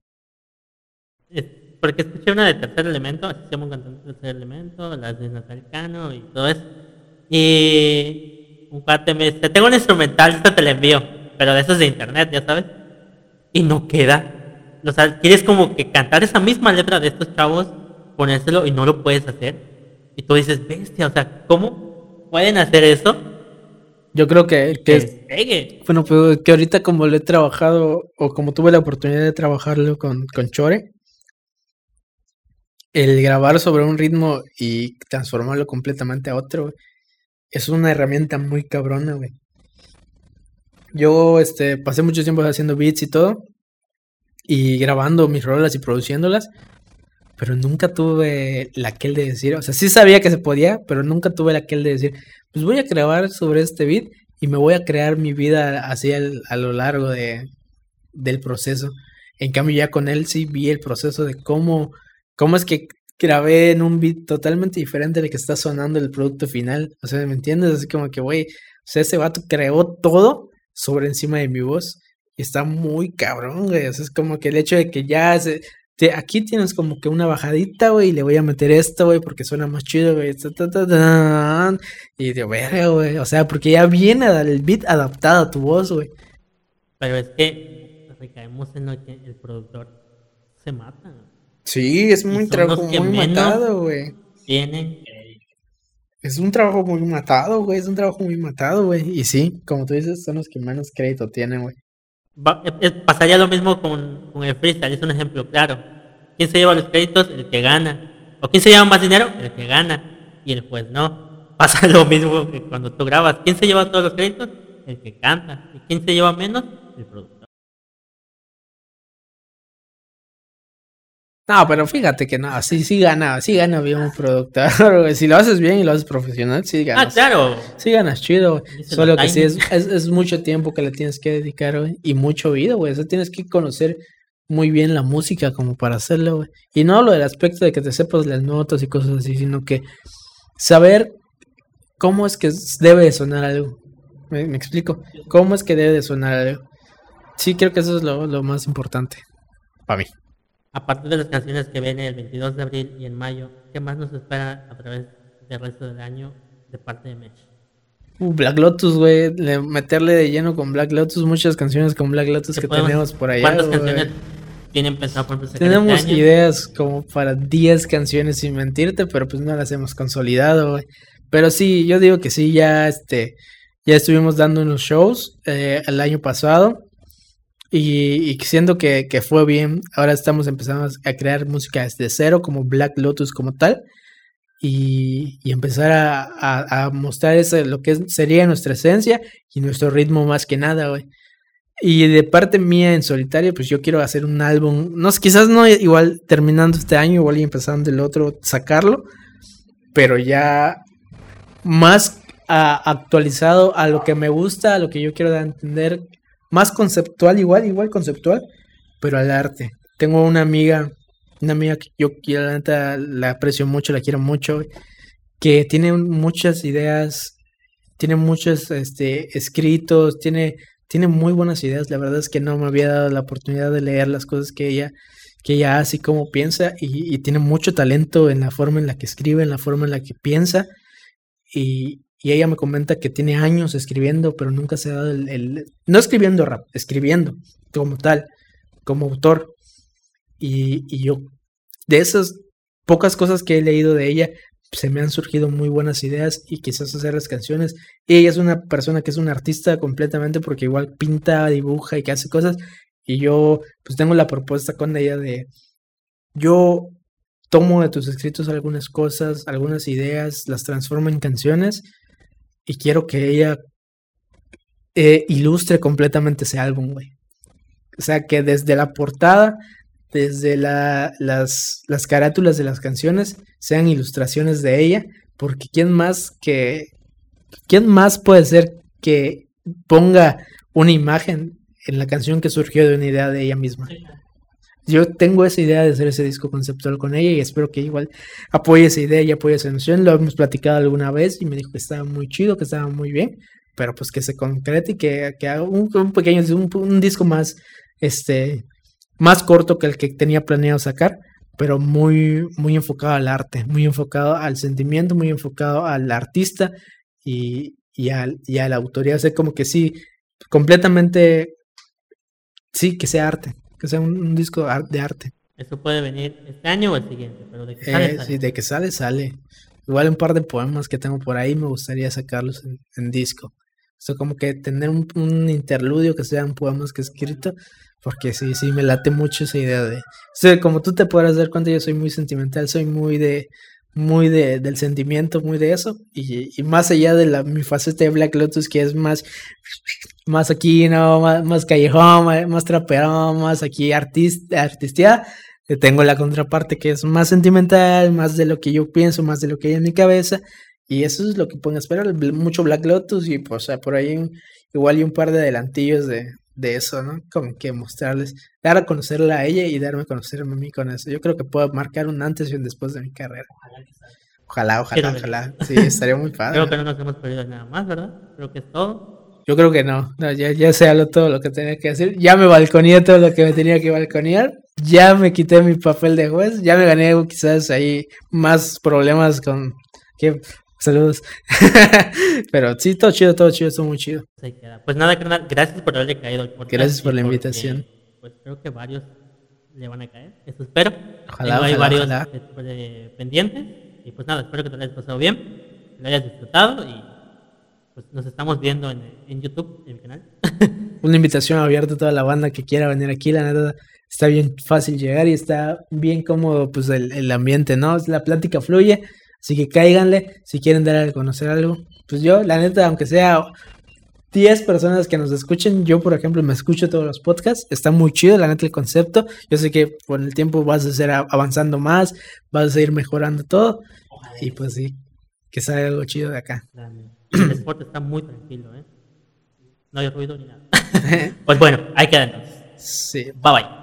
Porque escuché una de Tercer Elemento, así se llama un cantante de Tercer Elemento, las de Natal Cano y todo eso. Y un cuate me dice, tengo un instrumental, esto te lo envío, pero de esos de internet, ya sabes. Y no queda. O sea, quieres como que cantar esa misma letra de estos chavos, ponérselo y no lo puedes hacer. Y tú dices, bestia, o sea, ¿cómo pueden hacer eso? Yo creo que, que es, bueno, pues, que ahorita como lo he trabajado, o como tuve la oportunidad de trabajarlo con, con Chore, el grabar sobre un ritmo y transformarlo completamente a otro, es una herramienta muy cabrona, güey. Yo, este, pasé mucho tiempo haciendo beats y todo, y grabando mis rolas y produciéndolas, pero nunca tuve la aquel de decir, o sea, sí sabía que se podía, pero nunca tuve la aquel de decir, pues voy a grabar sobre este beat y me voy a crear mi vida así a lo largo de, del proceso. En cambio, ya con él sí vi el proceso de cómo, cómo es que grabé en un beat totalmente diferente de que está sonando el producto final. O sea, ¿me entiendes? Así como que, güey, o sea, ese vato creó todo sobre encima de mi voz. Y está muy cabrón, güey. O sea, es como que el hecho de que ya se, te- aquí tienes como que una bajadita, güey, y le voy a meter esto, güey, porque suena más chido, güey. Y digo, verga, güey. O sea, porque ya viene el beat adaptado a tu voz, güey. Pero es que recaemos en lo que el productor se mata. Sí, es muy trabajo muy matado, güey. Tienen Es un trabajo muy matado, güey. Es un trabajo muy matado, güey. Y sí, como tú dices, son los que menos crédito tienen, güey. Va- pasaría lo mismo con, con el freestyle, es un ejemplo claro. ¿Quién se lleva los créditos? El que gana. ¿O quién se lleva más dinero? El que gana. Y el juez no. Pasa lo mismo que cuando tú grabas. ¿Quién se lleva todos los créditos? El que canta. ¿Y quién se lleva menos? El productor. No, pero fíjate que no, sí, sí gana, sí gana bien un productor, güey. Si lo haces bien y lo haces profesional, sí Ah, ganas. claro. Sí ganas chido, güey. Solo que sí es, es, es mucho tiempo que le tienes que dedicar, güey. Y mucho oído, güey. O sea, tienes que conocer muy bien la música como para hacerlo, güey. Y no hablo del aspecto de que te sepas las notas y cosas así, sino que saber cómo es que debe de sonar algo. ¿Me, me explico? ¿Cómo es que debe de sonar algo? Sí, creo que eso es lo, lo más importante. Para mí. Aparte de las canciones que vienen el 22 de abril y en mayo, ¿qué más nos espera a través del resto del año de parte de Mesh? Uh, Black Lotus, güey. le- meterle de lleno con Black Lotus, muchas canciones con Black Lotus ¿Qué que tenemos por allá. ¿Cuántas canciones tienen pensado por Tenemos este año? ideas como para 10 canciones sin mentirte, pero pues no las hemos consolidado, güey. Pero sí, yo digo que sí, ya este, ya estuvimos dando unos shows eh, el año pasado y, y siendo que, que fue bien, ahora estamos empezando a crear música desde cero, como Black Lotus como tal, y, y empezar a, a- a mostrar ese, lo que es- sería nuestra esencia y nuestro ritmo más que nada, güey. Y de parte mía en solitario, pues yo quiero hacer un álbum, no quizás no igual terminando este año, igual y empezando el otro, sacarlo, pero ya más ah, actualizado a lo que me gusta, a lo que yo quiero dar a entender, más conceptual, igual, igual conceptual, pero al arte. Tengo una amiga, una amiga que yo la la aprecio mucho, la quiero mucho, que tiene muchas ideas, tiene muchos este, escritos, tiene, tiene muy buenas ideas. La verdad es que no me había dado la oportunidad de leer las cosas que ella, que ella hace y cómo piensa, y, y tiene mucho talento en la forma en la que escribe, en la forma en la que piensa. Y, y ella me comenta que tiene años escribiendo, pero nunca se ha dado el, no escribiendo rap, escribiendo como tal, como autor. Y, yo, de esas pocas cosas que he leído de ella, se me han surgido muy buenas ideas y quizás hacer las canciones. Y ella es una persona que es una artista completamente porque igual pinta, dibuja y hace cosas. Y yo pues tengo la propuesta con ella de yo tomo de tus escritos algunas cosas, algunas ideas, las transformo en canciones y quiero que ella eh, ilustre completamente ese álbum, güey. O sea, que desde la portada, desde la, las, las carátulas de las canciones, sean ilustraciones de ella, porque ¿quién más que... ¿Quién más puede ser que ponga una imagen en la canción que surgió de una idea de ella misma? Yo tengo esa idea de hacer ese disco conceptual con ella y espero que igual apoye esa idea y apoye esa noción. Lo hemos platicado alguna vez y me dijo que estaba muy chido, que estaba muy bien, pero pues que se concrete y que, que haga un, pequeño, un, un disco más, este, más corto que el que tenía planeado sacar, pero muy, muy enfocado al arte, muy enfocado al sentimiento, muy enfocado al artista y, y, al, y a la autoría. O sea, como que sí, completamente, sí, que sea arte, que sea un, un disco de arte. Eso puede venir este año o el siguiente, pero de que sale, Eh, sale. sí, de que sale, sale. igual un par de poemas que tengo por ahí me gustaría sacarlos en, en disco. O sea, como que tener un, un, interludio que sean poemas que he escrito, porque sí, sí, me late mucho esa idea de... O sea, como tú te podrás dar cuenta, yo soy muy sentimental, soy muy de muy de, del sentimiento, muy de eso. Y, y, más allá de la, mi faceta de Black Lotus, que es más, más aquí, ¿no? Más, más callejón, más, más traperón, más aquí artista, artistía. Tengo la contraparte que es más sentimental, más de lo que yo pienso, más de lo que hay en mi cabeza. Y eso es lo que a esperar, mucho Black Lotus y pues por ahí igual y un par de adelantillos de, de eso, ¿no? Como que mostrarles, dar a conocerla a ella y darme a conocer a mí con eso. Yo creo que puedo marcar un antes y un después de mi carrera. Ojalá, ojalá, ojalá. Sí, estaría muy padre. Creo que no nos hemos perdido nada más, ¿verdad? Creo que es todo. Yo creo que no. no ya, ya sé todo lo que tenía que decir. Ya me balconeé todo lo que me tenía que balconear. Ya me quité mi papel de juez. Ya me gané quizás ahí más problemas con... Que Saludos. Pero sí, todo chido, todo chido, todo muy chido. Pues nada, gracias por haberle caído al podcast. Gracias por la invitación. pues creo que varios le van a caer, eso espero. Ojalá, Tengo hay varios ojalá. Eh, pendientes. Y pues nada, espero que te lo hayas pasado bien, que lo hayas disfrutado y pues nos estamos viendo en, en YouTube, en mi canal. Una invitación abierta a toda la banda que quiera venir aquí, la neta está bien fácil llegar y está bien cómodo pues el, el ambiente, ¿no? La plática fluye Así que cáiganle si quieren dar a conocer algo. Pues yo, la neta, aunque sea 10 personas que nos escuchen, yo por ejemplo me escucho todos los podcasts, está muy chido la neta el concepto. Yo sé que con el tiempo vas a ser avanzando más, vas a seguir mejorando todo. Y pues sí, que salga algo chido de acá. El deporte está muy tranquilo, ¿eh? No hay ruido ni nada. pues bueno, ahí queda entonces. Sí. Bye bye.